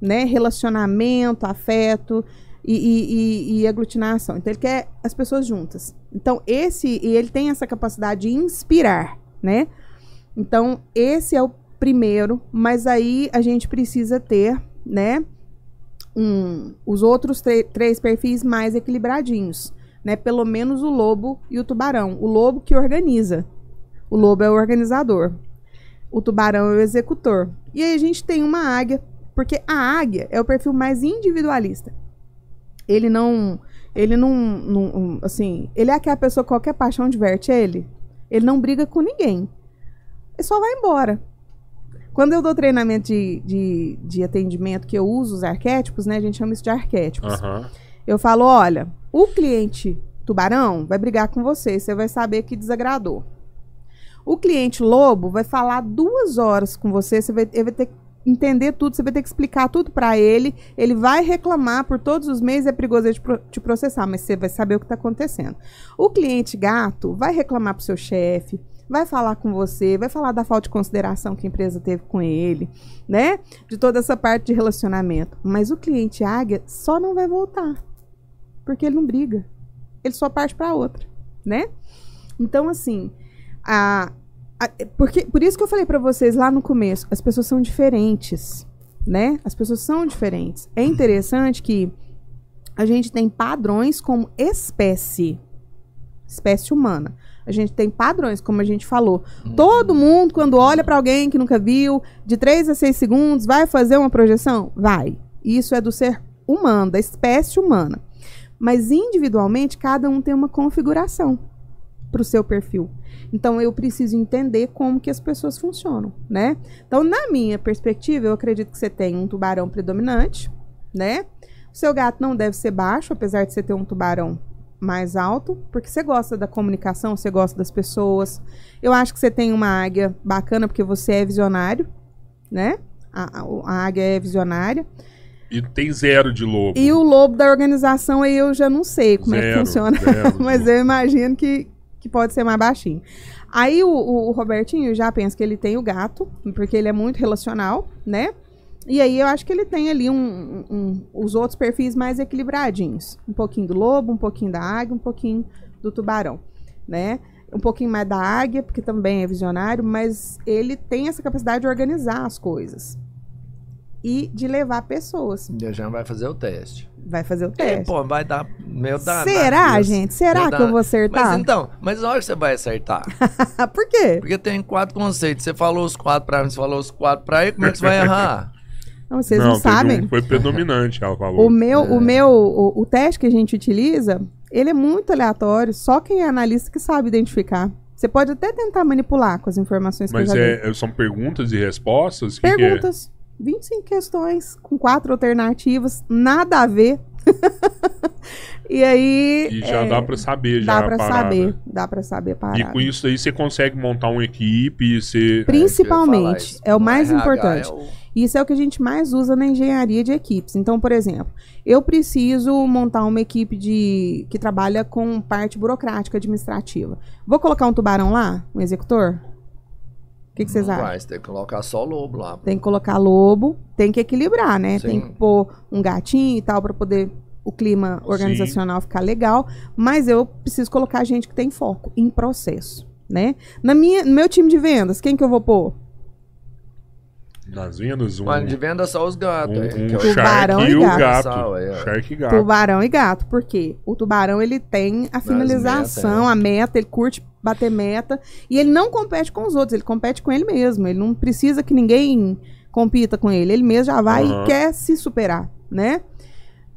Speaker 3: né? Relacionamento, afeto e, e- e- e aglutinação. Então, ele quer as pessoas juntas. Então, esse, e ele tem essa capacidade de inspirar, né? Então, esse é o primeiro, mas aí a gente precisa ter, né, um, os outros três perfis mais equilibradinhos, né? Pelo menos o lobo e o tubarão. O lobo que organiza. O lobo é o organizador. O tubarão é o executor. E aí a gente tem uma águia, porque a águia é o perfil mais individualista. Ele não, ele não, não assim, ele é aquela pessoa que qualquer paixão diverte ele. Ele não briga com ninguém. Ele só vai embora. Quando eu dou treinamento de, de, de atendimento, que eu uso os arquétipos, né? A gente chama isso de arquétipos.
Speaker 1: Aham.
Speaker 3: Eu falo, olha, o cliente tubarão vai brigar com você, você vai saber que desagradou. O cliente lobo vai falar duas horas com você, você vai, vai ter que entender tudo, você vai ter que explicar tudo pra ele, ele vai reclamar por todos os meses, é perigoso ele te, pro- te processar, mas você vai saber o que tá acontecendo. O cliente gato vai reclamar pro seu chefe, vai falar com você, vai falar da falta de consideração que a empresa teve com ele, né? De toda essa parte de relacionamento. Mas o cliente águia só não vai voltar. Porque ele não briga. Ele só parte para outra, né? Então, assim, a- porque, por isso que eu falei para vocês lá no começo, as pessoas são diferentes, né? As pessoas são diferentes. É interessante que a gente tem padrões como espécie, espécie humana. A gente tem padrões, como a gente falou. Todo mundo, quando olha para alguém que nunca viu, de 3 a 6 segundos, vai fazer uma projeção? Vai. Isso é do ser humano, da espécie humana. Mas individualmente, cada um tem uma configuração para o seu perfil. Então eu preciso entender como que as pessoas funcionam, né? Então, na minha perspectiva, eu acredito que você tem um tubarão predominante, né? O seu gato não deve ser baixo, apesar de você ter um tubarão mais alto, porque você gosta da comunicação, você gosta das pessoas. Eu acho que você tem uma águia bacana, porque você é visionário, né? A, a, a águia é visionária.
Speaker 1: E tem zero de lobo.
Speaker 3: E o lobo da organização aí eu já não sei como é que
Speaker 1: Zero,
Speaker 3: funciona.
Speaker 1: zero
Speaker 3: Mas eu imagino que, que pode ser mais baixinho. Aí o, o- Robertinho já pensa que ele tem o gato, porque ele é muito relacional, né? E aí eu acho que ele tem ali um, um- um- os outros perfis mais equilibradinhos. Um pouquinho do lobo, um pouquinho da águia, um pouquinho do tubarão, né? Um pouquinho mais da águia, porque também é visionário, mas ele tem essa capacidade de organizar as coisas. E de levar pessoas.
Speaker 2: Jean vai fazer o teste.
Speaker 3: Vai fazer o
Speaker 2: É,
Speaker 3: teste.
Speaker 2: pô, vai dar meu danado.
Speaker 3: Será,
Speaker 2: Deus.
Speaker 3: gente? Será que eu vou acertar?
Speaker 2: Mas então, mas na hora que você vai acertar?
Speaker 3: Por quê?
Speaker 2: Porque tem quatro conceitos. Você falou os quatro pra mim, você falou os quatro pra ele, como é que você vai errar?
Speaker 3: Não, vocês não,
Speaker 1: teve
Speaker 3: sabem.
Speaker 1: um- foi predominante, ela falou.
Speaker 3: O meu,
Speaker 2: É.
Speaker 3: o meu, o, o teste que a gente utiliza, ele é muito aleatório. Só quem é analista que sabe identificar. Você pode até tentar manipular com as informações que
Speaker 1: Mas
Speaker 3: eu já dei.
Speaker 1: é, são perguntas e respostas? Que que é?
Speaker 3: Perguntas. 25 questões com quatro alternativas, nada a ver. E aí.
Speaker 1: E já
Speaker 3: é,
Speaker 1: dá pra saber, já
Speaker 3: Dá pra
Speaker 1: a parada.
Speaker 3: saber. Dá pra saber a
Speaker 1: E com isso aí você consegue montar uma equipe, você...
Speaker 3: Principalmente, é o mais
Speaker 2: RH
Speaker 3: importante.
Speaker 2: é o-
Speaker 3: Isso é o que a gente mais usa na engenharia de equipes. Então, por exemplo, eu preciso montar uma equipe de que trabalha com parte burocrática administrativa. Vou colocar um tubarão lá, um executor? O que, que vocês acham?
Speaker 2: vai, você tem que colocar só lobo lá.
Speaker 3: Tem que colocar lobo, tem que equilibrar, né?
Speaker 2: Sim.
Speaker 3: Tem que pôr um gatinho e tal para poder o clima organizacional ficar legal, mas eu preciso colocar gente que tem foco em processo, né? Na minha, no meu time de vendas, quem que eu vou pôr?
Speaker 1: Nas vendas, um,
Speaker 2: Mas de venda só os gatos.
Speaker 1: um,
Speaker 2: é,
Speaker 1: um
Speaker 2: é
Speaker 3: Tubarão
Speaker 1: Shark
Speaker 3: e
Speaker 1: e o
Speaker 3: gato.
Speaker 1: gato.
Speaker 2: Sal, é.
Speaker 1: Shark e gato.
Speaker 3: Tubarão e gato. Por quê? O tubarão, ele tem a finalização,
Speaker 2: metas, é.
Speaker 3: a meta, ele curte bater meta. E ele não compete com os outros, ele compete com ele mesmo. Ele não precisa que ninguém compita com ele. Ele mesmo já vai
Speaker 1: Aham.
Speaker 3: e quer se superar, né?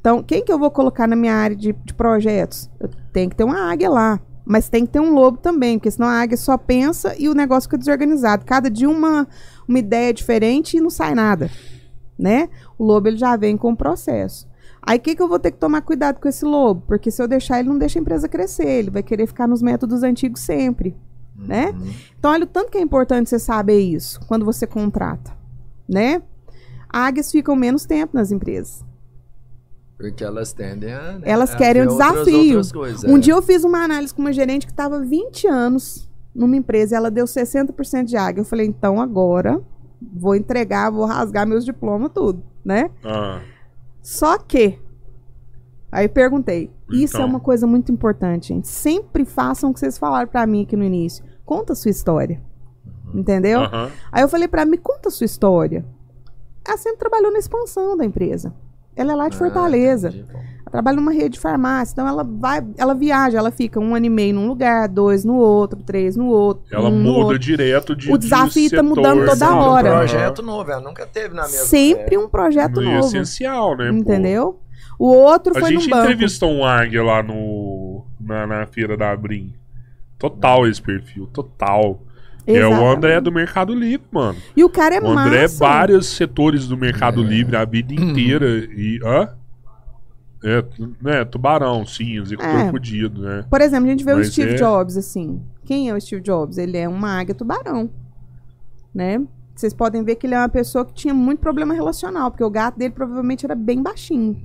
Speaker 3: Então, quem que eu vou colocar na minha área de, de projetos? Eu tenho que ter uma águia lá. Mas tem que ter um lobo também, porque senão a águia só pensa e o negócio fica desorganizado. Cada dia uma, uma ideia diferente e não sai nada, né? O lobo ele já vem com o processo. Aí o que, que eu vou ter que tomar cuidado com esse lobo? Porque se eu deixar ele, não deixa a empresa crescer. Ele vai querer ficar nos métodos antigos sempre, né?
Speaker 2: Uhum.
Speaker 3: Então, olha o tanto que é importante você saber isso quando você contrata, né? Águias ficam menos tempo nas empresas.
Speaker 2: Porque elas tendem a. né,
Speaker 3: Elas
Speaker 2: a
Speaker 3: querem
Speaker 2: ver
Speaker 3: o
Speaker 2: outras-
Speaker 3: desafio.
Speaker 2: outras coisas,
Speaker 3: Um
Speaker 2: é.
Speaker 3: dia eu fiz uma análise com uma gerente que estava 20 anos numa empresa e ela deu 60% de águia. Eu falei, então agora vou entregar, vou rasgar meus diplomas, tudo, né?
Speaker 1: Ah,
Speaker 3: Só que. Aí perguntei. Isso é
Speaker 1: Então.
Speaker 3: uma coisa muito importante, gente. Sempre façam o que vocês falaram pra mim aqui no início. Conta a sua história. Entendeu?
Speaker 1: aham.
Speaker 3: Aí eu falei pra mim, conta a sua história. Ela sempre trabalhou na expansão da empresa. Ela é lá de
Speaker 2: Ah,
Speaker 3: Fortaleza.
Speaker 2: entendi, pô.
Speaker 3: Ela trabalha numa rede de farmácia, então ela vai, ela viaja, ela fica um ano e meio num lugar, dois no outro, três no outro.
Speaker 1: Ela
Speaker 3: um no
Speaker 1: muda
Speaker 3: outro.
Speaker 1: direto de
Speaker 3: O desafio
Speaker 1: de
Speaker 3: tá mudando
Speaker 1: setor,
Speaker 3: toda
Speaker 1: sabe?
Speaker 3: hora.
Speaker 2: Um projeto novo, ela nunca teve na mesma.
Speaker 3: Sempre um projeto
Speaker 1: E é
Speaker 3: novo.
Speaker 1: essencial, né? pô?
Speaker 3: Entendeu? O outro
Speaker 1: A
Speaker 3: foi
Speaker 1: gente
Speaker 3: no banco.
Speaker 1: entrevistou um águia lá no, na, na feira da Abrim. Total esse perfil, total. E é o
Speaker 3: Exatamente.
Speaker 1: André do Mercado Livre, mano.
Speaker 3: E o cara é
Speaker 1: o André é
Speaker 3: massa.
Speaker 1: vários setores do Mercado
Speaker 2: É.
Speaker 1: Livre a vida inteira. E. Hã? É, né, tubarão, sim, executor
Speaker 3: É.
Speaker 1: fudido, né?
Speaker 3: Por exemplo, a gente vê o
Speaker 1: Mas
Speaker 3: Steve
Speaker 1: é-
Speaker 3: Jobs, assim. Quem é o Steve Jobs? Ele é uma águia tubarão. Né? Vocês podem ver que ele é uma pessoa que tinha muito problema relacional, porque o gato dele provavelmente era bem baixinho.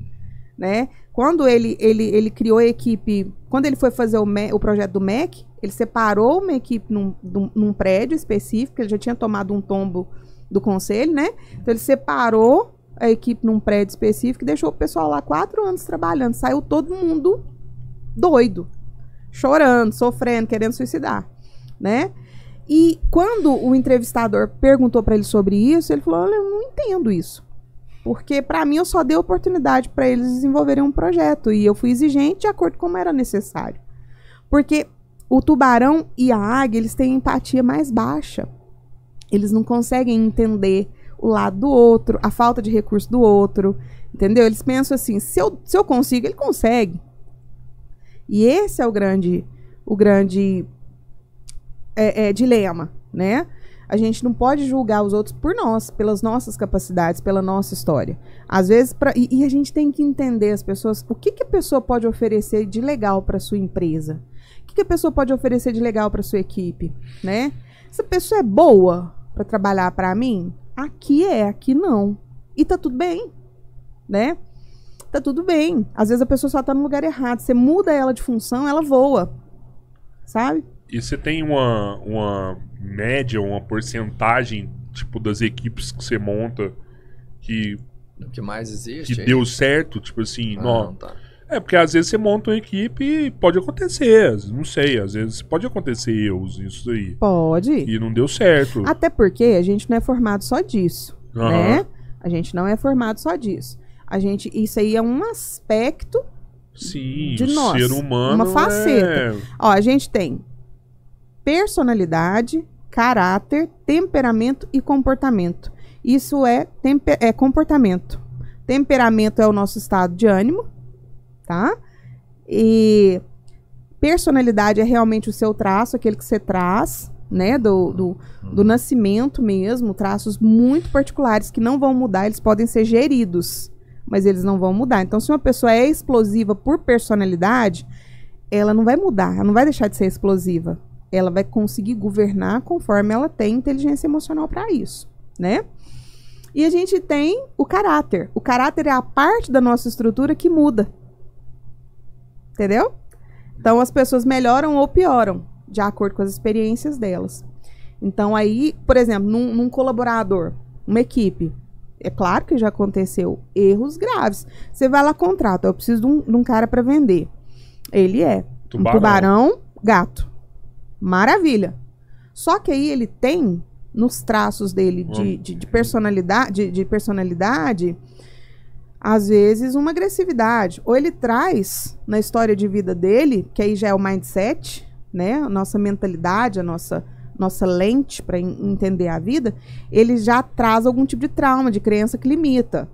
Speaker 3: Né? Quando ele, ele, ele criou a equipe. Quando ele foi fazer o, Ma- o projeto do Mac, ele separou uma equipe num, num, num prédio específico, ele já tinha tomado um tombo do conselho, né? Então ele separou a equipe num prédio específico e deixou o pessoal lá quatro anos trabalhando. Saiu todo mundo doido, chorando, sofrendo, querendo suicidar, né? E quando o entrevistador perguntou para ele sobre isso, ele falou: "Olha, eu não entendo isso. Porque para mim eu só dei oportunidade para eles desenvolverem um projeto e eu fui exigente de acordo com como era necessário. Porque o tubarão e a águia, eles têm empatia mais baixa. Eles não conseguem entender o lado do outro, a falta de recurso do outro, entendeu? Eles pensam assim, se eu, se eu consigo, ele consegue. E esse é o grande, o grande é, é, dilema, né? A gente não pode julgar os outros por nós, pelas nossas capacidades, pela nossa história. Às vezes, pra, e, e a gente tem que entender as pessoas, o que, que a pessoa pode oferecer de legal para sua empresa? O que, que a pessoa pode oferecer de legal para sua equipe, né? Essa pessoa é boa para trabalhar para mim? Aqui é, aqui não. E tá tudo bem, né? Tá tudo bem. Às vezes a pessoa só tá no lugar errado. Você muda ela de função, ela voa. Sabe?
Speaker 1: E você tem uma, uma média, uma porcentagem, tipo, das equipes que você monta que,
Speaker 2: O que mais existe?
Speaker 1: que
Speaker 2: aí?
Speaker 1: deu certo, tipo assim,
Speaker 2: Ah, não, tá.
Speaker 1: É, porque às vezes você monta uma equipe e pode acontecer, não sei, às vezes pode acontecer erros nisso aí.
Speaker 3: Pode.
Speaker 1: E não deu certo.
Speaker 3: Até porque a gente não é formado só disso, né? A gente não é formado só disso. A gente, isso aí é um aspecto.
Speaker 1: Sim,
Speaker 3: de nós,
Speaker 1: ser humano
Speaker 3: uma faceta.
Speaker 1: é-
Speaker 3: Ó, a gente tem personalidade, caráter, temperamento e comportamento. Isso é, é comportamento. Temperamento é o nosso estado de ânimo, tá? E personalidade é realmente o seu traço, aquele que você traz, né? Do, do, do nascimento mesmo, traços muito particulares que não vão mudar, eles podem ser geridos, mas eles não vão mudar. Então, se uma pessoa é explosiva por personalidade, ela não vai mudar, ela não vai deixar de ser explosiva. Ela vai conseguir governar conforme ela tem inteligência emocional para isso, né? E a gente tem o caráter. O caráter é a parte da nossa estrutura que muda. Entendeu? Então as pessoas melhoram ou pioram de acordo com as experiências delas. Então aí, por exemplo, num, num colaborador, uma equipe, é claro que já aconteceu erros graves. Você vai lá contrata, eu preciso de um, de um cara para vender. Ele é
Speaker 1: Tubarão.
Speaker 3: um tubarão gato. Maravilha. Só que aí ele tem nos traços dele de, de, de personalidade, de, de personalidade, às vezes uma agressividade. Ou ele traz na história de vida dele, que aí já é o mindset, né? A nossa mentalidade, a nossa nossa lente para entender a vida, ele já traz algum tipo de trauma, de crença que limita.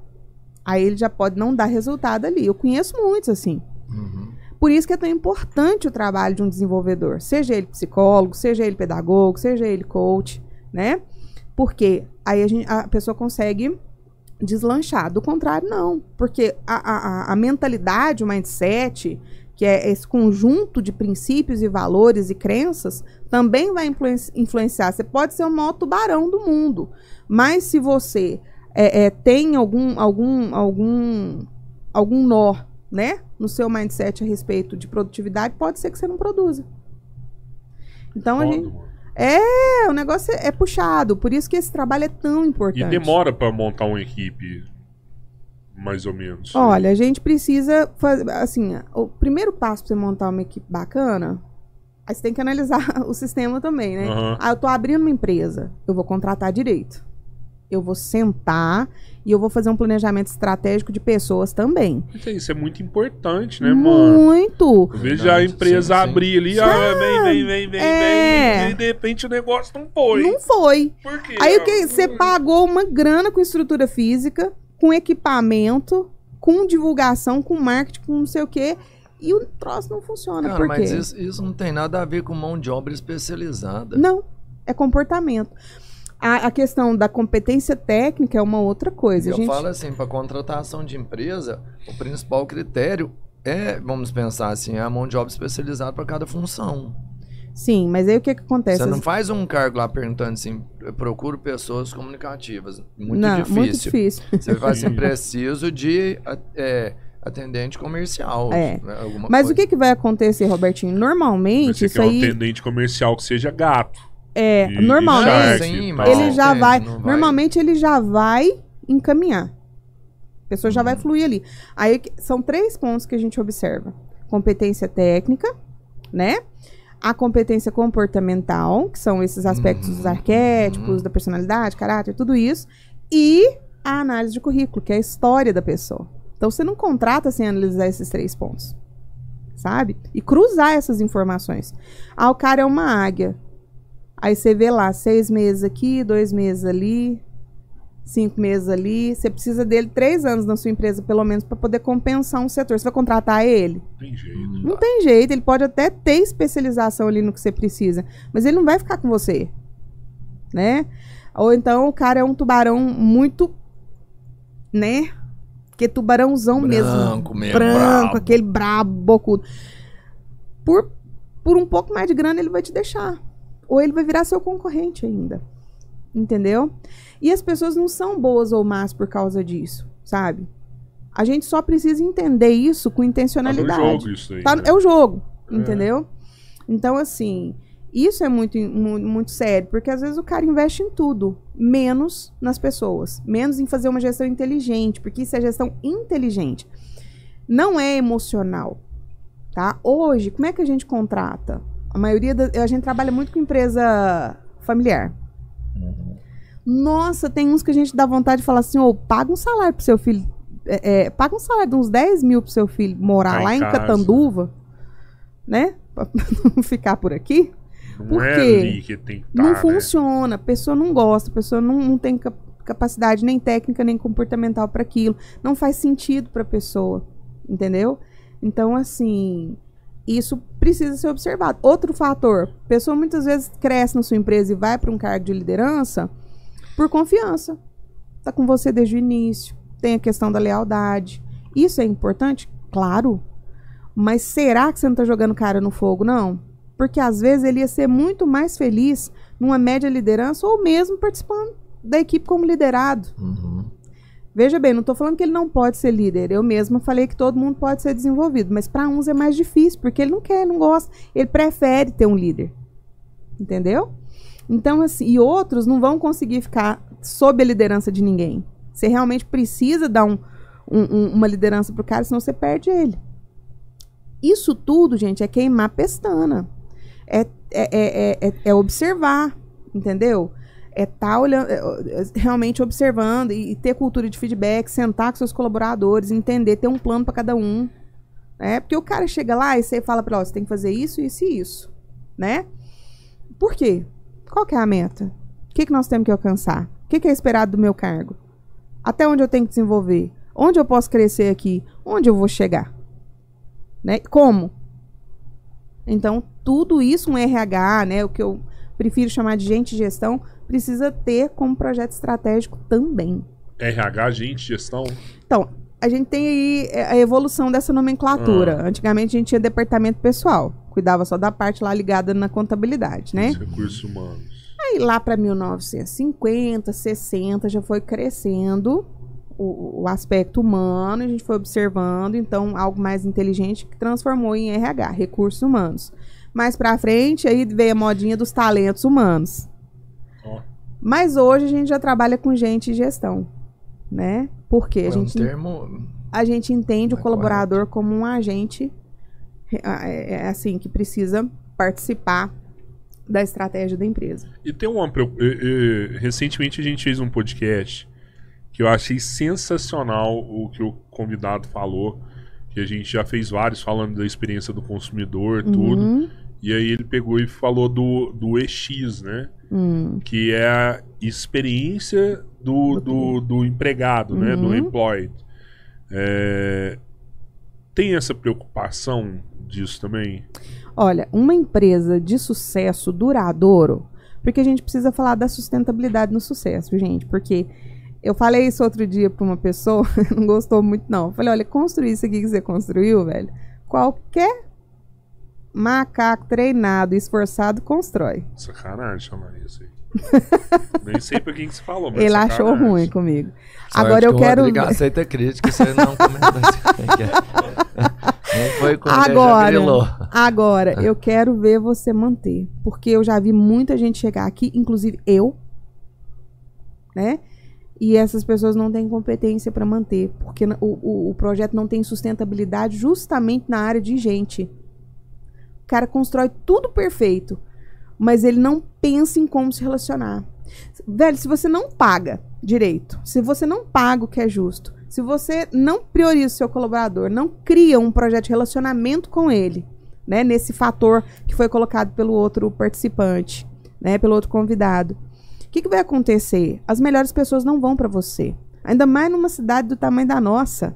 Speaker 3: Aí ele já pode não dar resultado ali. Eu conheço muitos assim. Por isso que é tão importante o trabalho de um desenvolvedor, seja ele psicólogo, seja ele pedagogo, seja ele coach, né? Porque aí a, gente- a pessoa consegue deslanchar. Do contrário, não. Porque a, a- a- mentalidade, o mindset, que é esse conjunto de princípios e valores e crenças, também vai influen- influenciar. Você pode ser o maior tubarão do mundo, mas se você é, é, tem algum, algum, algum, algum nó, né, no seu mindset a respeito de produtividade, pode ser que você não produza. Então a
Speaker 1: Foda,
Speaker 3: gente
Speaker 1: mano.
Speaker 3: é, o negócio é, é puxado, por isso que esse trabalho é tão
Speaker 1: E
Speaker 3: importante.
Speaker 1: demora pra montar uma equipe, mais ou menos.
Speaker 3: Olha, a gente precisa fazer, assim, o primeiro passo para você montar uma equipe bacana, aí você tem que analisar o sistema também, né?
Speaker 1: Aham.
Speaker 3: Ah, eu tô abrindo uma empresa, eu vou contratar direito. Eu vou sentar e eu vou fazer um planejamento estratégico de pessoas também.
Speaker 1: Isso, aí, isso é muito importante, né, mano?
Speaker 3: Muito.
Speaker 1: Eu vejo a empresa
Speaker 2: sim, sim.
Speaker 1: abrir ali, ah, vem, vem, vem, vem,
Speaker 3: É.
Speaker 1: vem, e de repente o negócio não foi.
Speaker 3: Não foi.
Speaker 1: Por quê?
Speaker 3: Aí o que você pagou uma grana com estrutura física, com equipamento, com divulgação, com marketing, com não sei o quê, e o troço não funciona.
Speaker 2: Cara,
Speaker 3: por
Speaker 2: mas isso, isso não tem nada a ver com mão de obra especializada.
Speaker 3: Não, é comportamento. A, a questão da competência técnica é uma outra coisa.
Speaker 2: Eu
Speaker 3: gente,
Speaker 2: falo assim, para contratação de empresa, o principal critério é, vamos pensar assim, é a mão de obra especializada para cada função.
Speaker 3: Sim, mas aí o que, que acontece?
Speaker 2: Você não faz um cargo lá perguntando assim, eu procuro pessoas comunicativas. Muito
Speaker 3: Não,
Speaker 2: difícil.
Speaker 3: muito difícil.
Speaker 2: Você vai assim, preciso de a- é, atendente comercial.
Speaker 3: É.
Speaker 2: né, alguma
Speaker 3: Mas
Speaker 2: coisa.
Speaker 3: o que, que vai acontecer, Robertinho? Normalmente,
Speaker 1: Você
Speaker 3: isso
Speaker 1: quer um
Speaker 3: aí.
Speaker 1: atendente comercial que seja gato.
Speaker 3: É,
Speaker 1: E-
Speaker 3: normalmente.
Speaker 1: E
Speaker 3: ele já vai,
Speaker 2: vai.
Speaker 3: Normalmente ele já vai encaminhar. A pessoa já
Speaker 2: Uhum.
Speaker 3: vai fluir ali. Aí são três pontos que a gente observa: competência técnica, né? A competência comportamental, que são esses aspectos dos
Speaker 2: Uhum.
Speaker 3: arquétipos, da personalidade, caráter, tudo isso. E a análise de currículo, que é a história da pessoa. Então você não contrata sem analisar esses três pontos. Sabe? E cruzar essas informações. Ah, o cara é uma águia. Aí você vê lá, seis meses aqui, dois meses ali, cinco meses ali. Você precisa dele três anos na sua empresa, pelo menos, para poder compensar um setor. Você vai contratar ele?
Speaker 1: Tem jeito.
Speaker 3: Não tem jeito, ele pode até ter especialização ali no que você precisa, mas ele não vai ficar com você, né? Ou então o cara é um tubarão muito, né? Que tubarãozão mesmo.
Speaker 2: Branco mesmo,
Speaker 3: Branco,
Speaker 2: brabo.
Speaker 3: aquele brabo, bocudo. Por, por um pouco mais de grana ele vai te deixar. Ou ele vai virar seu concorrente ainda. Entendeu? E as pessoas não são boas ou más por causa disso, sabe? A gente só precisa entender isso com
Speaker 1: Tá
Speaker 3: intencionalidade.
Speaker 1: jogo isso aí.
Speaker 3: Tá-
Speaker 1: né?
Speaker 3: é o jogo,
Speaker 1: É.
Speaker 3: entendeu? Então, assim, isso é muito, mu- muito sério, porque às vezes o cara investe em tudo, menos nas pessoas, menos em fazer uma gestão inteligente, porque isso é gestão inteligente. Não é emocional, tá? Hoje, como é que a gente contrata? A maioria da, a gente trabalha muito com empresa familiar. Nossa, tem uns que a gente dá vontade de falar assim, ô, paga um salário pro seu filho, é, é, paga um salário de uns 10 mil pro seu filho morar
Speaker 1: em
Speaker 3: lá em
Speaker 1: casa.
Speaker 3: Catanduva, né? Pra não ficar por aqui.
Speaker 1: Não
Speaker 3: por
Speaker 1: é que tá,
Speaker 3: não
Speaker 1: né?
Speaker 3: funciona, a pessoa não gosta, a pessoa não, não tem cap- capacidade nem técnica nem comportamental para aquilo. Não faz sentido para a pessoa, entendeu? Então, assim, isso precisa ser observado. Outro fator, a pessoa muitas vezes cresce na sua empresa e vai para um cargo de liderança por confiança. Tá com você desde o início. tem a questão da lealdade. Isso é importante? Claro. Mas será que você não está jogando cara no fogo, não? Porque às vezes ele ia ser muito mais feliz numa média liderança ou mesmo participando da equipe como liderado.
Speaker 2: Uhum.
Speaker 3: Veja bem, não estou falando que ele não pode ser líder. Eu mesma falei que todo mundo pode ser desenvolvido, mas para uns é mais difícil, porque ele não quer, não gosta. Ele prefere ter um líder. Entendeu? Então, assim, e outros não vão conseguir ficar sob a liderança de ninguém. Você realmente precisa dar um, um, um, uma liderança pro cara, senão você perde ele. Isso tudo, gente, é queimar pestana. É, é, é, é, é observar, entendeu? É tá olhando, realmente observando e, e, ter cultura de feedback, sentar com seus colaboradores, entender, ter um plano para cada um. Né? Porque o cara chega lá e você fala para ele, você tem que fazer isso, isso e isso. Né? Por quê? Qual que é a meta? O que, que nós temos que alcançar? O que, que é esperado do meu cargo? Até onde eu tenho que desenvolver? Onde eu posso crescer aqui? Onde eu vou chegar? Né? Como? Então, tudo isso um RH, né, o que eu prefiro chamar de gente de gestão, precisa ter como projeto estratégico também.
Speaker 1: RH, gente, gestão?
Speaker 3: Então, a gente tem aí é, a evolução dessa nomenclatura. Ah. Antigamente a gente tinha departamento pessoal, cuidava só da parte lá ligada na contabilidade, né?
Speaker 1: Os recursos humanos.
Speaker 3: Aí lá para 1950, 60 já foi crescendo o, o, aspecto humano, a gente foi observando, então, algo mais inteligente que transformou em RH, recursos humanos. Mais pra frente, aí veio a modinha dos talentos humanos. Oh. Mas hoje a gente já trabalha com gente e gestão, né? Porque a
Speaker 2: é
Speaker 3: gente,
Speaker 2: um termo...
Speaker 3: a gente entende
Speaker 2: é
Speaker 3: o colaborador correto. como um agente, é, é, assim, que precisa participar da estratégia da empresa.
Speaker 1: E tem uma... Recentemente a gente fez um podcast que eu achei sensacional o que o convidado falou, que a gente já fez vários falando da experiência do consumidor, tudo. Uhum. E aí ele pegou e falou do, do EX, né?
Speaker 3: Uhum.
Speaker 1: Que é a experiência do, do, do empregado, uhum. né? Do uhum. employed. É... Tem essa preocupação disso também?
Speaker 3: Olha, uma empresa de sucesso duradouro, porque a gente precisa falar da sustentabilidade no sucesso, gente, porque eu falei isso outro dia pra uma pessoa, não gostou muito, não. Eu falei, olha, construir isso aqui que você construiu, velho, qualquer macaco treinado e esforçado constrói.
Speaker 1: Sacanagem chamar isso aí. Nem sei pra quem que você falou, mas
Speaker 3: Ele
Speaker 1: sacanagem.
Speaker 3: achou ruim comigo. Agora eu que quero.
Speaker 2: Rodrigo aceita crítica, você não comenta assim. não foi com
Speaker 3: agora, agora, eu quero ver você manter. Porque eu já vi muita gente chegar aqui, inclusive eu, né? e essas pessoas não têm competência para manter, porque o, o, o, projeto não tem sustentabilidade justamente na área de gente. O cara constrói tudo perfeito, mas ele não pensa em como se relacionar. Velho, se você não paga direito, se você não paga o que é justo, se você não prioriza o seu colaborador, não cria um projeto de relacionamento com ele, né, nesse fator que foi colocado pelo outro participante, né, pelo outro convidado, que, que vai acontecer? As melhores pessoas não vão para você. Ainda mais numa cidade do tamanho da nossa.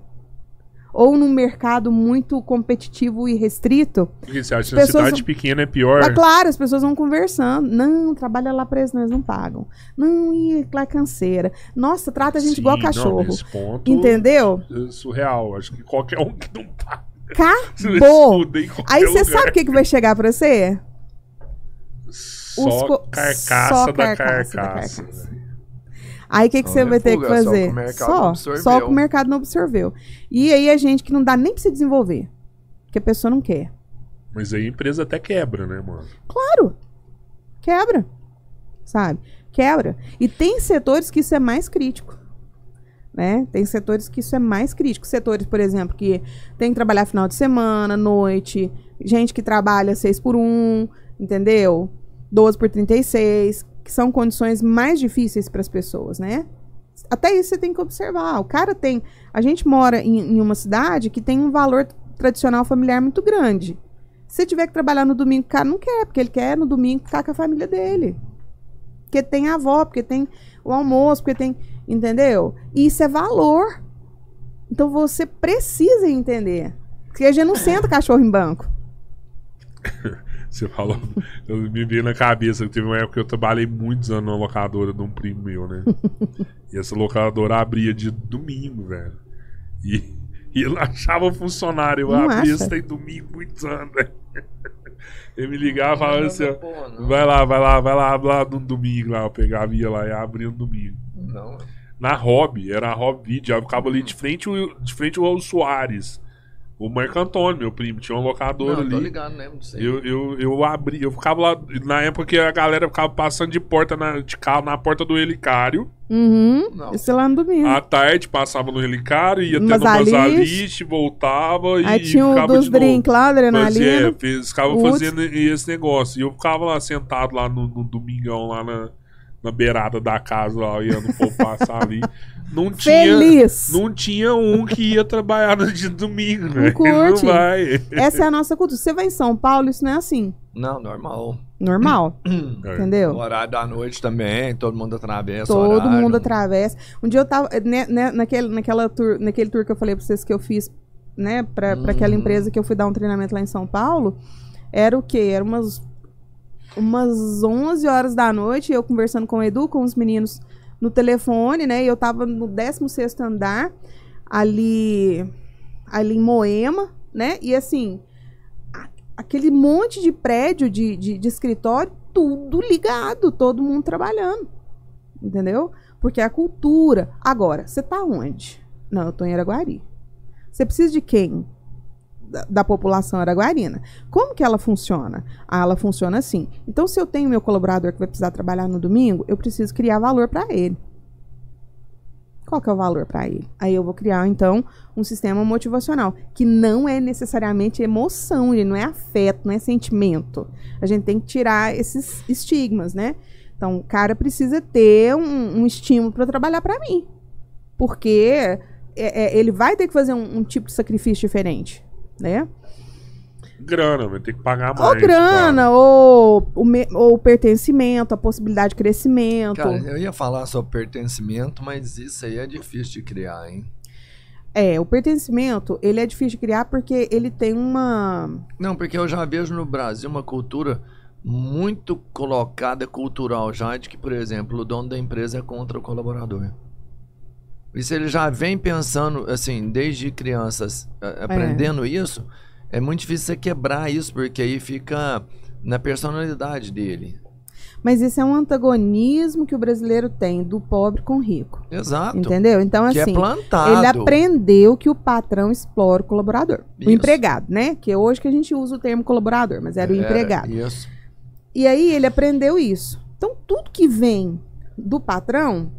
Speaker 3: Ou num mercado muito competitivo e restrito.
Speaker 1: Porque você acha que cidade vão... pequena é pior?
Speaker 3: Ah, claro, as pessoas vão conversando. Não, trabalha lá eles, nós não pagam. Não, e lá é canseira. Nossa, trata a gente
Speaker 1: Sim,
Speaker 3: igual cachorro.
Speaker 1: Não, ponto
Speaker 3: Entendeu?
Speaker 1: É surreal. Acho que qualquer um que não paga.
Speaker 3: Acabou. Aí você sabe o que, que vai chegar pra você?
Speaker 1: Só co... carcaça, só da carcaça. Da carcaça.
Speaker 3: Aí o que, que você vai ter que fazer? Só, só que o mercado não absorveu. E aí a gente que não dá nem pra se desenvolver. Porque a pessoa não quer.
Speaker 1: Mas aí a empresa até quebra, né, mano?
Speaker 3: Claro. Quebra. Sabe? Quebra. E tem setores que isso é mais crítico. Né? Tem setores que isso é mais crítico. Setores, por exemplo, que tem que trabalhar final de semana, noite, gente que trabalha seis por um, entendeu? 12 por 36, que são condições mais difíceis para as pessoas, né? Até isso você tem que observar. O cara tem. A gente mora em, em uma cidade que tem um valor tradicional familiar muito grande. Se tiver que trabalhar no domingo, o cara não quer, porque ele quer no domingo ficar com a família dele. Porque tem a avó, porque tem o almoço, porque tem. Entendeu? E isso é valor. Então você precisa entender. Porque a gente não senta cachorro em banco.
Speaker 1: Você falou, eu me veio na cabeça que teve uma época que eu trabalhei muitos anos numa locadora de um primo meu, né? e essa locadora abria de domingo, velho. E, e ele achava funcionário. Eu
Speaker 3: Não
Speaker 1: abria
Speaker 3: acha?
Speaker 1: isso tem domingo muitos anos, velho. Ele me ligava e falava assim, ó, vai lá, vai lá, vai lá, lá no domingo lá. Eu pegava e ia lá e abria no domingo.
Speaker 2: Não.
Speaker 1: Na Hobby, era a Hobby Video, eu ficava ali de frente, de frente ao Soares. O Marco Antônio, meu primo, tinha uma locadora
Speaker 2: Não, tô
Speaker 1: ali.
Speaker 2: ligado, lembro disso aí.
Speaker 1: Eu, eu, eu abri, eu ficava lá. Na época que a galera ficava passando de porta na, de carro na porta do helicário.
Speaker 3: Uhum.
Speaker 2: Não.
Speaker 3: Isso lá no domingo.
Speaker 1: À tarde passava no helicário, ia
Speaker 3: Umas
Speaker 1: tendo umas
Speaker 3: aliche.
Speaker 1: voltava
Speaker 3: Aí
Speaker 1: e
Speaker 3: tinha
Speaker 1: ficava
Speaker 3: dos
Speaker 1: de novo.
Speaker 3: drinks lá, adrenalina.
Speaker 1: é, fez, ficava
Speaker 3: o
Speaker 1: fazendo esse negócio. E eu ficava lá sentado lá no, no domingão, lá na, na beirada da casa, lá, olhando o povo passar ali. Não tinha.
Speaker 3: Feliz.
Speaker 1: Não tinha um que ia trabalhar no dia de domingo, velho. Não
Speaker 3: curte.
Speaker 1: vai.
Speaker 3: Essa é a nossa cultura. Você vai em São Paulo, isso não é assim.
Speaker 2: Não, normal.
Speaker 3: Normal.
Speaker 1: É.
Speaker 3: Entendeu?
Speaker 2: O horário da noite também, todo mundo atravessa.
Speaker 3: Todo
Speaker 2: horário.
Speaker 3: mundo atravessa. Um dia eu tava. Né, né, naquele, naquela tour, naquele tour que eu falei pra vocês que eu fiz, né, pra, pra aquela
Speaker 2: Uhum.
Speaker 3: empresa que eu fui dar um treinamento lá em São Paulo, era o quê? Era umas, umas 11 horas da noite, eu conversando com o Edu, com os meninos no telefone, né? E eu tava no 16 andar, ali, ali em Moema, né? E assim, a- aquele monte de prédio de, de, de escritório, tudo ligado, todo mundo trabalhando. Entendeu? Porque é a cultura. Agora, você tá onde? Não, eu tô em Araguari. Você precisa de quem? Da, população araguarina. Como que ela funciona? Ah, ela funciona assim. Então, se eu tenho meu colaborador que vai precisar trabalhar no domingo, eu preciso criar valor para ele. Qual que é o valor para ele? Aí eu vou criar, então, um sistema motivacional, que não é necessariamente emoção, ele não é afeto, não é sentimento. A gente tem que tirar esses estigmas, né? Então, o cara precisa ter um, um estímulo para trabalhar para mim. Porque é, é, ele vai ter que fazer um, um tipo de sacrifício diferente, né?
Speaker 1: Grana, vai ter que pagar mais.
Speaker 3: Ou grana, ou, o me- ou pertencimento, a possibilidade de crescimento.
Speaker 2: Cara, eu ia falar sobre pertencimento, mas isso aí é difícil de criar, hein?
Speaker 3: É, o pertencimento, ele é difícil de criar porque ele tem uma...
Speaker 2: Não, porque eu já vejo no Brasil uma cultura muito colocada cultural já de que, por exemplo, o dono da empresa é contra o colaborador. Se ele já vem pensando, assim, desde crianças, aprendendo isso, é muito difícil você quebrar isso, porque aí fica na personalidade dele.
Speaker 3: Mas isso é um antagonismo que o brasileiro tem do pobre com o rico.
Speaker 2: Exato.
Speaker 3: Entendeu? Então,
Speaker 2: Que
Speaker 3: assim,
Speaker 2: é plantado.
Speaker 3: ele aprendeu que o patrão explora o colaborador.
Speaker 2: Isso.
Speaker 3: O empregado, né? Que é hoje que a gente usa o termo colaborador, mas era o
Speaker 2: Era
Speaker 3: empregado.
Speaker 2: Isso.
Speaker 3: E aí ele aprendeu isso. Então, tudo que vem do patrão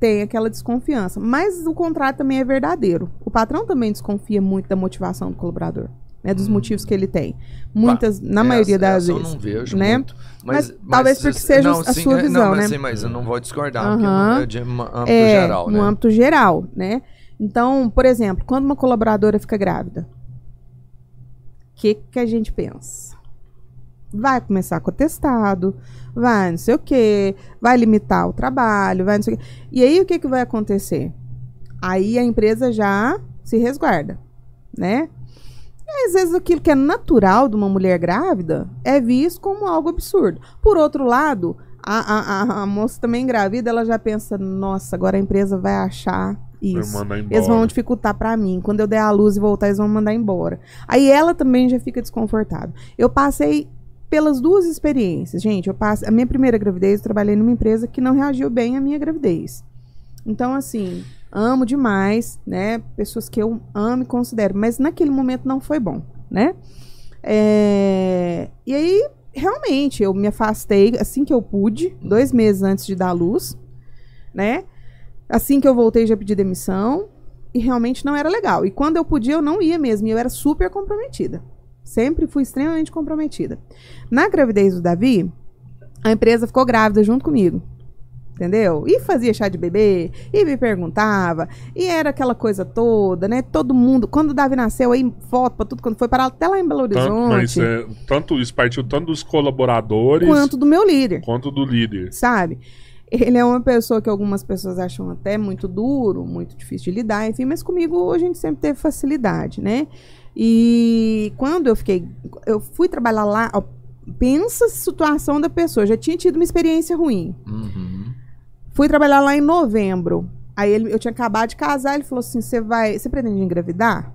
Speaker 3: tem aquela desconfiança. Mas o contrário também é verdadeiro. O patrão também desconfia muito da motivação do colaborador. Né, dos
Speaker 2: Hum.
Speaker 3: motivos que ele tem. Muitas, na maioria
Speaker 2: Essa-
Speaker 3: das
Speaker 2: essa
Speaker 3: vezes.
Speaker 2: Eu não vejo
Speaker 3: né?
Speaker 2: muito.
Speaker 3: Mas talvez porque seja
Speaker 2: não,
Speaker 3: a
Speaker 2: sim,
Speaker 3: sua
Speaker 2: é,
Speaker 3: visão,
Speaker 2: não, mas,
Speaker 3: né?
Speaker 2: sim, mas eu não vou discordar,
Speaker 3: Aham.
Speaker 2: porque é uma- âmbito
Speaker 3: é,
Speaker 2: geral,
Speaker 3: no
Speaker 2: né?
Speaker 3: âmbito geral, né? Então, por exemplo, quando uma colaboradora fica grávida, o que, que a gente pensa? Vai começar com atestado, vai não sei o quê, vai limitar o trabalho, vai não sei o quê. E aí o que, que vai acontecer? Aí a empresa já se resguarda, né? E às vezes aquilo que é natural de uma mulher grávida é visto como algo absurdo. Por outro lado, a, a, a, a moça também engravida, ela já pensa, nossa, agora a empresa vai achar isso. Eles vão dificultar pra mim. Quando eu der a luz e voltar, eles vão mandar embora. Aí ela também já fica desconfortável. Eu passei pelas duas experiências, gente. Eu passei, a minha primeira gravidez, eu trabalhei numa empresa que não reagiu bem à minha gravidez. Então, assim, amo demais, né? Pessoas que eu amo e considero, mas naquele momento não foi bom, né? É, E aí, realmente, eu me afastei assim que eu pude, dois meses antes de dar a luz, né? Assim que eu voltei, já pedi demissão. E realmente não era legal. E quando eu podia, eu não ia mesmo. E eu era super comprometida. Sempre fui extremamente comprometida. Na gravidez do Davi, a empresa ficou grávida junto comigo. Entendeu? E fazia chá de bebê, e me perguntava, e era aquela coisa toda, né? Todo mundo. Quando o Davi nasceu, aí foto pra tudo, quando foi parar até lá em Belo
Speaker 1: Tanto, mas
Speaker 3: Horizonte,
Speaker 1: é, tanto isso partiu tanto dos colaboradores
Speaker 3: quanto do meu líder.
Speaker 1: quanto do líder.
Speaker 3: sabe? Ele é uma pessoa que algumas pessoas acham até muito duro, muito difícil de lidar, enfim, mas comigo a gente sempre teve facilidade, né? E quando eu fiquei. Eu fui trabalhar lá, ó, pensa a situação da pessoa, já tinha tido uma experiência ruim.
Speaker 2: Uhum.
Speaker 3: Fui trabalhar lá em novembro. Aí ele, eu tinha acabado de casar, ele falou assim: "Você vai, você pretende engravidar?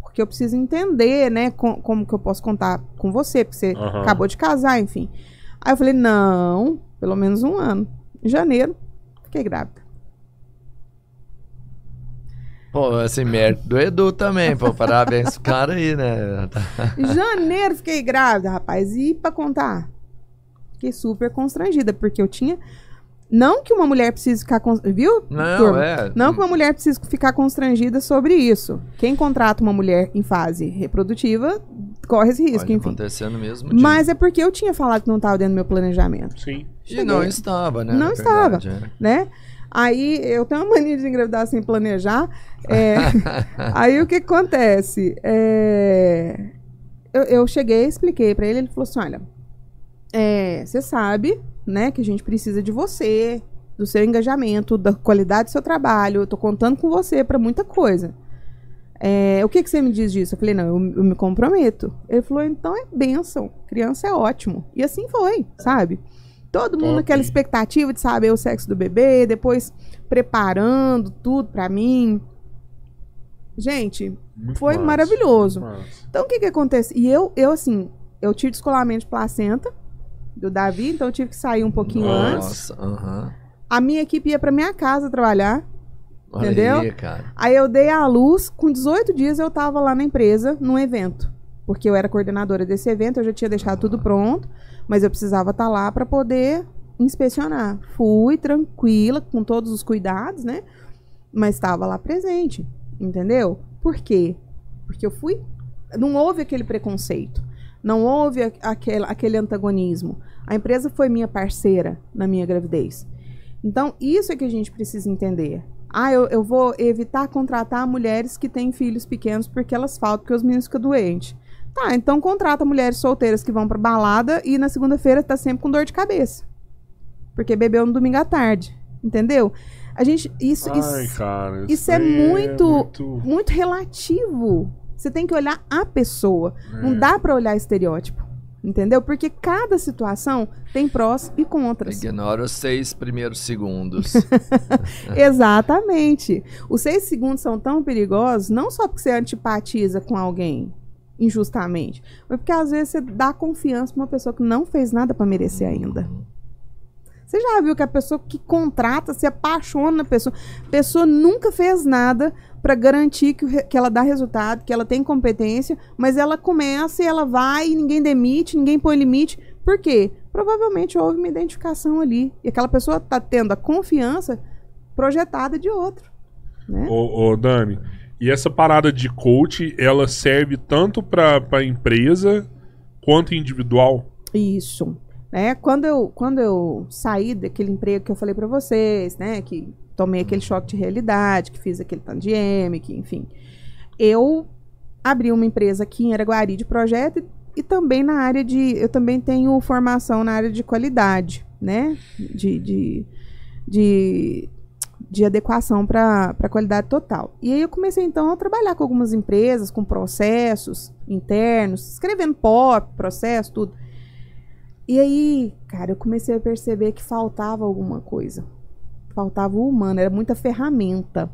Speaker 3: Porque eu preciso entender, né, com- como que eu posso contar com você, porque você
Speaker 1: Aham.
Speaker 3: acabou de casar, enfim". Aí eu falei: "Não, pelo menos um ano". Em janeiro, fiquei grávida.
Speaker 2: Pô, assim, mérito do Edu também, pô. Parabéns pro cara aí, né?
Speaker 3: Janeiro fiquei grávida, rapaz. E pra contar? Fiquei super constrangida, porque eu tinha. Não que uma mulher precise ficar. cons- Viu?
Speaker 2: Não,
Speaker 3: turma?
Speaker 2: é.
Speaker 3: Não que uma mulher precise ficar constrangida sobre isso. Quem contrata uma mulher em fase reprodutiva corre esse risco,
Speaker 2: Pode
Speaker 3: enfim.
Speaker 2: acontecer no mesmo dia.
Speaker 3: Mas é porque eu tinha falado que não estava dentro do meu planejamento,
Speaker 1: Sim.
Speaker 2: E não estava, né?
Speaker 3: Não
Speaker 2: na
Speaker 3: estava.
Speaker 2: verdade, é.
Speaker 3: né? Aí eu tenho uma mania de engravidar sem planejar. é, aí o que acontece? É, eu, eu cheguei, expliquei pra ele, ele falou assim: olha, é, você sabe, né, que a gente precisa de você, do seu engajamento, da qualidade do seu trabalho. Eu tô contando com você pra muita coisa. É, o que, que você me diz disso? Eu falei, não, eu, eu me comprometo. Ele falou, então é bênção. Criança é ótimo. E assim foi, sabe? Todo mundo
Speaker 1: Top.
Speaker 3: naquela expectativa de saber o sexo do bebê, depois preparando tudo pra mim. Gente,
Speaker 1: Muito
Speaker 3: Foi
Speaker 1: massa,
Speaker 3: maravilhoso. então o que que acontece? E eu, eu assim, eu tive descolamento de placenta do Davi, então eu tive que sair um pouquinho antes.
Speaker 2: Nossa, aham.
Speaker 3: A minha equipe ia pra minha casa trabalhar.
Speaker 2: Olha
Speaker 3: Entendeu?
Speaker 2: aí.
Speaker 3: Aí eu dei à luz, com 18 dias eu tava lá na empresa, num evento. Porque eu era coordenadora desse evento, eu já tinha deixado tudo pronto, mas eu precisava estar lá para poder inspecionar. Fui tranquila, com todos os cuidados, né? Mas estava lá presente, entendeu? Por quê? Porque eu fui. Não houve aquele preconceito. Não houve aquele, aquele antagonismo. A empresa foi minha parceira na minha gravidez. Então, isso é que a gente precisa entender. Ah, eu, eu vou evitar contratar mulheres que têm filhos pequenos porque elas faltam, porque os meninos ficam doentes. Tá, então contrata mulheres solteiras que vão pra balada e na segunda-feira tá sempre com dor de cabeça. Porque bebeu no domingo à tarde. Entendeu? A gente. Isso,
Speaker 1: Ai,
Speaker 3: isso,
Speaker 1: cara.
Speaker 3: isso é
Speaker 1: aí
Speaker 3: muito-
Speaker 1: muito-
Speaker 3: muito relativo. Você tem que olhar a pessoa. Não
Speaker 1: É.
Speaker 3: dá pra olhar estereótipo. Entendeu? Porque cada situação tem prós e contras.
Speaker 2: Ignora os seis primeiros segundos.
Speaker 3: Exatamente. Os seis segundos são tão perigosos, não só porque você antipatiza com alguém injustamente, mas porque às vezes você dá confiança pra uma pessoa que não fez nada pra merecer ainda. Você já viu que a pessoa que contrata se apaixona na pessoa. A pessoa nunca fez nada pra garantir que, que ela dá resultado, que ela tem competência, mas ela começa e ela vai e ninguém demite, ninguém põe limite. Por quê? Provavelmente houve uma identificação ali. E aquela pessoa tá tendo a confiança projetada de outro. Né?
Speaker 1: Ô, ô, Dani, e essa parada de coach, ela serve tanto pra, pra empresa quanto individual?
Speaker 3: Isso. Né? Quando, eu, quando eu saí daquele emprego que eu falei pra vocês, né? Que tomei aquele choque de realidade, que fiz aquele tanto de M, que, enfim. Eu abri uma empresa aqui em Araguari de projeto e, e também na área de. Eu também tenho formação na área de qualidade, né? De. de, de de adequação para a qualidade total. E aí eu comecei então a trabalhar com algumas empresas, com processos internos, escrevendo pop, processo, tudo. E aí, cara, eu comecei a perceber que faltava alguma coisa. Faltava o humano, era muita ferramenta,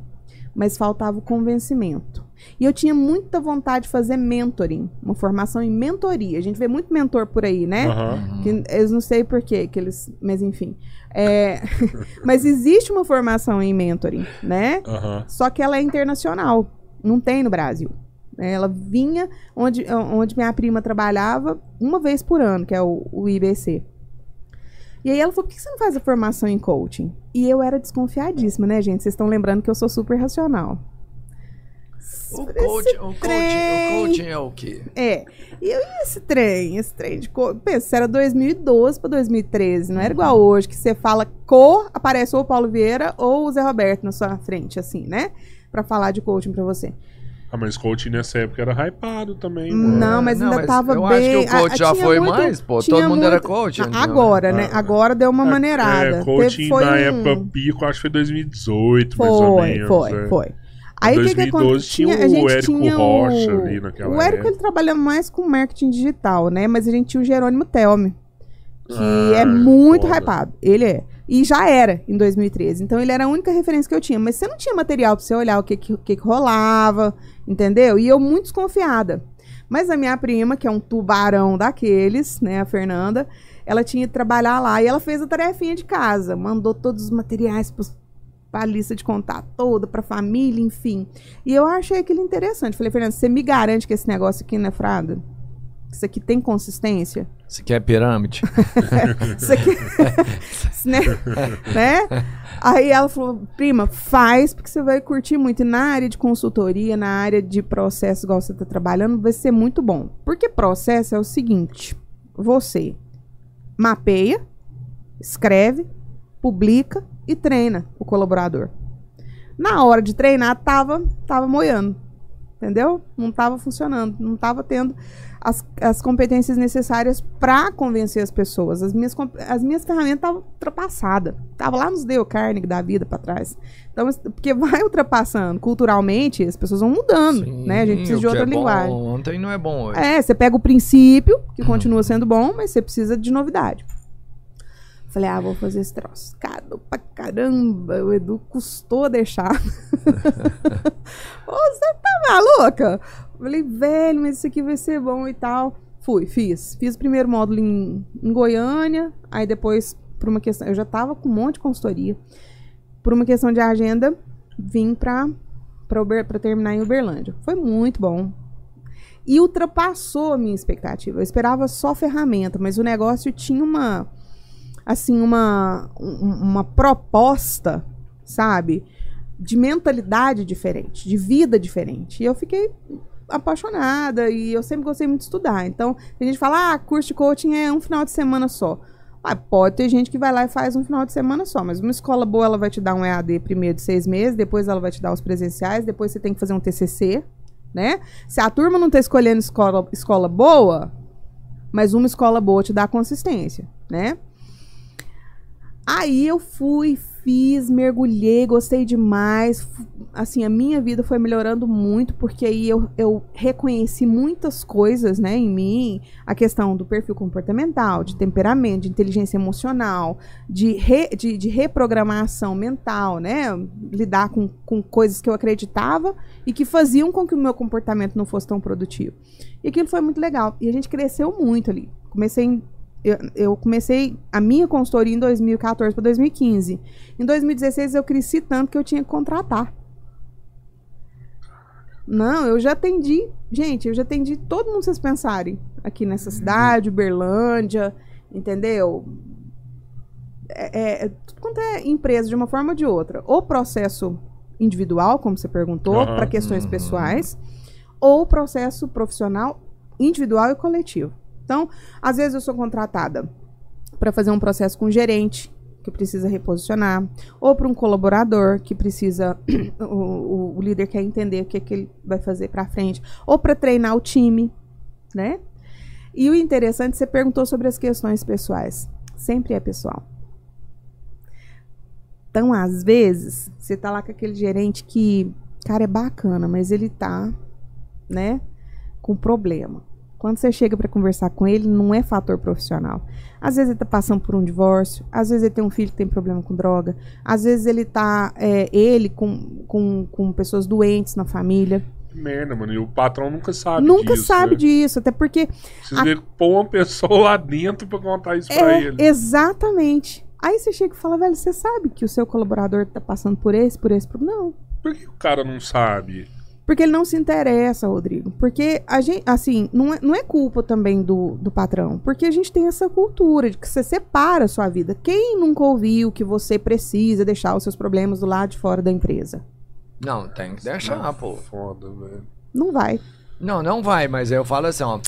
Speaker 3: mas faltava o convencimento. E eu tinha muita vontade de fazer mentoring, uma formação em mentoria. A gente vê muito mentor por aí, né?
Speaker 1: Aham.
Speaker 3: Que eles não sei porquê, que eles, mas enfim. É, mas existe uma formação em mentoring, né?
Speaker 1: Aham.
Speaker 3: Só que ela é internacional, não tem no Brasil. né? Ela vinha onde, onde minha prima trabalhava uma vez por ano, que é o, o IBC. E aí ela falou, por que você não faz a formação em coaching? E eu era desconfiadíssima, né, gente? Vocês estão lembrando que eu sou super racional.
Speaker 2: O
Speaker 3: Esse
Speaker 2: coach, o coach, o coaching é o quê?
Speaker 3: É. E eu e esse trem, esse trem de cor. Pensa, era 2012 pra 2013. Não era igual hoje, que você fala cor, aparece ou o Paulo Vieira ou o Zé Roberto na sua frente, assim, né? Pra falar de coaching pra você.
Speaker 1: Ah, mas coaching nessa época era hypado também, mano.
Speaker 3: Não, mas
Speaker 2: Não,
Speaker 3: ainda
Speaker 2: mas
Speaker 3: tava
Speaker 2: eu
Speaker 3: bem.
Speaker 2: acho que o coach
Speaker 3: a-
Speaker 2: já foi
Speaker 3: muito-
Speaker 2: mais, pô.
Speaker 3: tinha
Speaker 2: Todo mundo era coach.
Speaker 3: Não,
Speaker 2: então.
Speaker 3: Agora, né?
Speaker 1: Ah,
Speaker 3: Agora deu uma maneirada.
Speaker 1: É, coaching
Speaker 3: Teve- foi
Speaker 1: na
Speaker 3: um-
Speaker 1: época pico, acho que foi 2018, mais ou
Speaker 3: Foi,
Speaker 1: menos.
Speaker 3: foi,
Speaker 1: é.
Speaker 3: foi. Aí o que que
Speaker 1: 2012
Speaker 3: acontece?
Speaker 1: tinha
Speaker 3: a
Speaker 1: o Érico
Speaker 3: tinha
Speaker 1: Rocha
Speaker 3: o...
Speaker 1: ali naquela
Speaker 3: O Érico
Speaker 1: época.
Speaker 3: ele trabalha mais com marketing digital, né? Mas a gente tinha o Jerônimo Telme, que
Speaker 1: Ah,
Speaker 3: é muito
Speaker 1: foda.
Speaker 3: hypado. Ele é. E já era em 2013. Então ele era a única referência que eu tinha. Mas você não tinha material pra você olhar o que, que, que que rolava, entendeu? E eu muito desconfiada. Mas a minha prima, que é um tubarão daqueles, né, a Fernanda, ela tinha que trabalhar lá e ela fez a tarefinha de casa, mandou todos os materiais para a lista de contato toda, para família, enfim. E eu achei aquilo interessante. Falei, Fernanda, você me garante que esse negócio aqui não é frada? Isso aqui tem consistência?
Speaker 2: Você quer pirâmide?
Speaker 3: Isso aqui. né? né? Aí ela falou, prima, faz, porque você vai curtir muito. E na área de consultoria, na área de processo, igual você está trabalhando, vai ser muito bom. Porque processo é o seguinte: você mapeia, escreve, publica e treina o colaborador. Na hora de treinar, tava, tava moiando. Entendeu? Não tava funcionando. Não tava tendo as, as competências necessárias para convencer as pessoas. As minhas, as minhas ferramentas estavam ultrapassadas. Tava lá nos Dale Carnegie da vida para trás. Então, porque vai ultrapassando. Culturalmente, as pessoas vão mudando, né? A gente precisa de
Speaker 2: que
Speaker 3: outra
Speaker 2: é bom
Speaker 3: linguagem.
Speaker 2: Ontem não é bom hoje.
Speaker 3: É, você pega o princípio, que continua sendo bom, mas você precisa de novidade. Falei, ah, vou fazer esse troço. Caro pra caramba, o Edu custou deixar. Ô, você tá maluca? Falei, velho, mas isso aqui vai ser bom e tal. Fui, fiz. Fiz o primeiro módulo em, em Goiânia, aí depois, por uma questão. Eu já tava com um monte de consultoria. Por uma questão de agenda, vim pra, pra, Uber- pra terminar em Uberlândia. Foi muito bom. E ultrapassou a minha expectativa. Eu esperava só ferramenta, mas o negócio tinha uma assim uma um- uma proposta, sabe? De mentalidade diferente, de vida diferente. E eu fiquei apaixonada e eu sempre gostei muito de estudar. Então, a gente fala, ah, curso de coaching é um final de semana só. Ah, pode ter gente que vai lá e faz um final de semana só, mas uma escola boa ela vai te dar um EAD primeiro de seis meses, depois ela vai te dar os presenciais, depois você tem que fazer um TCC, né? Se a turma não tá escolhendo escola, escola boa, mas uma escola boa te dá consistência, né? Aí eu fui, fiz, mergulhei, gostei demais. Assim, a minha vida foi melhorando muito, porque aí eu, eu reconheci muitas coisas, né, em mim. A questão do perfil comportamental, de temperamento, de inteligência emocional, de, re- de, de reprogramação mental, né? Lidar com, com coisas que eu acreditava e que faziam com que o meu comportamento não fosse tão produtivo. E aquilo foi muito legal. E a gente cresceu muito ali. Comecei eu, eu comecei a minha consultoria em 2014 para 2015. Em 2016 eu cresci tanto que eu tinha que contratar. Não, eu já atendi. Gente, eu já atendi todo mundo vocês pensarem. Aqui nessa cidade, Uberlândia, entendeu? É, é, é tudo quanto é empresa, de uma forma ou de outra. Ou processo individual, como você perguntou,
Speaker 1: Aham.
Speaker 3: para questões
Speaker 2: Uhum.
Speaker 3: pessoais, ou processo profissional individual e coletivo. Então, às vezes eu sou contratada para fazer um processo com um gerente que precisa reposicionar, ou para um colaborador que precisa o, o- líder quer entender o que, que ele vai fazer para frente, ou para treinar o time, né? E o interessante, você perguntou sobre as questões pessoais. Sempre é pessoal. Então, às vezes, você tá lá com aquele gerente que, cara, é bacana, mas ele tá, né, com problema. Quando você chega para conversar com ele, não é fator profissional. Às vezes ele tá passando por um divórcio, às vezes ele tem um filho que tem problema com droga, às vezes ele tá, é, ele com, com, com pessoas doentes na família.
Speaker 1: Que merda, mano. E o patrão nunca sabe
Speaker 3: Nunca
Speaker 1: disso,
Speaker 3: sabe
Speaker 1: né?
Speaker 3: disso, até porque
Speaker 1: Precisa de pôr uma pessoa lá dentro pra contar isso pra
Speaker 3: É,
Speaker 1: ele.
Speaker 3: exatamente. Aí você chega e fala, velho, você sabe que o seu colaborador tá passando por esse, por esse, por... Não.
Speaker 1: Por que o cara não sabe?
Speaker 3: Porque ele não se interessa, Rodrigo. Porque a gente, assim, não é, não é culpa também do, do patrão. Porque a gente tem essa cultura de que você separa a sua vida. Quem nunca ouviu que você precisa deixar os seus problemas do lado de fora da empresa?
Speaker 2: Não, tem que deixar, pô.
Speaker 1: Foda, velho.
Speaker 3: Não vai.
Speaker 2: Não, não vai, mas eu falo assim, ó.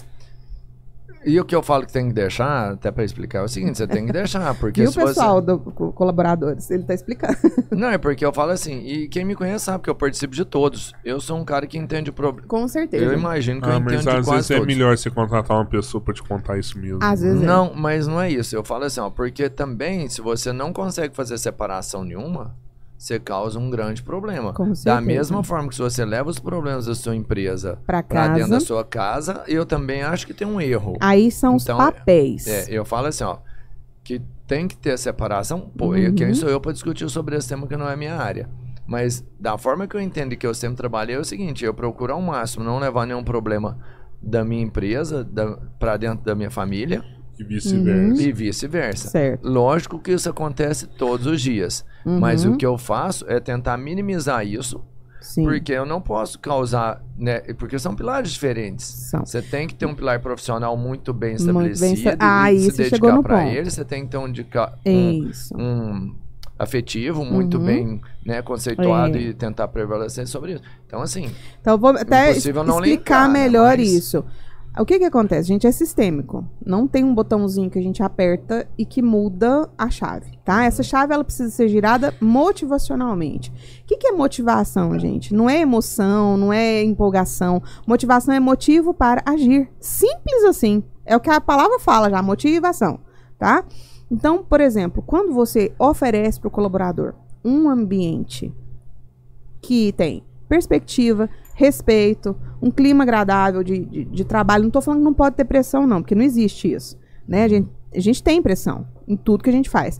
Speaker 2: E o que eu falo que tem que deixar, até pra explicar, é o seguinte, você tem que deixar, porque
Speaker 3: Viu,
Speaker 2: se você...
Speaker 3: pessoal, do co- colaboradores? Ele tá explicando.
Speaker 2: Não, é porque eu falo assim, e quem me conhece sabe que eu participo de todos. Eu sou um cara que entende o problema.
Speaker 3: Com certeza.
Speaker 2: Eu imagino que eu
Speaker 1: Ah,
Speaker 2: entendo
Speaker 1: mas
Speaker 2: de
Speaker 1: às
Speaker 2: quase
Speaker 1: vezes é
Speaker 2: todos.
Speaker 1: melhor você contratar uma pessoa pra te contar isso mesmo.
Speaker 3: Às vezes é.
Speaker 2: Não, mas não é isso. Eu falo assim, ó, porque também, se você não consegue fazer separação nenhuma, você causa um grande problema.
Speaker 3: Com
Speaker 2: Da mesma forma que se você leva os problemas da sua empresa
Speaker 3: pra
Speaker 2: dentro da sua casa, eu também acho que tem um erro.
Speaker 3: Aí são
Speaker 2: Então,
Speaker 3: os papéis.
Speaker 2: É, eu falo assim, ó, que tem que ter separação. Pô,
Speaker 3: Uhum.
Speaker 2: quem sou eu pra discutir sobre esse tema que não é minha área? Mas da forma que eu entendo que eu sempre trabalhei é o seguinte, eu procuro ao máximo não levar nenhum problema da minha empresa para dentro da minha família
Speaker 1: E vice-versa.
Speaker 2: e vice-versa.
Speaker 3: Certo.
Speaker 2: Lógico que isso acontece todos os dias,
Speaker 3: Uhum.
Speaker 2: mas o que eu faço é tentar minimizar isso,
Speaker 3: Sim.
Speaker 2: porque eu não posso causar, né, porque são pilares diferentes.
Speaker 3: São.
Speaker 2: Você tem que ter um pilar profissional muito bem
Speaker 3: Muito bem
Speaker 2: estabelecido
Speaker 3: Ah,
Speaker 2: e se
Speaker 3: isso
Speaker 2: dedicar para ele. Você tem que ter um, dica- um, um afetivo muito
Speaker 3: Uhum.
Speaker 2: bem né, conceituado
Speaker 3: É.
Speaker 2: e tentar prevalecer sobre isso. Então, assim,
Speaker 3: Então, vou até explicar
Speaker 2: linkar, né,
Speaker 3: melhor
Speaker 2: mas-
Speaker 3: isso. O que que acontece? Gente, é sistêmico. Não tem um botãozinho que a gente aperta e que muda a chave, tá? Essa chave, ela precisa ser girada motivacionalmente. O que que é motivação, gente? Não é emoção, não é empolgação. Motivação é motivo para agir. Simples assim. É o que a palavra fala já, motivação, tá? Então, por exemplo, quando você oferece para o colaborador um ambiente que tem perspectiva, respeito, um clima agradável de, de, de trabalho. Não estou falando que não pode ter pressão, não, porque não existe isso. Né? A, gente, a gente tem pressão em tudo que a gente faz.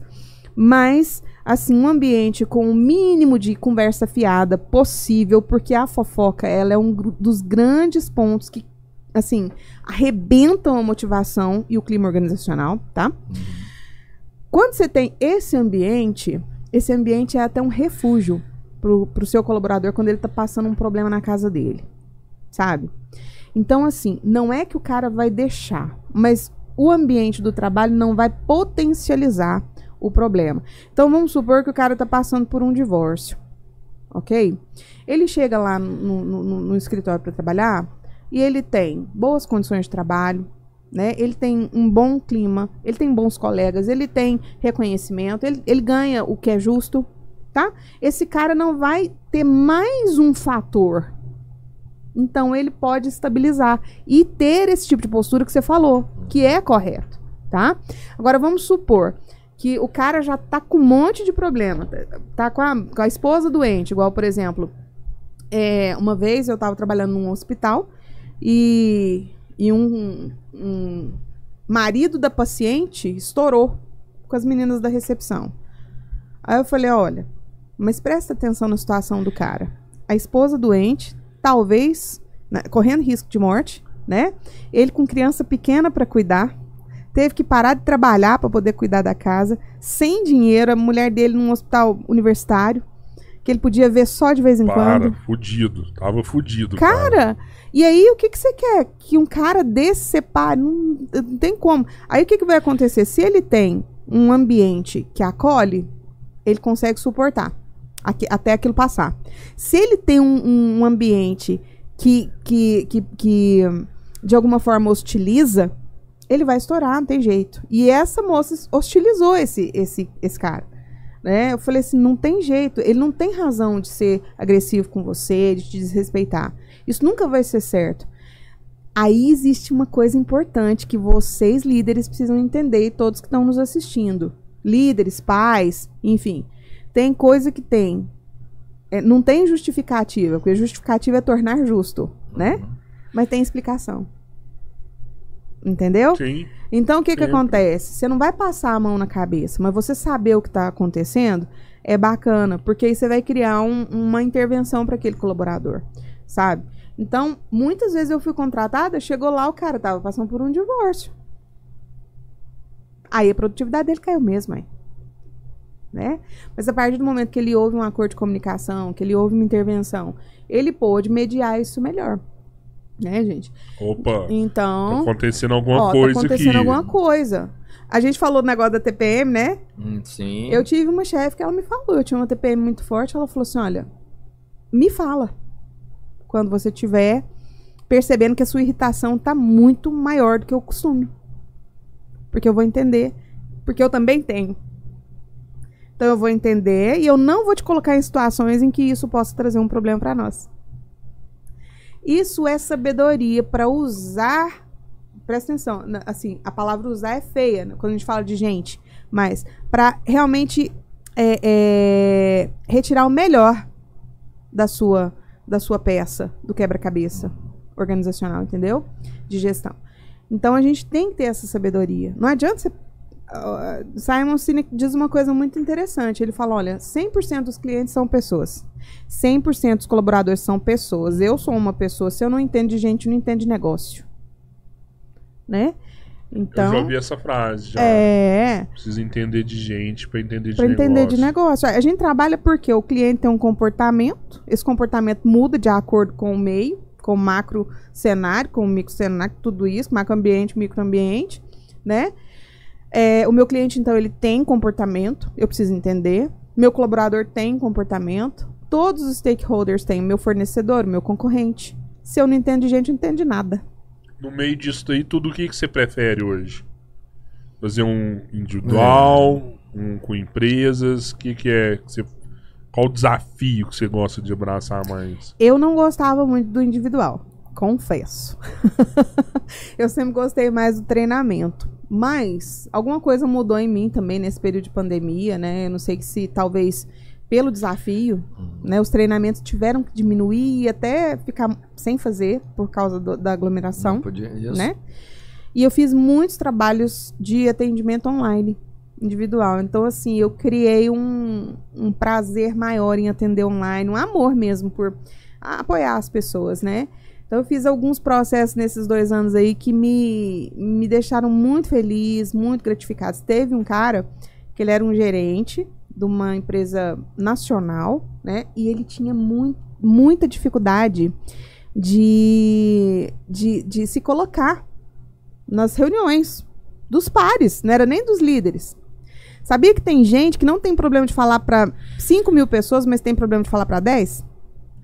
Speaker 3: Mas, assim, um ambiente com o mínimo de conversa fiada possível, porque a fofoca ela é um dos grandes pontos que, assim, arrebentam a motivação e o clima organizacional, tá? Quando você tem esse ambiente, esse ambiente é até um refúgio pro, pro seu colaborador quando ele tá passando um problema na casa dele, sabe? Então, assim, não é que o cara vai deixar, mas o ambiente do trabalho não vai potencializar o problema. Então, vamos supor que o cara tá passando por um divórcio, ok? Ele chega lá no, no- no- no escritório para trabalhar e ele tem boas condições de trabalho, né? Ele tem um bom clima, ele tem bons colegas, ele tem reconhecimento, ele, ele ganha o que é justo, tá? Esse cara não vai ter mais um fator. Então ele pode estabilizar e ter esse tipo de postura que você falou, que é correto, tá? Agora vamos supor que o cara já tá com um monte de problema, tá- com a, com a esposa doente, igual por exemplo, é, uma vez eu tava trabalhando num hospital e, e um, um marido da paciente estourou com as meninas da recepção. Aí eu falei, olha, mas presta atenção na situação do cara. A esposa doente, talvez né, correndo risco de morte, né? Ele com criança pequena para cuidar, teve que parar de trabalhar para poder cuidar da casa, sem dinheiro, a mulher dele num hospital universitário, que ele podia ver só de vez em
Speaker 1: Para,
Speaker 3: quando.
Speaker 1: fudido. Tava fudido.
Speaker 3: Cara, e aí o que, que você quer? Que um cara desse separe? Não, não tem como. Aí o que, que vai acontecer? Se ele tem um ambiente que acolhe, ele consegue suportar até aquilo passar. Se ele tem um, um ambiente que, que, que, que de alguma forma hostiliza, ele vai estourar, não tem jeito. E essa moça hostilizou esse, esse, esse cara. Né? Eu falei assim, não tem jeito, ele não tem razão de ser agressivo com você, de te desrespeitar. Isso nunca vai ser certo. Aí existe uma coisa importante que vocês, líderes, precisam entender e todos que estão nos assistindo. Líderes, pais, enfim. Tem coisa que tem. é, não tem justificativa, porque justificativa é tornar justo, né? Mas tem explicação. Entendeu?
Speaker 1: Sim.
Speaker 3: Então, o que, que acontece? Você não vai passar a mão na cabeça, mas você saber o que está acontecendo é bacana, porque aí você vai criar um- uma intervenção para aquele colaborador, sabe? Então, muitas vezes eu fui contratada, chegou lá, o cara tava passando por um divórcio. Aí a produtividade dele caiu mesmo, aí. Né? Mas a partir do momento que ele houve um acordo de comunicação, que ele houve uma intervenção, ele pôde mediar isso melhor. Né, gente?
Speaker 1: Opa, tá
Speaker 3: Então.
Speaker 1: acontecendo alguma
Speaker 3: Ó,
Speaker 1: coisa
Speaker 3: tá acontecendo
Speaker 1: aqui.
Speaker 3: alguma coisa. A gente falou do negócio da TPM, né?
Speaker 2: Hum, sim.
Speaker 3: Eu tive uma chefe que ela me falou, eu tinha uma TPM muito forte, ela falou assim, olha, me fala quando você tiver percebendo que a sua irritação tá muito maior do que o costume. Porque eu vou entender. Porque eu também tenho. Então eu vou entender e eu não vou te colocar em situações em que isso possa trazer um problema para nós. Isso é sabedoria para usar. Presta atenção, assim, a palavra usar é feia né, quando a gente fala de gente, mas para realmente é, é, retirar o melhor da sua da sua peça do quebra-cabeça organizacional, entendeu? De gestão. Então a gente tem que ter essa sabedoria. Não adianta você ah, Simon Sinek diz uma coisa muito interessante. Ele fala: olha, 100% dos clientes são pessoas. 100% dos colaboradores são pessoas. Eu sou uma pessoa. Se eu não entendo de gente, não entendo de negócio. Né?
Speaker 1: eu já
Speaker 3: Então.
Speaker 1: ouvi essa frase. Já.
Speaker 3: É.
Speaker 1: Precisa entender de gente pra entender de
Speaker 3: Para entender de
Speaker 1: negócio.
Speaker 3: negócio. A gente trabalha porque o cliente tem um comportamento, esse comportamento muda de acordo com o meio, com o macro cenário, com o micro cenário, tudo isso, macro ambiente, microambiente, né? É, o meu cliente, então, ele tem comportamento, eu preciso entender. Meu colaborador tem comportamento. Todos os stakeholders têm, meu fornecedor, meu concorrente. Se eu não entendo de gente, eu não entendo de nada.
Speaker 1: No meio disso aí, tudo o que, que você prefere hoje? Fazer um individual, um com empresas? O que, que é? que você- qual o desafio que você gosta de abraçar mais?
Speaker 3: Eu não gostava muito do individual, confesso. eu sempre gostei mais do treinamento. Mas alguma coisa mudou em mim também nesse período de pandemia, né? Eu não sei se talvez pelo desafio, né? Os treinamentos tiveram que diminuir e até ficar sem fazer por causa do- da aglomeração
Speaker 2: podia,
Speaker 3: né? E eu fiz muitos trabalhos de atendimento online, individual. Então, assim, eu criei um, um prazer maior em atender online, um amor mesmo por apoiar as pessoas, né? Então, eu fiz alguns processos nesses dois anos aí que me, me deixaram muito feliz, muito gratificados. Teve um cara que ele era um gerente de uma empresa nacional, né? E ele tinha muito, muita dificuldade de, de, de se colocar nas reuniões dos pares, não era nem dos líderes. Sabia que tem gente que não tem problema de falar para 5 mil pessoas, mas tem problema de falar para 10?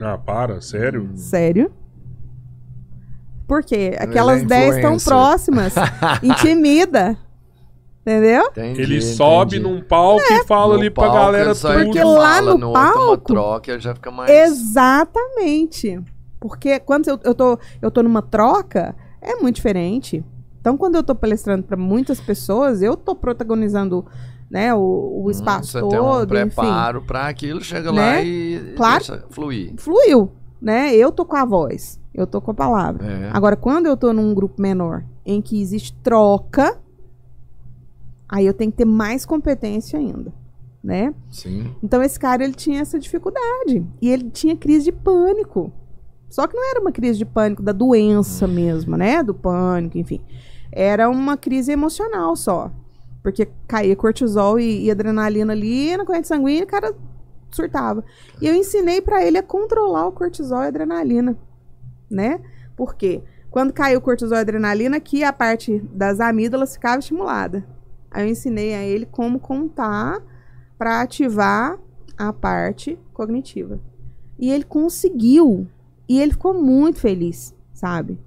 Speaker 1: Ah, para, sério?
Speaker 3: Sério? Por quê?
Speaker 2: Ele
Speaker 3: Aquelas
Speaker 2: é
Speaker 3: 10 estão
Speaker 2: influencer.
Speaker 3: próximas. Intimida. Entendeu?
Speaker 2: Entendi,
Speaker 1: Ele sobe
Speaker 2: entendi.
Speaker 1: num palco e fala
Speaker 2: No
Speaker 1: ali pra galera tudo.
Speaker 3: Porque lá
Speaker 2: fala,
Speaker 3: no
Speaker 2: outro, uma
Speaker 3: palco-
Speaker 2: troca, já fica mais...
Speaker 3: Exatamente. Porque quando eu, eu, tô, eu tô numa troca, é muito diferente. Então, quando eu tô palestrando para muitas pessoas, eu tô protagonizando né, o, o espaço
Speaker 2: Hum, Você tem um
Speaker 3: todo, enfim.
Speaker 2: preparo pra aquilo, chega
Speaker 3: Né?
Speaker 2: lá e
Speaker 3: Claro.
Speaker 2: deixa fluir.
Speaker 3: Fluiu, né? Eu tô com a voz, eu tô com a palavra.
Speaker 2: É.
Speaker 3: Agora, quando eu tô num grupo menor, em que existe troca, aí eu tenho que ter mais competência ainda, né?
Speaker 2: Sim.
Speaker 3: Então esse cara ele tinha essa dificuldade e ele tinha crise de pânico. Só que não era uma crise de pânico da doença mesmo, né? Do pânico, enfim. Era uma crise emocional só. Porque caía cortisol e, e adrenalina ali na corrente sanguínea e o cara surtava. E eu ensinei pra ele a controlar o cortisol e a adrenalina, né? Por quê? Quando caiu o cortisol e adrenalina, aqui a parte das amígdalas ficava estimulada. Aí eu ensinei a ele como contar para ativar a parte cognitiva. E ele conseguiu. E ele ficou muito feliz, sabe?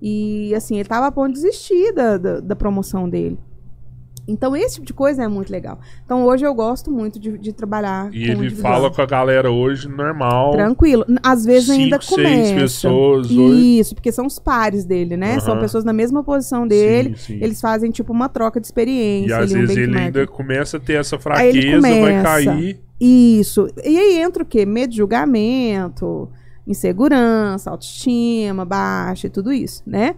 Speaker 3: E assim, ele tava a ponto de desistir da, da, da promoção dele. Então, esse tipo de coisa é muito legal. Então, hoje eu gosto muito de, de trabalhar
Speaker 1: E ele fala com a galera hoje normal.
Speaker 3: Tranquilo. Às vezes ainda
Speaker 1: Cinco,
Speaker 3: começa.
Speaker 1: seis pessoas, oito.
Speaker 3: Isso, porque são os pares dele, né? São
Speaker 1: Aham.
Speaker 3: pessoas na mesma posição dele.
Speaker 1: Sim, sim.
Speaker 3: Eles fazem tipo uma troca de experiência.
Speaker 1: E às
Speaker 3: ali, um
Speaker 1: vezes ele
Speaker 3: benchmark.
Speaker 1: ainda começa a ter essa fraqueza, vai cair.
Speaker 3: Isso. E aí entra o quê? Medo de julgamento, insegurança, autoestima baixa e tudo isso, né?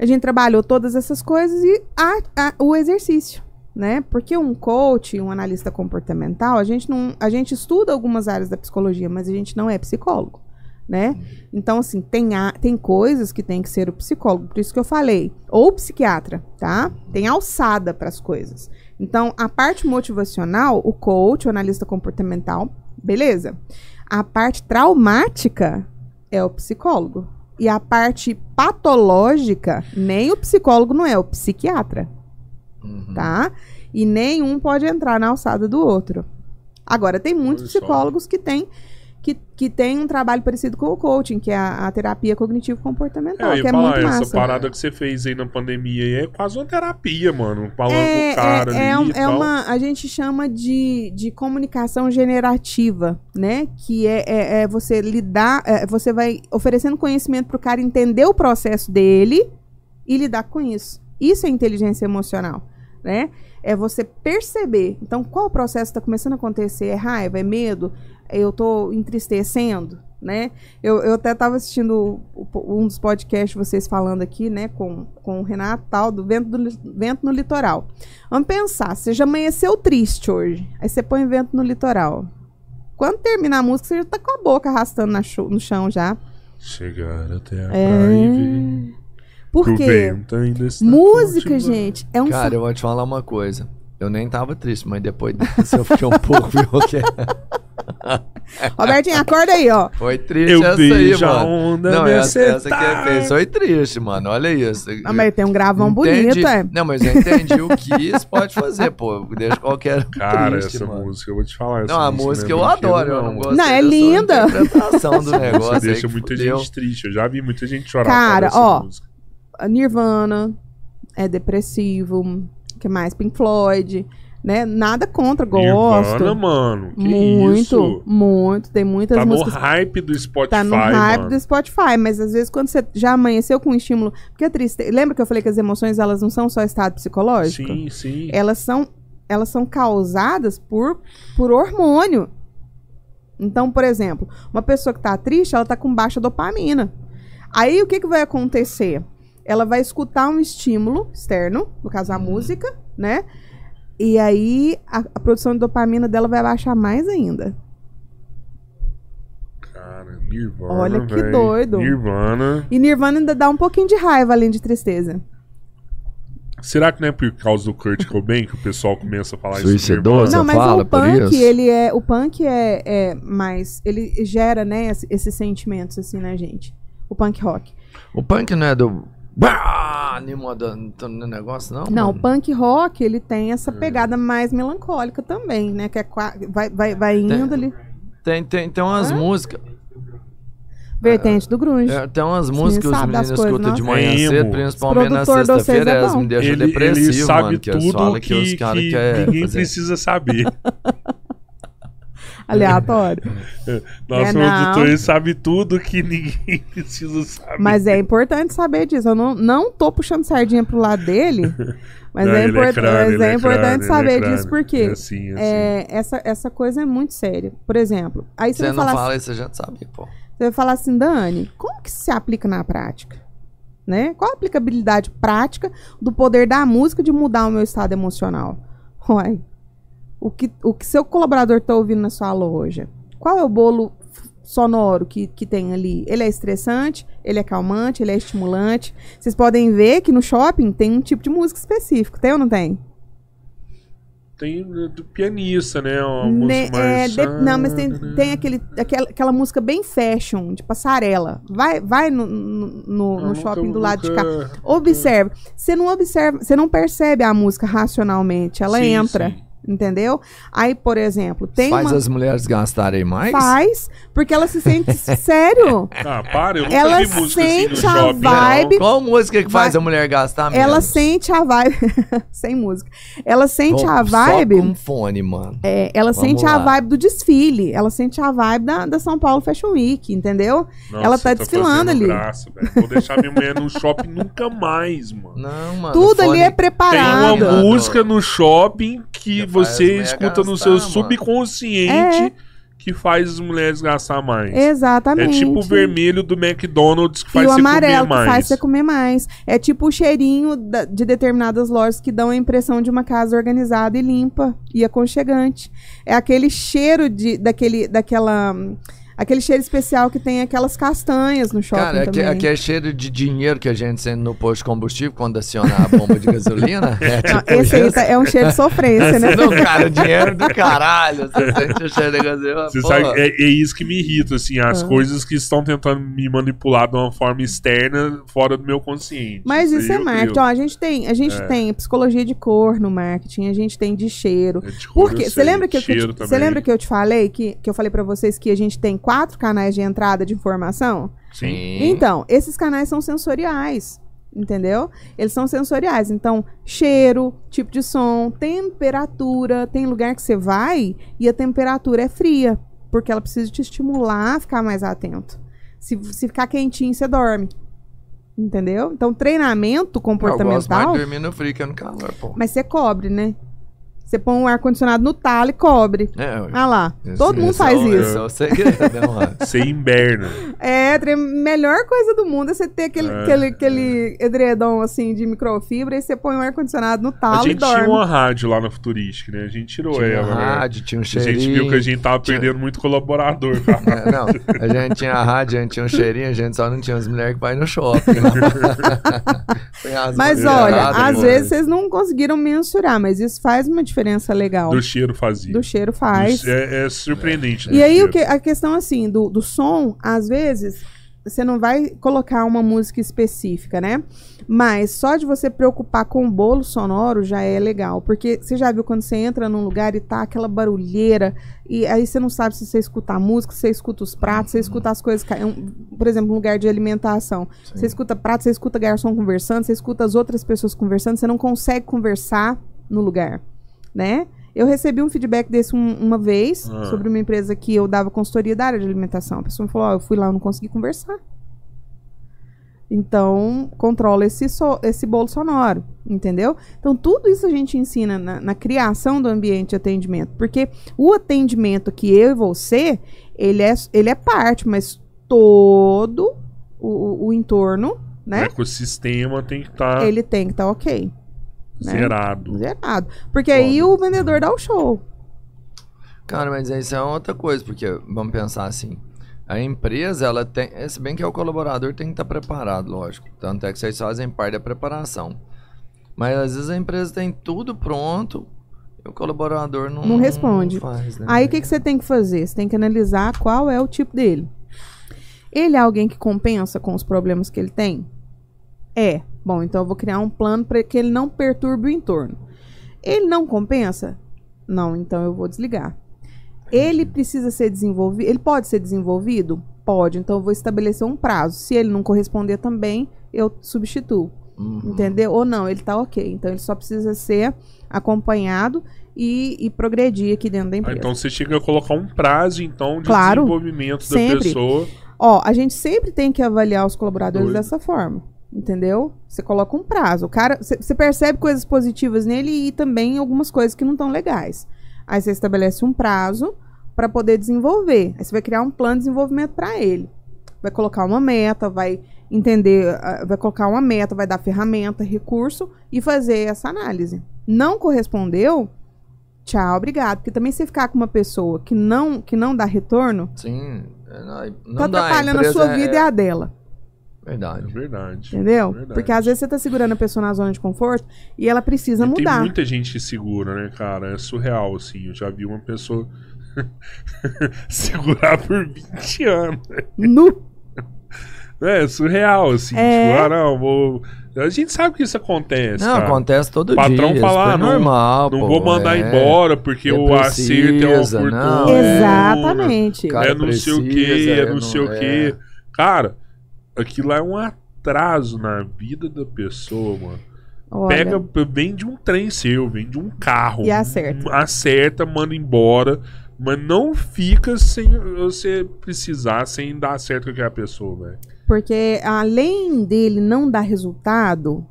Speaker 3: A gente trabalhou todas essas coisas e a- a- o exercício, né? Porque um coach, um analista comportamental, a gente não, a gente estuda algumas áreas da psicologia, mas a gente não é psicólogo, né? Então assim, tem a, tem coisas que tem que ser o psicólogo, por isso que eu falei, ou psiquiatra, tá? Tem alçada para as coisas. Então, a parte motivacional, o coach, o analista comportamental, beleza. A parte traumática é o psicólogo. E a parte patológica, nem o psicólogo não é, o psiquiatra,
Speaker 2: Uhum.
Speaker 3: tá? E nenhum pode entrar na alçada do outro. Agora, tem muitos psicólogos que têm que, que tem um trabalho parecido com o coaching, que é a, a terapia cognitivo-comportamental,
Speaker 1: É,
Speaker 3: que é
Speaker 1: falar,
Speaker 3: muito
Speaker 1: essa
Speaker 3: massa.
Speaker 1: parada que você fez aí na pandemia aí é quase uma terapia, mano. Falando
Speaker 3: É,
Speaker 1: com o cara
Speaker 3: é, é,
Speaker 1: ali
Speaker 3: é
Speaker 1: tal.
Speaker 3: uma, a gente chama de, de comunicação generativa, né? Que é, é, é você lidar, é, você vai oferecendo conhecimento pro cara entender o processo dele e lidar com isso. Isso é inteligência emocional, né? É você perceber. Então, qual o processo está começando a acontecer? É raiva? É medo? Eu tô entristecendo? Né? Eu, eu até estava assistindo um dos podcasts vocês falando aqui, né, com, com o Renato tal, do vento, do vento no litoral. Vamos pensar, você já amanheceu triste hoje, aí você põe vento no litoral. Quando terminar a música, você já tá com a boca arrastando no chão já.
Speaker 1: Chegar até a praia
Speaker 3: É.
Speaker 1: e ver
Speaker 3: Por
Speaker 1: que o
Speaker 3: quê?
Speaker 1: vento ainda está
Speaker 3: Música, gente, é um
Speaker 2: Cara, eu vou te falar uma coisa. Eu nem tava triste, mas depois dessa eu fiquei um pouco porque
Speaker 3: Robertinho, acorda aí, ó.
Speaker 2: foi triste
Speaker 1: Eu
Speaker 2: essa aí,
Speaker 1: a
Speaker 2: mano.
Speaker 1: onda
Speaker 2: Não, essa, essa que fez foi triste, mano. Olha isso.
Speaker 3: Ah, mas tem um gravão
Speaker 2: Entendi.
Speaker 3: bonito, é.
Speaker 2: Não, mas eu entendi o que isso pode fazer, pô. Deixa qualquer
Speaker 1: Cara,
Speaker 2: triste,
Speaker 1: essa
Speaker 2: mano.
Speaker 1: música, eu vou te falar. essa
Speaker 2: Não, a
Speaker 1: não
Speaker 2: música
Speaker 1: é
Speaker 2: eu adoro, eu não gosto
Speaker 3: Não, é linda.
Speaker 2: interpretação do
Speaker 1: Você
Speaker 2: negócio. aí
Speaker 1: deixa
Speaker 2: que
Speaker 1: muita
Speaker 2: fudeu.
Speaker 1: gente triste. Eu já vi muita gente chorar.
Speaker 3: Cara, ó,
Speaker 1: música.
Speaker 3: A Nirvana é depressivo, que mais? Pink Floyd, né? Nada contra, gosto.
Speaker 1: Nirvana, mano. Que
Speaker 3: muito,
Speaker 1: isso?
Speaker 3: muito. Tem muitas
Speaker 1: Tá no
Speaker 3: músicas
Speaker 1: hype do Spotify,
Speaker 3: Tá no hype
Speaker 1: mano.
Speaker 3: do Spotify, mas às vezes quando você já amanheceu com um estímulo. Porque é triste. Lembra que eu falei que as emoções elas não são só estado psicológico?
Speaker 1: Sim, sim.
Speaker 3: Elas são, elas são causadas por, por hormônio. Então, por exemplo, uma pessoa que tá triste, ela tá com baixa dopamina. Aí o que, que vai acontecer? Ela vai escutar um estímulo externo, no caso a música, né? E aí a, a produção de dopamina dela vai baixar mais ainda.
Speaker 1: Cara, Nirvana.
Speaker 3: Olha que
Speaker 1: véi.
Speaker 3: doido.
Speaker 1: Nirvana.
Speaker 3: E Nirvana ainda dá um pouquinho de raiva além de tristeza.
Speaker 1: Será que não é por causa do Kurt Cobain que o pessoal começa a falar isso?
Speaker 3: não, mas
Speaker 2: fala
Speaker 3: o
Speaker 2: por
Speaker 3: punk,
Speaker 2: isso?
Speaker 3: ele é. O punk é, é mais. Ele gera, né, esse- esses sentimentos, assim, na gente. O punk rock.
Speaker 2: O punk não é do. Bah! Do, do- do negócio, não?
Speaker 3: Não, o
Speaker 2: mano?
Speaker 3: punk rock, ele tem
Speaker 2: É.
Speaker 3: essa pegada mais melancólica também, né? Que é vai, vai, vai indo ali.
Speaker 2: Tem, tem, tem umas
Speaker 3: Hã?
Speaker 2: músicas.
Speaker 3: Vertente do grunge.
Speaker 2: é, tem umas músicas que os meninos
Speaker 3: coisas,
Speaker 2: escutam de manhã
Speaker 1: É
Speaker 2: cedo,
Speaker 1: emo.
Speaker 2: principalmente na sexta-feira,
Speaker 3: é
Speaker 2: elas me deixam
Speaker 1: Ele,
Speaker 2: depressivo,
Speaker 1: ele sabe
Speaker 2: mano. Que
Speaker 1: tudo que,
Speaker 2: que, os caras
Speaker 1: que
Speaker 2: querem
Speaker 1: ninguém
Speaker 2: fazer.
Speaker 1: precisa saber.
Speaker 3: Aleatório.
Speaker 1: Nosso
Speaker 3: É,
Speaker 1: produtor sabe tudo que ninguém precisa saber.
Speaker 3: Mas é importante saber disso. Eu não, não tô puxando sardinha pro lado dele. Mas
Speaker 1: Não,
Speaker 3: é,
Speaker 1: ele
Speaker 3: import-
Speaker 1: crânio,
Speaker 3: mas
Speaker 1: ele
Speaker 3: é importante
Speaker 1: crânio, ele
Speaker 3: saber disso, porque
Speaker 1: É assim, é assim.
Speaker 3: é, essa, essa coisa é muito séria. Por exemplo, aí você,
Speaker 2: Você
Speaker 3: vai
Speaker 2: não
Speaker 3: falar
Speaker 2: fala isso, você já sabe, pô.
Speaker 3: Você vai falar assim, Dani, como que se aplica na prática? Né? Qual a aplicabilidade prática do poder da música de mudar o meu estado emocional? Uai, o que, o que seu colaborador está ouvindo na sua loja? Qual é o bolo sonoro que, que tem ali? Ele é estressante? Ele é calmante? Ele é estimulante? Vocês podem ver que no shopping tem um tipo de música específico, tem ou não tem?
Speaker 1: Tem uh, do pianista, né? Uma
Speaker 3: Ne-
Speaker 1: música
Speaker 3: é,
Speaker 1: mais...
Speaker 3: de- não, mas tem, tem aquele, aquela, aquela música bem fashion, de passarela. Vai, vai no, no, no- no
Speaker 1: nunca-
Speaker 3: shopping do lado de cá.
Speaker 1: nunca-
Speaker 3: Observe. Você não observa, você não percebe a música racionalmente. Ela
Speaker 1: Sim,
Speaker 3: entra.
Speaker 1: sim.
Speaker 3: Entendeu? Aí, por exemplo, tem
Speaker 2: Faz
Speaker 3: uma.
Speaker 2: as mulheres gastarem mais?
Speaker 3: Faz, porque ela se sente. sério.
Speaker 1: Ah, para, eu nunca
Speaker 3: Ela
Speaker 1: vi música assim no
Speaker 3: sente a
Speaker 1: shopping.
Speaker 3: vibe-
Speaker 2: Não. Qual música que faz
Speaker 3: Vai-
Speaker 2: a mulher gastar menos?
Speaker 3: Ela sente a vibe. sem música. Ela sente
Speaker 2: Bom,
Speaker 3: a
Speaker 2: Só
Speaker 3: vibe.
Speaker 2: com fone, mano.
Speaker 3: É, ela
Speaker 2: Vamos
Speaker 3: sente a
Speaker 2: lá.
Speaker 3: vibe do desfile. Ela sente a vibe da, da São Paulo Fashion Week, entendeu?
Speaker 1: Nossa,
Speaker 3: Ela tá desfilando ali.
Speaker 1: Graça, velho. Vou deixar minha mulher no shopping nunca mais, mano.
Speaker 2: Não, mano.
Speaker 3: Tudo ali é
Speaker 1: Tem
Speaker 3: preparado.
Speaker 1: uma música no shopping que você escuta no seu
Speaker 2: mano.
Speaker 1: subconsciente
Speaker 3: É.
Speaker 1: que faz as mulheres gastar mais.
Speaker 3: Exatamente.
Speaker 1: É tipo o vermelho do McDonald's que
Speaker 3: E
Speaker 1: faz
Speaker 3: o
Speaker 1: você
Speaker 3: amarelo
Speaker 1: comer
Speaker 3: que
Speaker 1: mais.
Speaker 3: faz você comer mais. É tipo o cheirinho de determinadas lojas que dão a impressão de uma casa organizada e limpa e aconchegante. É aquele cheiro de, daquele, daquela. Aquele cheiro especial que tem aquelas castanhas no shopping
Speaker 2: Cara, aqui,
Speaker 3: também.
Speaker 2: aqui é cheiro de dinheiro que a gente sente no posto de combustível quando aciona a bomba de gasolina. É
Speaker 3: Não,
Speaker 2: tipo
Speaker 3: esse aí
Speaker 2: isso.
Speaker 3: tá- é um cheiro de sofrência, né?
Speaker 2: Não, cara, dinheiro do caralho. Você sente o cheiro da gasolina.
Speaker 1: Você sabe, é, é isso que me irrita, assim, as
Speaker 3: Ah.
Speaker 1: coisas que estão tentando me manipular de uma forma externa, fora do meu consciente.
Speaker 3: Mas isso
Speaker 1: aí
Speaker 3: é marketing.
Speaker 1: eu-
Speaker 3: Ó, a gente tem, a gente
Speaker 1: É.
Speaker 3: tem psicologia de cor no marketing, a gente tem de cheiro.
Speaker 1: é de cor,
Speaker 3: Por quê?
Speaker 1: eu
Speaker 3: Você lembra que, eu- te- você lembra que eu te falei que, que eu falei pra vocês que a gente tem quatro canais de entrada de informação?
Speaker 1: Sim.
Speaker 3: Então, esses canais são sensoriais. Entendeu? Eles são sensoriais. Então, cheiro, tipo de som, temperatura. Tem lugar que você vai e a temperatura é fria. Porque ela precisa te estimular a ficar mais atento. Se, se ficar quentinho, você dorme. Entendeu? Então, treinamento
Speaker 2: Eu gosto mais
Speaker 3: comportamental.
Speaker 2: de dormir no frio que no calor, pô.
Speaker 3: Mas você cobre, né? Você põe um ar-condicionado no talo e cobre.
Speaker 2: É, ué.
Speaker 3: Ah lá.
Speaker 2: Esse-
Speaker 3: Todo mundo
Speaker 2: esse
Speaker 3: faz
Speaker 2: é o-
Speaker 3: isso.
Speaker 2: É o segredo, né, mano?
Speaker 1: Você inverna.
Speaker 3: É, tre- melhor coisa do mundo é você ter aquele,
Speaker 1: É,
Speaker 3: aquele, aquele edredom assim de microfibra e você põe um ar-condicionado no
Speaker 1: A
Speaker 3: talo e
Speaker 1: gente tinha
Speaker 3: dorme.
Speaker 1: uma rádio lá na Futurística, né? A gente tirou
Speaker 2: Tinha
Speaker 1: ela, né?
Speaker 2: rádio, tinha um
Speaker 1: A
Speaker 2: cheirinho.
Speaker 1: gente viu que a gente tava
Speaker 2: tinha-
Speaker 1: perdendo muito colaborador, cara.
Speaker 2: É, não, a gente tinha a rádio, a gente tinha um cheirinho, a gente só não tinha as mulheres que vai no shopping.
Speaker 3: Mas olha, às
Speaker 2: pô.
Speaker 3: vezes vocês não conseguiram mensurar, mas isso faz uma diferença legal.
Speaker 1: Do cheiro fazia.
Speaker 3: Do cheiro faz.
Speaker 1: É, é surpreendente. do
Speaker 3: E aí, o que, a questão assim, do, do som, às vezes, você não vai colocar uma música específica, né? Mas só de você preocupar com o bolo sonoro já é legal. Porque você já viu quando você entra num lugar e tá aquela barulheira, e aí você não sabe se você escuta a música, se você escuta os pratos, se você escuta as coisas. um- Por exemplo, um lugar de alimentação. Você escuta prato, você escuta garçom conversando, você escuta as outras pessoas conversando, você não consegue conversar no lugar, né? Eu recebi um feedback desse um- uma vez
Speaker 1: Ah.
Speaker 3: sobre uma empresa que eu dava consultoria da área de alimentação. A pessoa me falou: Ó, eu fui lá, eu não consegui conversar. Então, controla esse, so- esse bolo sonoro, entendeu? Então, tudo isso a gente ensina na, na criação do ambiente de atendimento. Porque o atendimento que eu e você, ele é, ele é parte, mas todo o, o- o entorno,
Speaker 1: O
Speaker 3: né?
Speaker 1: ecossistema tem que estar
Speaker 3: Ele tem que estar ok. Né?
Speaker 1: zerado.
Speaker 3: Zerado. Porque aí o vendedor dá o show.
Speaker 2: Cara, mas isso é outra coisa, porque vamos pensar assim. A empresa, ela tem. é, Se bem que é o colaborador tem que estar preparado, lógico. Tanto é que vocês fazem parte da preparação. Mas às vezes a empresa tem tudo pronto e o colaborador não,
Speaker 3: Não responde.
Speaker 2: faz, né?
Speaker 3: Aí o que, que você tem que fazer? Você tem que analisar qual é o tipo dele. Ele é alguém que compensa com os problemas que ele tem? É. Bom, então eu vou criar um plano para que ele não perturbe o entorno. Ele não compensa? Não, então eu vou desligar. Ele precisa ser desenvolvido? Ele pode ser desenvolvido? Pode. Então eu vou estabelecer um prazo. Se ele não corresponder também, eu substituo.
Speaker 2: Uhum.
Speaker 3: Entendeu? Ou não, ele tá ok. Então ele só precisa ser acompanhado e, e progredir aqui dentro da
Speaker 1: Ah,
Speaker 3: empresa.
Speaker 1: então você chega a colocar um prazo, então, de
Speaker 3: Claro.
Speaker 1: desenvolvimento da
Speaker 3: Sempre.
Speaker 1: pessoa.
Speaker 3: Ó, a gente sempre tem que avaliar os colaboradores
Speaker 1: Doido.
Speaker 3: dessa forma. Entendeu? Você coloca um prazo. O cara, você percebe coisas positivas nele e também algumas coisas que não estão legais. Aí você estabelece um prazo para poder desenvolver. Aí você vai criar um plano de desenvolvimento para ele. Vai colocar uma meta, vai entender, ah, vai colocar uma meta, vai dar ferramenta, recurso e fazer essa análise. Não correspondeu? Tchau, obrigado. Porque também você ficar com uma pessoa que não que não dá retorno,
Speaker 2: Sim. é, Não, não
Speaker 3: tá atrapalhando a
Speaker 2: empresa
Speaker 3: sua
Speaker 2: é-
Speaker 3: vida e a dela.
Speaker 1: É
Speaker 2: Verdade.
Speaker 1: verdade.
Speaker 3: Entendeu?
Speaker 1: Verdade.
Speaker 3: Porque às vezes você tá segurando a pessoa na zona de conforto e ela precisa
Speaker 1: E tem
Speaker 3: mudar.
Speaker 1: muita gente que segura, né, cara? É surreal, assim. Eu já vi uma pessoa segurar por 20 anos.
Speaker 3: Nu.
Speaker 1: É surreal, assim.
Speaker 3: É.
Speaker 1: Tipo, ah, não, vou. A gente sabe que isso acontece.
Speaker 2: Não,
Speaker 1: cara.
Speaker 2: acontece todo
Speaker 1: O patrão
Speaker 2: dia.
Speaker 1: fala,
Speaker 2: isso
Speaker 1: ah,
Speaker 2: é
Speaker 1: não-
Speaker 2: normal,
Speaker 1: Não
Speaker 2: pô,
Speaker 1: vou mandar
Speaker 2: é.
Speaker 1: embora porque o acerto é
Speaker 2: não,
Speaker 1: é,
Speaker 3: Exatamente.
Speaker 1: É não sei o que,
Speaker 2: precisa,
Speaker 1: é
Speaker 2: é
Speaker 1: não sei o
Speaker 2: é.
Speaker 1: que. Cara, aquilo é um atraso na vida da pessoa, mano.
Speaker 3: Olha,
Speaker 1: Pega, vem de um trem seu, vem de um carro.
Speaker 3: E acerta.
Speaker 1: um- Acerta, manda embora. Mas não fica sem você precisar, sem dar certo com aquela pessoa, velho.
Speaker 3: Porque além dele não dar resultado,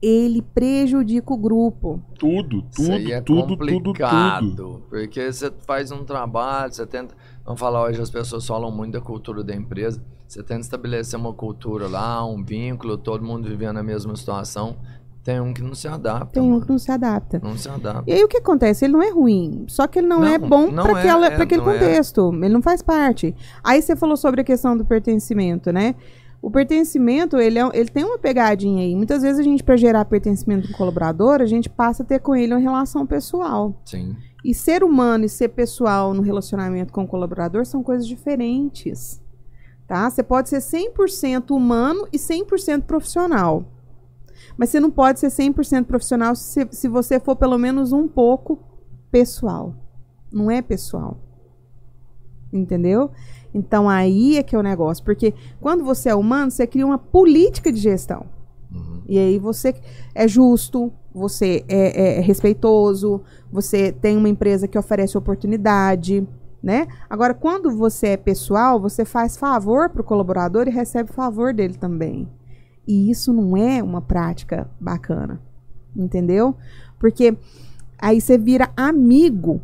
Speaker 3: ele prejudica o grupo.
Speaker 1: Tudo,
Speaker 2: Isso
Speaker 1: tudo,
Speaker 2: aí é
Speaker 1: tudo, tudo, tudo.
Speaker 2: Porque você faz um trabalho, você tenta. Vamos falar hoje, as pessoas falam muito da cultura da empresa. Você tenta estabelecer uma cultura lá, um vínculo, todo mundo vivendo a mesma situação. Tem um que não se adapta.
Speaker 3: Tem um que não se adapta.
Speaker 2: Não se adapta.
Speaker 3: E aí o que acontece? Ele não é ruim, só que ele não,
Speaker 2: Não,
Speaker 3: é bom
Speaker 2: não
Speaker 3: para
Speaker 2: é,
Speaker 3: aquela,
Speaker 2: é,
Speaker 3: pra aquele
Speaker 2: não é.
Speaker 3: contexto. Ele não faz parte. Aí você falou sobre a questão do pertencimento, né? O pertencimento, ele, é, ele tem uma pegadinha aí. Muitas vezes a gente, para gerar pertencimento do colaborador, a gente passa a ter com ele uma relação pessoal.
Speaker 2: Sim.
Speaker 3: E ser humano e ser pessoal no relacionamento com o colaborador são coisas diferentes. Tá? Você pode ser 100% humano e 100% profissional. Mas você não pode ser 100% profissional se, se você for pelo menos um pouco pessoal. Não é pessoal. Entendeu? Então aí é que é o negócio. Porque quando você é humano, você cria uma política de gestão.
Speaker 2: Uhum.
Speaker 3: E aí você é justo, você é, é respeitoso, você tem uma empresa que oferece oportunidade, né? Agora, quando você é pessoal, você faz favor para o colaborador e recebe favor dele também. E isso não é uma prática bacana, entendeu? Porque aí você vira amigo.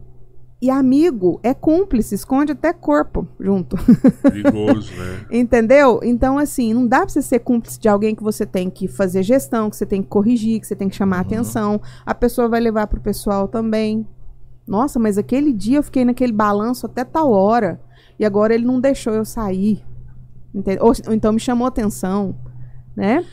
Speaker 3: E amigo é cúmplice, esconde até corpo junto.
Speaker 1: Perigoso, né?
Speaker 3: Entendeu? Então, assim, não dá pra você ser cúmplice de alguém que você tem que fazer gestão, que você tem que corrigir, que você tem que chamar atenção. A pessoa vai levar pro pessoal também. Nossa, mas aquele dia eu fiquei naquele balanço até tal hora. E agora ele não deixou eu sair. Entende? Ou, ou então me chamou atenção, né?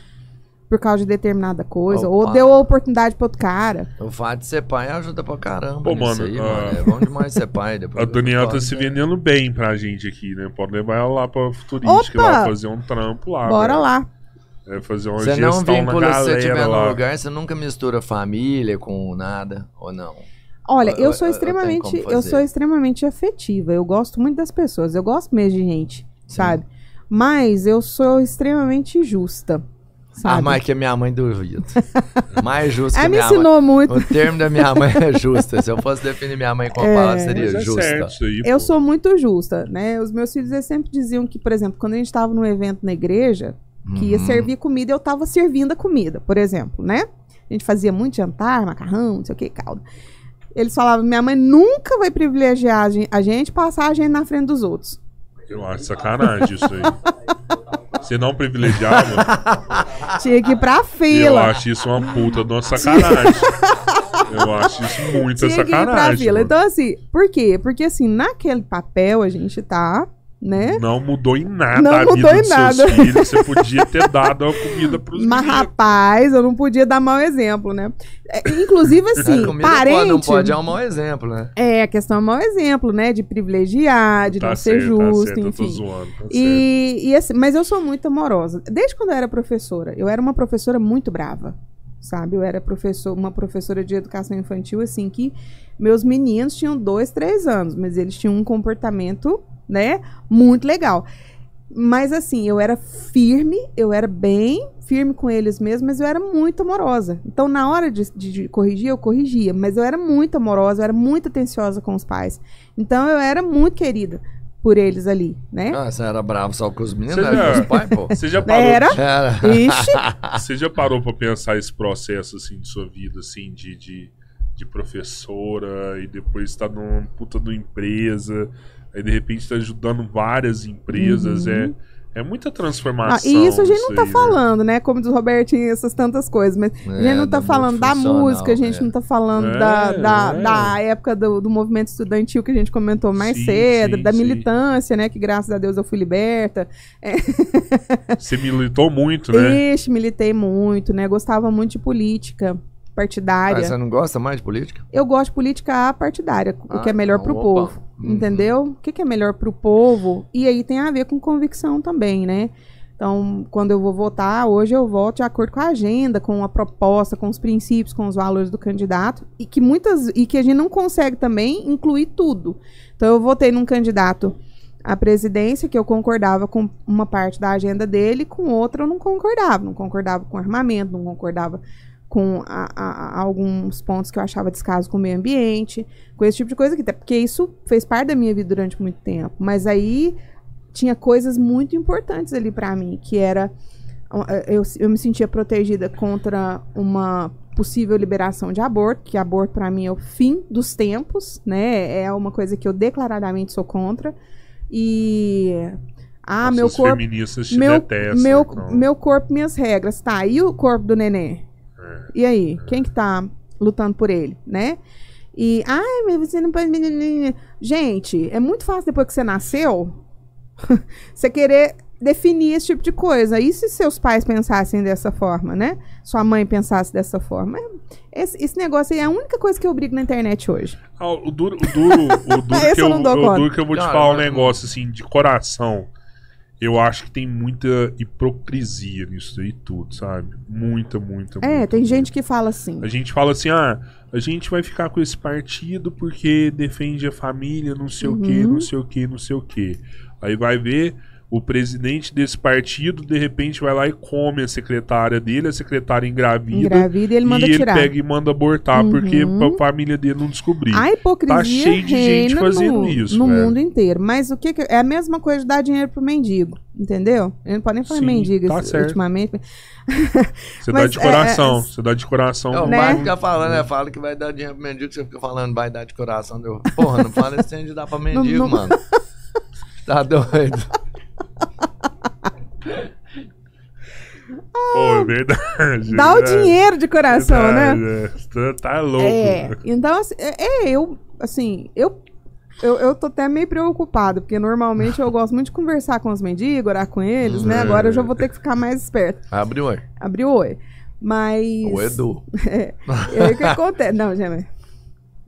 Speaker 3: Por causa de determinada coisa. Ou
Speaker 2: Opa.
Speaker 3: deu a oportunidade para outro cara.
Speaker 2: O fato de ser pai ajuda pra caramba.
Speaker 1: Pô, mano,
Speaker 2: aí,
Speaker 1: ah,
Speaker 2: mano. É bom demais ser pai. Depois
Speaker 1: A Daniela tá se vendendo bem pra gente aqui, né? Pode levar ela lá pra futurística,
Speaker 3: Opa!
Speaker 1: lá fazer um trampo lá.
Speaker 3: Bora
Speaker 1: velho.
Speaker 3: lá.
Speaker 1: É fazer uma
Speaker 2: Você não vincula se você estiver no lugar, você nunca mistura família com nada, ou não?
Speaker 3: Olha,
Speaker 2: Eu-
Speaker 3: sou
Speaker 2: eu
Speaker 3: extremamente, eu, sou extremamente afetiva. Eu gosto muito das pessoas. Eu gosto mesmo de gente, sabe? Mas eu sou extremamente justa, sabe?
Speaker 2: Ah, mais que a minha mãe duvida. Mais justo que
Speaker 3: Ela me
Speaker 2: minha mãe.
Speaker 3: ensinou muito.
Speaker 2: O termo da minha mãe é justa. Se eu fosse definir minha mãe com a
Speaker 3: É.
Speaker 2: palavra, seria
Speaker 1: é
Speaker 2: justa.
Speaker 1: certo isso aí,
Speaker 3: Eu sou muito justa, né? Os meus filhos eles sempre diziam que, por exemplo, quando a gente estava num evento na igreja, que ia
Speaker 2: Uhum.
Speaker 3: servir comida, eu tava servindo a comida, por exemplo, né? A gente fazia muito jantar, macarrão, não sei o que, caldo. Eles falavam, minha mãe nunca vai privilegiar a gen- a gente, passar a gente na frente dos outros.
Speaker 1: Eu acho sacanagem isso aí. Você não privilegiava,
Speaker 3: Tinha que ir pra
Speaker 1: eu
Speaker 3: fila.
Speaker 1: acho isso uma puta de uma sacanagem. Eu acho isso muita
Speaker 3: Tinha que ir pra fila.
Speaker 1: mano.
Speaker 3: Então, assim, por quê? Porque, assim, naquele papel a gente tá, né?
Speaker 1: Não mudou em nada
Speaker 3: Não
Speaker 1: a vida
Speaker 3: mudou em
Speaker 1: dos
Speaker 3: nada.
Speaker 1: seus filhos. Você podia ter dado a comida pros
Speaker 3: Mas,
Speaker 1: meninos.
Speaker 3: rapaz, eu não podia dar mau exemplo, né? É, inclusive, assim,
Speaker 2: a
Speaker 3: parente...
Speaker 2: pode, não pode é um mau exemplo, né?
Speaker 3: É, a questão é mau exemplo, né? De privilegiar, de
Speaker 1: Tá
Speaker 3: não ser
Speaker 1: certo, tá
Speaker 3: justo,
Speaker 1: certo, eu tô
Speaker 3: enfim.
Speaker 1: zoando, tá certo.
Speaker 3: E, e assim, mas eu sou muito amorosa. Desde quando eu era professora, eu era uma professora muito brava, sabe? Eu era professor, uma professora de educação infantil, assim, que meus meninos tinham dois, três anos, mas eles tinham um comportamento, né, muito legal. Mas assim, eu era firme, eu era bem firme com eles mesmo, mas eu era muito amorosa. Então, na hora de, de- de corrigir, eu corrigia, mas eu era muito amorosa, eu era muito atenciosa com os pais. Então, eu era muito querida por eles ali, né?
Speaker 2: Ah, você era bravo só com os meninos,
Speaker 1: Você
Speaker 2: era
Speaker 1: já-
Speaker 2: com os pais, pô?
Speaker 1: Você já parou,
Speaker 3: Era.
Speaker 2: Era.
Speaker 3: Ixi,
Speaker 1: você já parou pra pensar esse processo assim de sua vida, assim, de, de, de professora e depois tá numa puta de uma empresa, aí de repente tá ajudando várias empresas. É, é muita
Speaker 3: Ah,
Speaker 1: transformação.
Speaker 3: e isso a gente não tá
Speaker 1: aí, né?
Speaker 3: falando, né? Como diz o Robertinho, essas tantas coisas. Mas a gente
Speaker 2: É,
Speaker 3: não tá
Speaker 2: da
Speaker 3: falando da música, a gente
Speaker 2: é.
Speaker 3: não tá falando
Speaker 1: É,
Speaker 3: da, da,
Speaker 1: é.
Speaker 3: da época do, do movimento estudantil que a gente comentou mais
Speaker 1: Sim,
Speaker 3: cedo,
Speaker 1: sim,
Speaker 3: da
Speaker 1: sim.
Speaker 3: militância, né? Que graças a Deus eu fui liberta.
Speaker 1: Você militou muito, né?
Speaker 3: Ixi, militei muito, né? Gostava muito de política
Speaker 2: Ah,
Speaker 3: partidária.
Speaker 2: você não gosta mais de política?
Speaker 3: Eu gosto de política partidária, o
Speaker 2: Ah,
Speaker 3: que é melhor
Speaker 2: então,
Speaker 3: pro
Speaker 2: opa.
Speaker 3: povo.
Speaker 2: Uhum.
Speaker 3: Entendeu? O que, que é melhor pro povo? E aí tem a ver com convicção também, né? Então, quando eu vou votar, hoje eu voto de acordo com a agenda, com a proposta, com os princípios, com os valores do candidato, e que muitas e que a gente não consegue também incluir tudo. Então, eu votei num candidato à presidência que eu concordava com uma parte da agenda dele, com outra eu não concordava. Não concordava com armamento, não concordava com a- a- a alguns pontos que eu achava descaso com o meio ambiente, com esse tipo de coisa aqui, até porque isso fez parte da minha vida durante muito tempo. Mas aí tinha coisas muito importantes ali pra mim, que era eu, eu me sentia protegida contra uma possível liberação de aborto, que aborto pra mim é o fim dos tempos, né? É uma coisa que eu declaradamente sou contra. E ah,
Speaker 1: Nossa,
Speaker 3: meu corpo
Speaker 1: feministas te
Speaker 3: meu,
Speaker 1: detestam.
Speaker 3: meu,
Speaker 1: então.
Speaker 3: meu corpo, minhas regras. Tá, e o corpo do neném?
Speaker 1: É.
Speaker 3: E aí? Quem que tá lutando por ele, né? E, ai, mas você não pode... Gente, é muito fácil depois que você nasceu, você querer definir esse tipo de coisa. E se seus pais pensassem dessa forma, né? Sua mãe pensasse dessa forma? Esse, esse negócio aí é a única coisa que eu brigo na internet hoje.
Speaker 1: Ah, o duro, o duro, o duro que
Speaker 3: eu
Speaker 1: eu,
Speaker 3: não dou
Speaker 1: o
Speaker 3: conta.
Speaker 1: duro que eu vou te falar um negócio assim de coração. Eu acho que tem muita hipocrisia nisso aí tudo, sabe? Muita, muita,
Speaker 3: É,
Speaker 1: muita,
Speaker 3: tem
Speaker 1: muita.
Speaker 3: gente que fala assim.
Speaker 1: A gente fala assim, ah, a gente vai ficar com esse partido porque defende a família, não sei o que,
Speaker 3: Uhum.
Speaker 1: não sei o que, não sei o que. Aí vai ver o presidente desse partido, de repente vai lá e come a secretária dele, a secretária engravida.
Speaker 3: Engravida e ele manda
Speaker 1: e ele
Speaker 3: tirar.
Speaker 1: pega e manda abortar, porque
Speaker 3: Uhum.
Speaker 1: a família dele não descobrir.
Speaker 3: A hipocrisia
Speaker 1: Tá cheio de gente fazendo
Speaker 3: no,
Speaker 1: isso,
Speaker 3: no
Speaker 1: velho.
Speaker 3: mundo inteiro. Mas o que, que- é a mesma coisa de dar dinheiro pro mendigo, entendeu? Eu não pode nem falar
Speaker 1: Sim,
Speaker 3: mendigo
Speaker 1: tá certo.
Speaker 3: ultimamente.
Speaker 1: Você dá de
Speaker 3: é,
Speaker 1: coração,
Speaker 3: é,
Speaker 1: você dá de coração.
Speaker 2: Não,
Speaker 3: Né?
Speaker 2: vai ficar falando, né? Fala que vai dar dinheiro pro mendigo, você fica falando, vai dar de coração. Deu. Porra, não fala esse trem de dar pra mendigo,
Speaker 3: não-
Speaker 2: mano. Tá doido.
Speaker 1: Pô, é verdade.
Speaker 3: Dá o
Speaker 1: é
Speaker 3: dinheiro de coração, né?
Speaker 1: verdade, é. Tá, louco.
Speaker 3: É, então, assim, é, é, eu, assim, eu, eu, eu tô até meio preocupado, porque normalmente eu gosto muito de conversar com os mendigos, orar com eles, né?
Speaker 1: É.
Speaker 3: Agora eu já vou ter que ficar mais esperto.
Speaker 2: Abre o olho.
Speaker 3: Abrir o oi. Mas.
Speaker 2: O Edu.
Speaker 3: E aí o que acontece? Não, gente,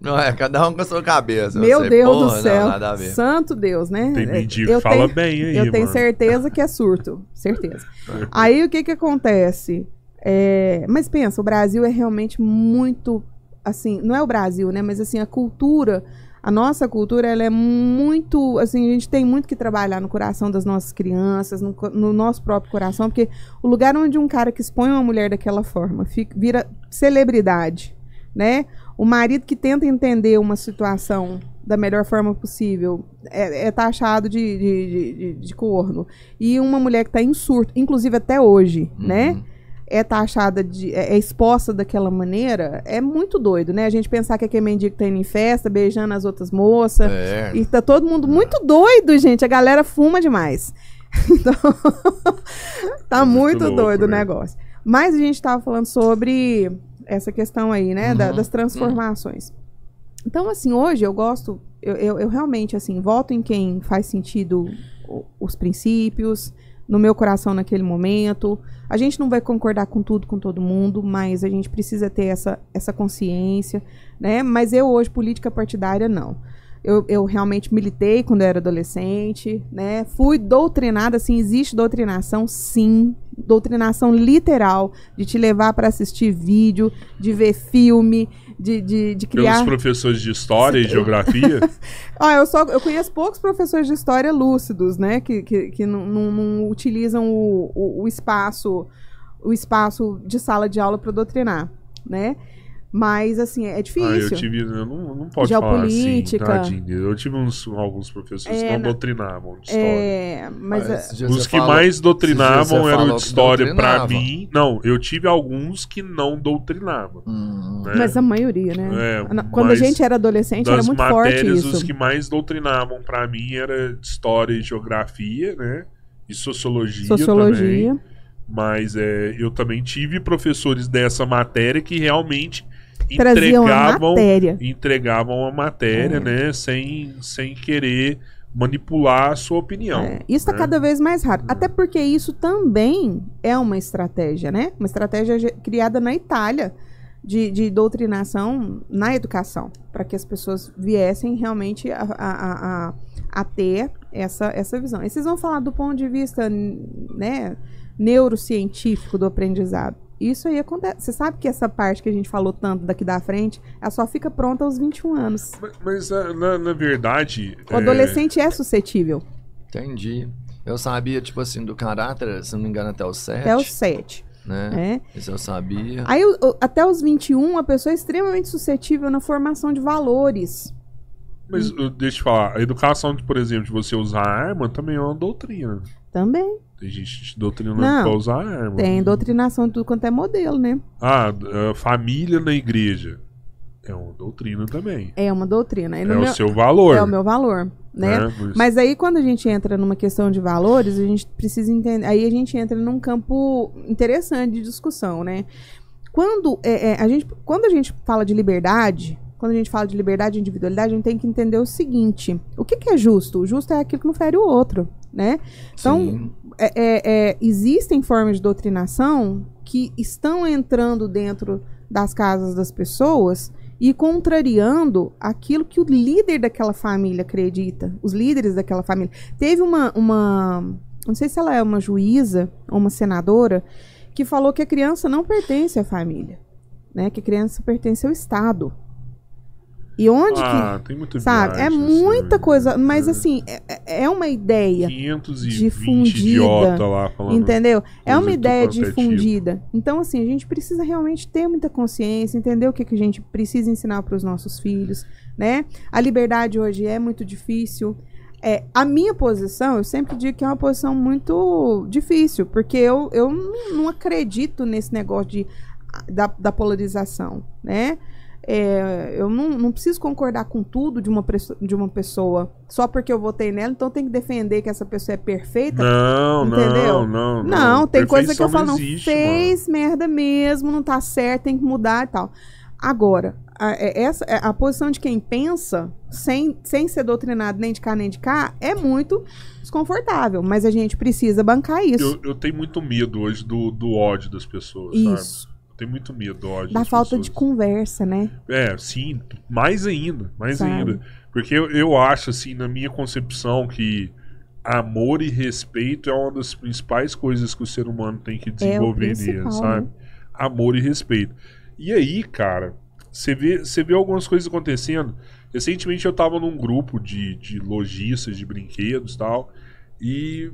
Speaker 2: Não, é, cada um com a sua cabeça.
Speaker 3: meu
Speaker 2: Você,
Speaker 3: Deus
Speaker 2: porra,
Speaker 3: do céu.
Speaker 2: Não, nada a ver.
Speaker 3: Santo Deus, né?
Speaker 1: Tem
Speaker 3: É,
Speaker 1: mendigo
Speaker 3: eu
Speaker 1: que fala
Speaker 3: tenho-
Speaker 1: bem aí,
Speaker 3: Eu tenho
Speaker 1: mano.
Speaker 3: certeza que é surto. Certeza. Aí o que que acontece? É, mas pensa, o Brasil é realmente muito. Assim, não é o Brasil, né? Mas assim, a cultura. A nossa cultura, ela é muito. Assim, a gente tem muito que trabalhar no coração das nossas crianças, no, no nosso próprio coração, porque o lugar onde um cara que expõe uma mulher daquela forma fica, vira celebridade, né? O marido que tenta entender uma situação da melhor forma possível é, é taxado de, de, de, de- corno. E uma mulher que está em surto, inclusive até hoje, né?
Speaker 2: Uhum.
Speaker 3: É taxada de. É, é exposta daquela maneira, é muito doido, né? A gente pensar que aquele mendigo tá indo em festa, beijando as outras moças.
Speaker 2: É.
Speaker 3: E tá todo mundo muito doido, gente. A galera fuma demais. Então, tá
Speaker 1: Muito
Speaker 3: muito,
Speaker 1: louco,
Speaker 3: doido o
Speaker 1: né?
Speaker 3: negócio. Mas a gente tava falando sobre essa questão aí, né? da-
Speaker 2: Uhum,
Speaker 3: das transformações. Então, assim, hoje eu gosto, eu, eu, eu realmente, assim, voto em quem faz sentido os princípios, no meu coração naquele momento. A gente não vai concordar com tudo, com todo mundo, mas a gente precisa ter essa, essa consciência, né? Mas eu hoje, política partidária, não. Eu, eu realmente militei quando eu era adolescente, né? Fui doutrinada, assim, existe doutrinação, sim. Doutrinação literal, de te levar para assistir vídeo, de ver filme, de, de, de
Speaker 1: Pelos
Speaker 3: criar...
Speaker 1: professores de história e geografia.
Speaker 3: Ah, eu só eu conheço poucos professores de história lúcidos, né? Que, que, que não, não- não utilizam o, o, o espaço o espaço de sala de aula para doutrinar, né? Mas assim é
Speaker 1: ah, eu
Speaker 3: difícil.
Speaker 1: tive. Eu não, não pode falar assim,
Speaker 3: Geopolítica.
Speaker 1: tadinho. Eu tive uns, alguns professores que
Speaker 3: É,
Speaker 1: não
Speaker 3: na-
Speaker 1: doutrinavam de história.
Speaker 3: É, mas
Speaker 2: Ah,
Speaker 3: é-
Speaker 1: Os que
Speaker 2: falou-
Speaker 1: mais doutrinavam eram de
Speaker 2: que
Speaker 1: história pra
Speaker 2: doutrinava.
Speaker 1: mim. Não, eu tive alguns que não doutrinavam.
Speaker 2: Hum,
Speaker 1: né?
Speaker 3: mas a maioria, né?
Speaker 1: É,
Speaker 3: Quando a gente era adolescente era muito forte
Speaker 1: matérias,
Speaker 3: isso.
Speaker 1: os que mais doutrinavam pra mim era de história e geografia, né? E sociologia, também.
Speaker 3: Sociologia.
Speaker 1: Mas é, eu também tive professores dessa matéria que realmente
Speaker 3: Traziam a
Speaker 1: entregavam,
Speaker 3: matéria.
Speaker 1: entregavam a matéria,
Speaker 3: É.
Speaker 1: né? Sem, sem querer manipular a sua opinião.
Speaker 3: É, isso está
Speaker 1: né?
Speaker 3: cada vez mais raro.
Speaker 1: Hum.
Speaker 3: Até porque isso também é uma estratégia, né? Uma estratégia criada na Itália de, de doutrinação na educação, para que as pessoas viessem realmente a, a, a, a- a ter essa, essa visão. E vocês vão falar do ponto de vista né, neurocientífico do aprendizado. Isso aí acontece. Você sabe que essa parte que a gente falou tanto daqui da frente, ela só fica pronta aos 21 anos.
Speaker 1: Mas, mas, ah, na, na verdade.
Speaker 3: O adolescente é suscetível.
Speaker 2: Entendi. Eu sabia, tipo assim, do caráter, se não me engano, até os 7.
Speaker 3: Até os 7.
Speaker 2: Né?
Speaker 3: Né?
Speaker 2: Isso eu sabia.
Speaker 3: Aí, até os 21, a pessoa é extremamente suscetível na formação de valores.
Speaker 1: Mas deixa eu falar, a educação, por exemplo, de você usar arma também é uma doutrina.
Speaker 3: Também.
Speaker 1: Tem gente te doutrinando
Speaker 3: Não,
Speaker 1: pra usar arma.
Speaker 3: Tem doutrinação de tudo quanto é modelo, né?
Speaker 1: Ah, a família na igreja. É uma doutrina também.
Speaker 3: É uma doutrina. E
Speaker 1: É
Speaker 3: no
Speaker 1: o
Speaker 3: meu-
Speaker 1: seu valor.
Speaker 3: é o meu valor, né?
Speaker 1: né? Mas-
Speaker 3: Mas aí, quando a gente entra numa questão de valores, a gente precisa entender. Aí a gente entra num campo interessante de discussão, né? Quando, é, é, a, gente, quando a gente fala de liberdade, quando a gente fala de liberdade e individualidade, a gente tem que entender o seguinte: o que, que é justo? O justo é aquilo que não fere o outro, né? Então, é- é- é, existem formas de doutrinação que estão entrando dentro das casas das pessoas e contrariando aquilo que o líder daquela família acredita, os líderes daquela família. Teve uma, uma, não sei se ela é uma juíza ou uma senadora, que falou que a criança não pertence à família, né? Que a criança pertence ao Estado. E onde
Speaker 1: Ah,
Speaker 3: que.
Speaker 1: tem muita
Speaker 3: Sabe? É muita
Speaker 1: assim,
Speaker 3: coisa. Mas
Speaker 1: é.
Speaker 3: assim, é, é uma ideia.
Speaker 1: 520
Speaker 3: difundida,
Speaker 1: idiota lá falando.
Speaker 3: Entendeu? É uma
Speaker 1: de
Speaker 3: ideia
Speaker 1: é
Speaker 3: difundida. Então, assim, a gente precisa realmente ter muita consciência, entender o que, que a gente precisa ensinar para os nossos filhos, né? A liberdade hoje é muito difícil. É, a minha posição, eu sempre digo que é uma posição muito difícil, porque eu, eu não, não acredito nesse negócio de, da, da polarização, né? É, eu não, não preciso concordar com tudo de uma, de uma pessoa só porque eu votei nela, então tem que defender que essa pessoa é perfeita.
Speaker 1: Não,
Speaker 3: Entendeu?
Speaker 1: não, não.
Speaker 3: Não, tem coisa que eu falo, não,
Speaker 1: existe,
Speaker 3: fez merda mesmo, não tá certo, tem que mudar e tal. Agora, a, é- essa, é- a posição de quem pensa, sem, sem ser doutrinado nem de cá nem de cá, é muito desconfortável. Mas a gente precisa bancar
Speaker 1: mano.
Speaker 3: isso.
Speaker 1: Eu, eu tenho muito medo hoje do, do ódio das pessoas, sabe?
Speaker 3: isso.
Speaker 1: Eu tenho muito medo ódio
Speaker 3: Da falta
Speaker 1: pessoas.
Speaker 3: de conversa, né?
Speaker 1: É, sim, mais ainda, mais
Speaker 3: Sabe?
Speaker 1: ainda. Porque eu, eu acho, assim, na minha concepção, que amor e respeito é uma das principais coisas que o ser humano tem que desenvolver nele,
Speaker 3: principal,
Speaker 1: sabe?
Speaker 3: né?
Speaker 1: Amor e respeito. E aí, cara, você vê, você vê algumas coisas acontecendo. Recentemente eu tava num grupo de, de lojistas de brinquedos e tal. E,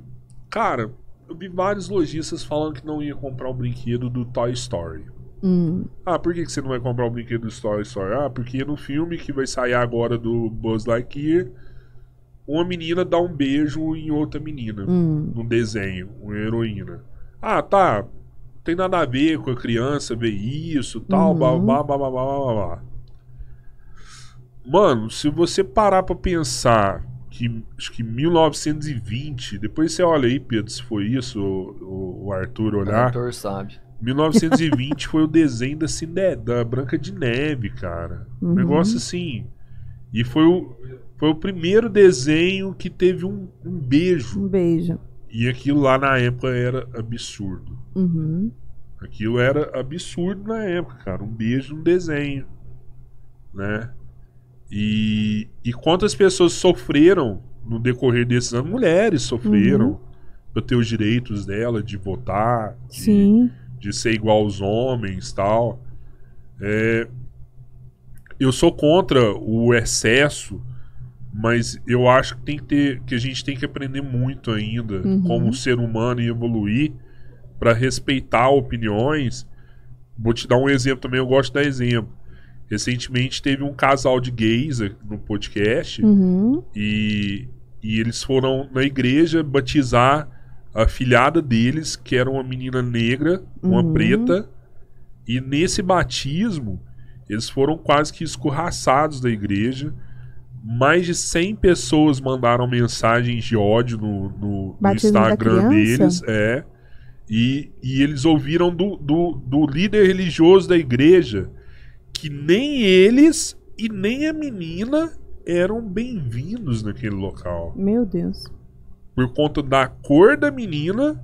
Speaker 1: cara, eu vi vários lojistas falando que não ia comprar o brinquedo do Toy Story.
Speaker 3: Hum,
Speaker 1: Ah, por que, que você não vai comprar o brinquedo do Toy Story? Ah, porque no filme que vai sair agora do Buzz Lightyear, uma menina dá um beijo em outra menina.
Speaker 3: hum.
Speaker 1: Num desenho, uma heroína. Ah, tá. Tem nada a ver com a criança ver isso, tal,
Speaker 3: Uhum.
Speaker 1: blá, blá, blá, blá, blá, blá, blá. Mano, se você parar pra pensar que acho que 1920, depois você olha aí, Pedro, se foi isso, o, o Arthur
Speaker 2: O
Speaker 1: olhar.
Speaker 2: Arthur sabe.
Speaker 1: 1920 foi o desenho da, Cinde da Branca de Neve, cara. Um
Speaker 3: Uhum.
Speaker 1: negócio assim. E foi o, foi o primeiro desenho que teve um, um beijo.
Speaker 3: Um beijo.
Speaker 1: E aquilo lá na época era absurdo.
Speaker 3: Uhum.
Speaker 1: Aquilo era absurdo na época, cara. Um beijo no desenho. Né? E, e quantas pessoas sofreram no decorrer desses anos? Mulheres sofreram
Speaker 3: Uhum.
Speaker 1: pra ter os direitos dela de votar, de,
Speaker 3: Sim.
Speaker 1: de ser igual aos homens tal. É, eu sou contra o excesso, mas eu acho que tem que ter, que a gente tem que aprender muito ainda
Speaker 3: Uhum.
Speaker 1: como ser humano e evoluir para respeitar opiniões. Vou te dar um exemplo também, eu gosto de dar exemplo. Recentemente teve um casal de gays aqui no podcast
Speaker 3: Uhum.
Speaker 1: e, e eles foram na igreja batizar a filhada deles, que era uma menina negra, uma
Speaker 3: Uhum.
Speaker 1: preta, e nesse batismo eles foram quase que escorraçados da igreja. Mais de 100 pessoas mandaram mensagens de ódio no, no- no Instagram deles. É. E, e eles ouviram do, do, do líder religioso da igreja que nem eles e nem a menina eram bem-vindos naquele local.
Speaker 3: Meu Deus.
Speaker 1: Por conta da cor da menina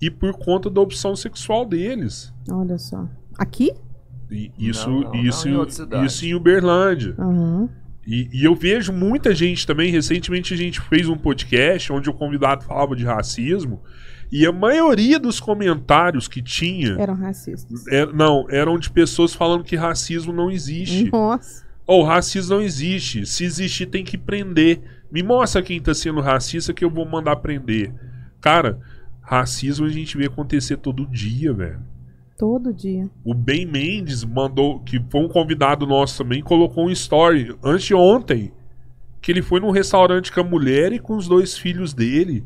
Speaker 1: e por conta da opção sexual deles.
Speaker 3: Olha só. Aqui?
Speaker 1: E isso,
Speaker 2: Não, não,
Speaker 1: isso,
Speaker 2: não, em
Speaker 1: isso em Uberlândia.
Speaker 3: Aham.
Speaker 1: E, e eu vejo muita gente também. Recentemente a gente fez um podcast onde o convidado falava de racismo. E a maioria dos comentários que tinha.
Speaker 3: Eram racistas.
Speaker 1: é- não, eram de pessoas falando que racismo não existe.
Speaker 3: Nossa.
Speaker 1: Ou racismo não existe. Se existir, tem que prender. Me mostra quem tá sendo racista que eu vou mandar prender. Cara, racismo a gente vê acontecer todo dia, velho.
Speaker 3: Todo dia.
Speaker 1: O Ben Mendes mandou, que foi um convidado nosso também, colocou um story anteontem. Que ele foi num restaurante com a mulher e com os dois filhos dele.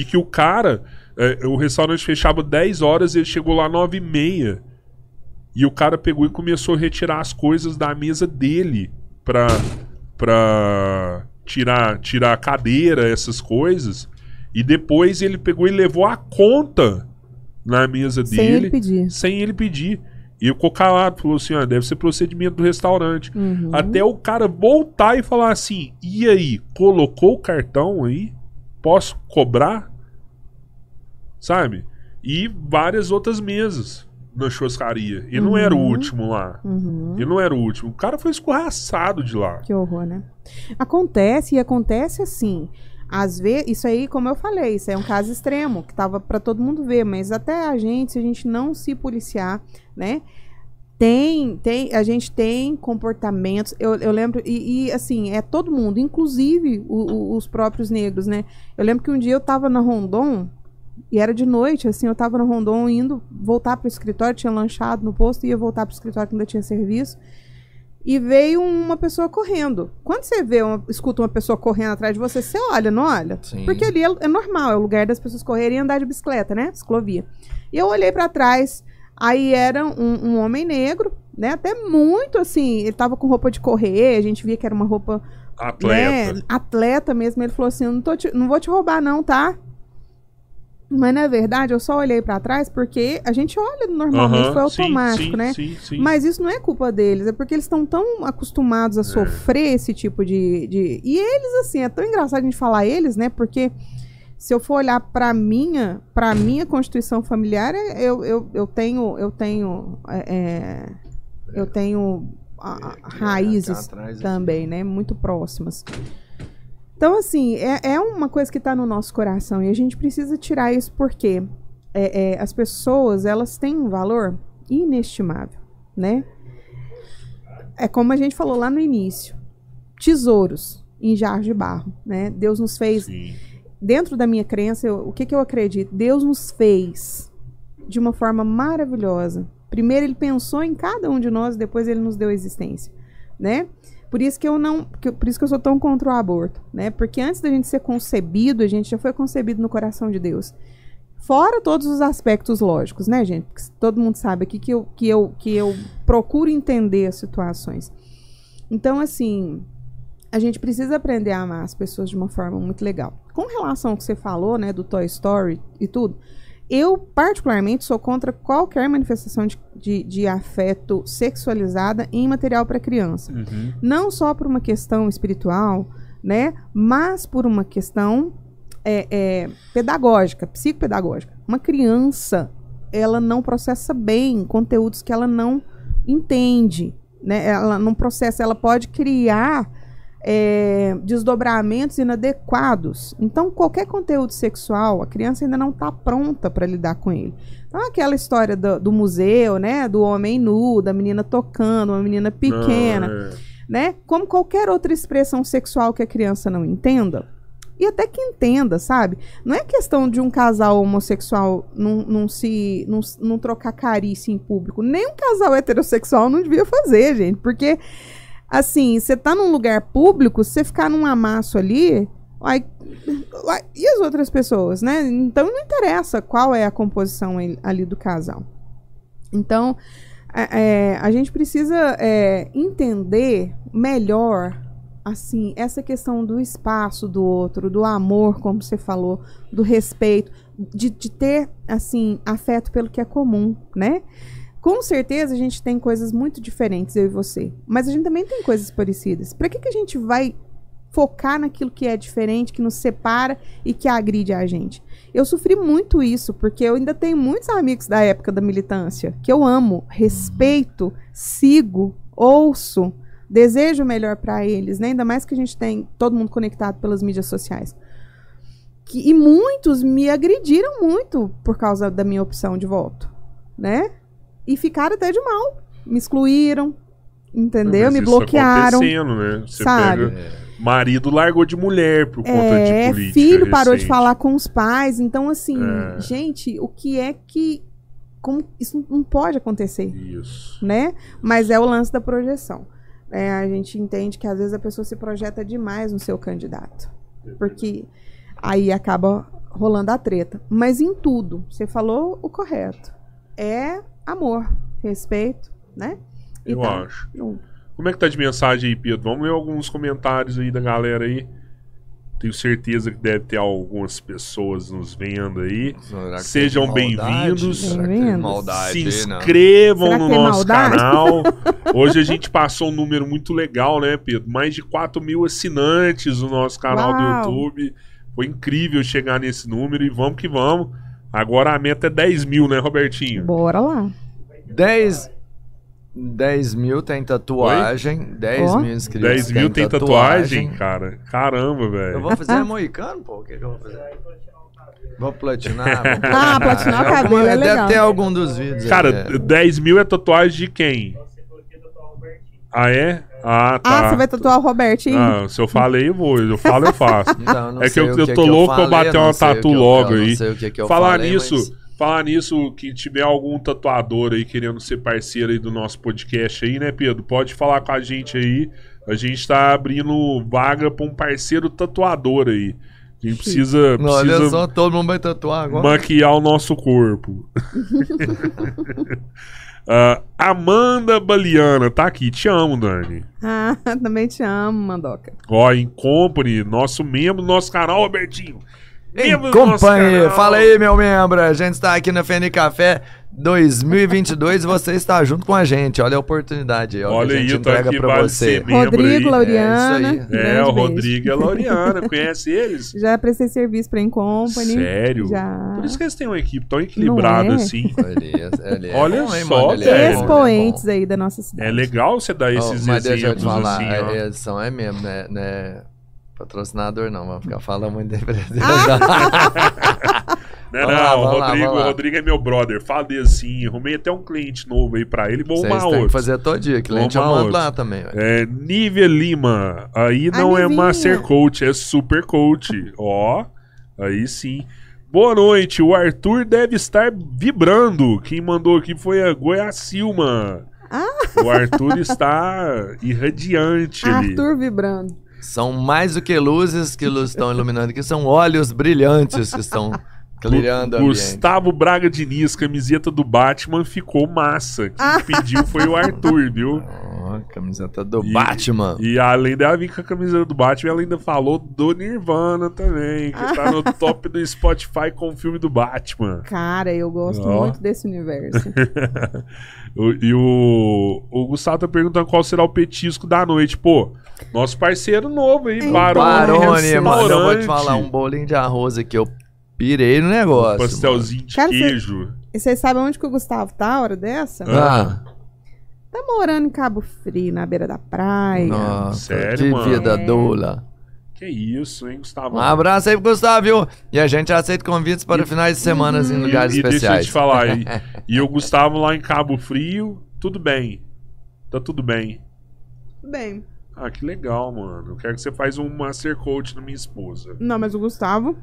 Speaker 1: E que o cara, é, o restaurante fechava 10 horas e ele chegou lá 9 e meia. E o cara pegou e começou a retirar as coisas da mesa dele pra, pra tirar, tirar a cadeira, essas coisas. E depois ele pegou e levou a conta na mesa
Speaker 3: Sem
Speaker 1: dele
Speaker 3: ele pedir.
Speaker 1: sem ele pedir. E ficou calado, falou assim: ó, deve ser procedimento do restaurante.
Speaker 3: Uhum.
Speaker 1: Até o cara voltar e falar assim: e aí, colocou o cartão aí? Posso cobrar? Sabe? E várias outras mesas na churrascaria. E não era o
Speaker 3: Uhum.
Speaker 1: último lá.
Speaker 3: Uhum.
Speaker 1: E não era o último. O cara foi escorraçado de lá.
Speaker 3: Que horror, né? Acontece e acontece assim. Às vezes, isso aí, como eu falei, isso é um caso extremo, que tava para todo mundo ver, mas até a gente, se a gente não se policiar, né? Tem, tem, a gente tem comportamentos, eu, eu lembro, e, e, assim, é todo mundo, inclusive o- o- os próprios negros, né? Eu lembro que um dia eu tava na Rondon, e era de noite, assim, eu tava na Rondon indo voltar pro escritório, tinha lanchado no posto, ia voltar pro escritório que ainda tinha serviço. E veio uma pessoa correndo. Quando você vê, uma, escuta uma pessoa correndo atrás de você, você olha, não olha?
Speaker 2: Sim.
Speaker 3: Porque ali é, é normal, é o lugar das pessoas correrem e andar de bicicleta, né? Ciclovia. E eu olhei pra trás, aí era um, um homem negro, né? Até muito assim, ele tava com roupa de correr, a gente via que era uma roupa
Speaker 1: Atleta.
Speaker 3: né, atleta mesmo. Ele falou assim: eu não, tô te- não vou te roubar, não, tá? Mas na verdade, eu só olhei pra trás porque a gente olha normalmente, foi
Speaker 1: sim,
Speaker 3: automático,
Speaker 1: sim,
Speaker 3: né?
Speaker 1: Sim, sim.
Speaker 3: Mas isso não é culpa deles, é porque eles estão tão acostumados a sofrer esse tipo de, de. E eles, assim, é tão engraçado a gente falar eles, né? Porque se eu for olhar pra minha, pra minha constituição familiar, é- eu, eu, eu tenho. Eu tenho. é, é, eu tenho a- a- raízes também, né? Muito próximas. Então, assim, é, é uma coisa que está no nosso coração e a gente precisa tirar isso porque é, é, as pessoas, elas têm um valor inestimável, né? É como a gente falou lá no início. Tesouros em jarros de barro, né? Deus nos fez
Speaker 1: Sim.
Speaker 3: Dentro da minha crença, eu- o que, que eu acredito? Deus nos fez de uma forma maravilhosa. Primeiro ele pensou em cada um de nós, depois ele nos deu existência, né? Por isso que eu não, que por isso que eu sou tão contra o aborto, né? Porque antes da gente ser concebido, a gente já foi concebido no coração de Deus. Fora todos os aspectos lógicos, né, gente? Porque todo mundo sabe aqui que eu, que eu, que eu procuro entender as situações. Então, assim, a gente precisa aprender a amar as pessoas de uma forma muito legal. Com relação ao que você falou, né, do Toy Story e tudo, eu particularmente sou contra qualquer manifestação de, de, de afeto sexualizada em material para criança.
Speaker 1: Uhum.
Speaker 3: Não só por uma questão espiritual, né, mas por uma questão é, é, pedagógica, psicopedagógica. Uma criança, ela não processa bem conteúdos que ela não entende, né? Ela não processa, ela pode criar é, desdobramentos inadequados. Então, qualquer conteúdo sexual, a criança ainda não está pronta para lidar com ele. Então, aquela história do, do museu, né? Do homem nu, da menina tocando, uma menina pequena,
Speaker 1: Não, é.
Speaker 3: né? Como qualquer outra expressão sexual que a criança não entenda. E até que entenda, sabe? Não é questão de um casal homossexual não, não se não, não trocar carícia em público. Nem um casal heterossexual não devia fazer, gente. Porque, assim, você tá num lugar público, você ficar num amasso ali, uai, e as outras pessoas, né? Então não interessa qual é a composição ali do casal. Então, é, a gente precisa é, entender melhor assim essa questão do espaço do outro, do amor, como você falou, do respeito, de, de ter assim afeto pelo que é comum, né? Com certeza a gente tem coisas muito diferentes eu e você, mas a gente também tem coisas parecidas. Para que que a gente vai focar naquilo que é diferente, que nos separa e que agride a gente? Eu sofri muito isso, porque eu ainda tenho muitos amigos da época da militância que eu amo, respeito, sigo, ouço, desejo o melhor para eles, né? Ainda mais que a gente tem todo mundo conectado pelas mídias sociais. Que- e muitos me agrediram muito por causa da minha opção de voto, né? E ficaram até de mal. Me excluíram, entendeu?
Speaker 1: Mas
Speaker 3: Me
Speaker 1: isso
Speaker 3: bloquearam.
Speaker 1: acontecendo, né? Você
Speaker 3: sabe?
Speaker 1: pega. Marido largou de mulher por conta
Speaker 3: É,
Speaker 1: de política.
Speaker 3: filho parou de
Speaker 1: recente.
Speaker 3: falar com os pais. Então, assim,
Speaker 1: É.
Speaker 3: gente, o que é que. Como, isso não pode acontecer,
Speaker 1: Isso.
Speaker 3: né? Mas é o lance da projeção. É, a gente entende que às vezes a pessoa se projeta demais no seu candidato. Porque aí acaba rolando a treta. Mas em tudo, você falou o correto. É amor, respeito, né? E
Speaker 1: Eu
Speaker 3: tá
Speaker 1: acho.
Speaker 3: junto.
Speaker 1: Como é que tá de mensagem aí, Pedro? Vamos ler alguns comentários aí da galera aí. Tenho certeza que deve ter algumas pessoas nos vendo aí. Sejam?
Speaker 3: Bem-vindos.
Speaker 1: Se inscrevam no nosso
Speaker 3: maldade?
Speaker 1: canal. Hoje a gente passou um número muito legal, né, Pedro? Mais de 4 mil assinantes no nosso canal do
Speaker 3: Uau.
Speaker 1: YouTube. Foi incrível chegar nesse número e vamos que vamos. Agora a meta é 10 mil, né, Robertinho?
Speaker 3: Bora lá.
Speaker 2: 10 10 mil tem tatuagem. 10
Speaker 3: Ó.
Speaker 2: mil inscritos.
Speaker 1: 10 mil tem tatuagem, cara. Caramba,
Speaker 2: Eu
Speaker 1: velho.
Speaker 2: vou fazer moicano, pô. O que, que eu vou fazer? Vou platinar. Vou
Speaker 3: Ah, platinar o cabelo é
Speaker 2: Deve
Speaker 3: legal.
Speaker 2: ter algum dos vídeos. aí,
Speaker 1: Cara,
Speaker 2: é.
Speaker 1: 10 mil é tatuagem de quem? Ah, é? Ah, tá.
Speaker 3: Ah, você vai tatuar o Robertinho?
Speaker 1: Ah, se eu falei, eu vou. Eu falo, eu faço.
Speaker 2: Então, não
Speaker 1: É que
Speaker 2: sei
Speaker 1: eu-
Speaker 2: o
Speaker 1: eu tô
Speaker 2: que
Speaker 1: louco pra
Speaker 2: falei,
Speaker 1: bater
Speaker 2: não
Speaker 1: uma tatu
Speaker 2: que
Speaker 1: logo
Speaker 2: eu não
Speaker 1: aí.
Speaker 2: sei o que que eu
Speaker 1: falar
Speaker 2: falei,
Speaker 1: nisso,
Speaker 2: mas-
Speaker 1: falar nisso, que tiver algum tatuador aí querendo ser parceiro aí do nosso podcast aí, né, Pedro? Pode falar com a gente aí. A gente tá abrindo vaga pra um parceiro tatuador aí. A gente precisa,
Speaker 2: Não, olha
Speaker 1: precisa
Speaker 2: só, todo mundo vai tatuar agora.
Speaker 1: maquiar o nosso corpo. Ah, Amanda Baliana, tá aqui. Te amo, Dani.
Speaker 3: Ah, também te amo, Mandoca.
Speaker 1: Ó, em Company, nosso membro do nosso canal, Robertinho.
Speaker 2: Em
Speaker 1: Membro do nosso
Speaker 2: companhia,
Speaker 1: canal.
Speaker 2: fala aí, meu membro. A gente está aqui na FN Café 2022 e você está junto com a gente. Olha a oportunidade aí, ó,
Speaker 1: Olha
Speaker 2: que a
Speaker 1: aí,
Speaker 2: gente
Speaker 1: tô
Speaker 2: entrega
Speaker 1: aqui,
Speaker 2: pra
Speaker 1: vale
Speaker 2: você.
Speaker 3: Rodrigo,
Speaker 1: aí.
Speaker 3: Laureana.
Speaker 2: É isso aí.
Speaker 1: É, o
Speaker 3: beijo.
Speaker 1: Rodrigo e a Laureana, conhece eles?
Speaker 3: Já prestei serviço pra Incompany.
Speaker 1: Sério?
Speaker 3: Já.
Speaker 1: Por isso que eles têm uma equipe tão equilibrada
Speaker 3: é?
Speaker 1: assim.
Speaker 2: Olha, ele é
Speaker 1: Olha
Speaker 2: bom, hein,
Speaker 1: só,
Speaker 2: mano? É é
Speaker 3: Expoentes aí da nossa cidade.
Speaker 1: É legal você dar esses
Speaker 2: Oh, mas deixa eu te
Speaker 1: exemplos
Speaker 2: falar,
Speaker 1: assim, ó.
Speaker 2: a edição é mesmo, né? né? Patrocinador não, vamos ficar falando muito de empresa.
Speaker 1: Não,
Speaker 2: Vamos
Speaker 1: não,
Speaker 2: lá,
Speaker 1: o
Speaker 2: vamos lá,
Speaker 1: Rodrigo,
Speaker 2: lá.
Speaker 1: o Rodrigo é meu brother. Falei assim, arrumei até um cliente novo aí pra ele. Vou
Speaker 2: que
Speaker 1: outro.
Speaker 2: fazer todo dia, cliente eu mando lá também.
Speaker 1: É, Nívia Lima. Aí
Speaker 3: A
Speaker 1: não é
Speaker 3: Nivinha.
Speaker 1: Master Coach, é Super Coach. Ó, aí sim. Boa noite, o Arthur deve estar vibrando. Quem mandou aqui foi a Goiacilma.
Speaker 3: Ah.
Speaker 1: O Arthur está irradiante ali.
Speaker 3: Arthur vibrando.
Speaker 2: São mais do que luzes que luz estão iluminando, que são olhos brilhantes que estão clareando.
Speaker 1: Gustavo Braga Diniz, camiseta do Batman, ficou massa.
Speaker 3: Ah.
Speaker 1: Quem pediu foi o Arthur, viu?
Speaker 2: Ó, camiseta do
Speaker 1: E-
Speaker 2: Batman.
Speaker 1: E além dela vir com a camiseta do Batman, ela ainda falou do Nirvana também, que tá no top do Spotify com o filme do Batman.
Speaker 3: Cara, eu gosto
Speaker 1: Ó.
Speaker 3: muito desse universo.
Speaker 1: O- e o, o Gustavo tá perguntando qual será o petisco da noite. Pô, nosso parceiro novo aí,
Speaker 3: Então,
Speaker 1: Barone,
Speaker 2: Barone, mano, eu vou te falar, um bolinho de arroz aqui, eu pirei no negócio.
Speaker 1: pastelzinho de
Speaker 3: Cara, você-
Speaker 1: queijo.
Speaker 3: e vocês sabem onde que o Gustavo tá a hora dessa?
Speaker 2: mano. Ah,
Speaker 3: Tá morando em Cabo Frio, na beira da praia.
Speaker 2: nossa,
Speaker 1: Sério,
Speaker 2: que
Speaker 1: mano?
Speaker 2: vida
Speaker 3: É.
Speaker 2: dula.
Speaker 1: Que isso, hein, Gustavo?
Speaker 2: Um abraço aí pro Gustavo, viu? E a gente aceita convites para
Speaker 1: E-
Speaker 2: finais de semana em
Speaker 1: E,
Speaker 2: lugares
Speaker 1: e deixa eu
Speaker 2: especiais.
Speaker 1: te falar, e, e o Gustavo lá em Cabo Frio, tudo bem. Tá tudo bem.
Speaker 3: Bem,
Speaker 1: Ah, que legal, mano. Eu quero que você faz um Master Coach na minha esposa.
Speaker 3: não, mas o Gustavo...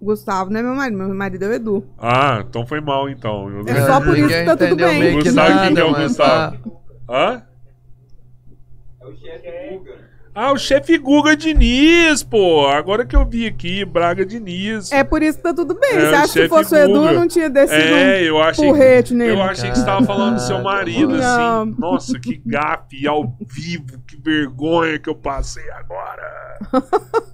Speaker 3: O Gustavo não é meu marido, meu marido é o Edu.
Speaker 1: Ah, então foi mal, então. Eu-
Speaker 3: É só por isso que tá tudo bem.
Speaker 2: meio que
Speaker 1: Gustavo,
Speaker 2: nada,
Speaker 1: quem que é o Gustavo?
Speaker 2: tá-
Speaker 1: Hã? Ah, o chefe Guga Diniz, pô. Agora que eu vi aqui, Braga Diniz.
Speaker 3: É por isso que tá tudo bem.
Speaker 1: É,
Speaker 3: Você
Speaker 1: o
Speaker 3: acha que
Speaker 1: chefe
Speaker 3: fosse o Edu,
Speaker 1: Guga.
Speaker 3: eu não tinha descido
Speaker 1: É, eu achei.
Speaker 3: porrete nele.
Speaker 1: Eu achei que você tava falando do seu marido,
Speaker 3: Não.
Speaker 1: assim. Nossa, que gafe ao vivo, que vergonha que eu passei agora.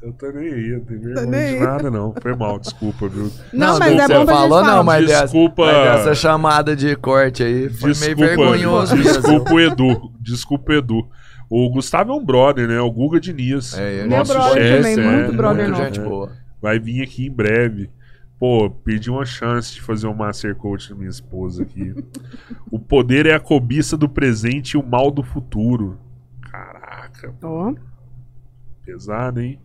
Speaker 1: Eu tô nem aí, não tenho vergonha
Speaker 3: nem
Speaker 1: de
Speaker 3: aí.
Speaker 1: nada, não. Foi mal, desculpa, viu?
Speaker 3: Não, mas é bom pra gente
Speaker 2: falou,
Speaker 3: falar.
Speaker 2: não, mas
Speaker 1: Desculpa.
Speaker 2: mas essa chamada de corte aí foi meio
Speaker 1: Desculpa,
Speaker 2: vergonhoso mesmo.
Speaker 1: desculpa o Edu. Desculpa o Edu. O Gustavo é um brother, né? O Guga Diniz.
Speaker 2: É, ele
Speaker 3: Meu
Speaker 1: nosso
Speaker 3: brother
Speaker 1: chefe,
Speaker 3: também,
Speaker 1: é,
Speaker 3: muito brother
Speaker 2: Muito gente
Speaker 1: é.
Speaker 2: boa.
Speaker 1: Vai vir aqui em breve. Pô, perdi uma chance de fazer um Master Coach na minha esposa aqui. o poder é a cobiça do presente e o mal do futuro. Caraca,
Speaker 3: Ó,
Speaker 1: pesado, hein?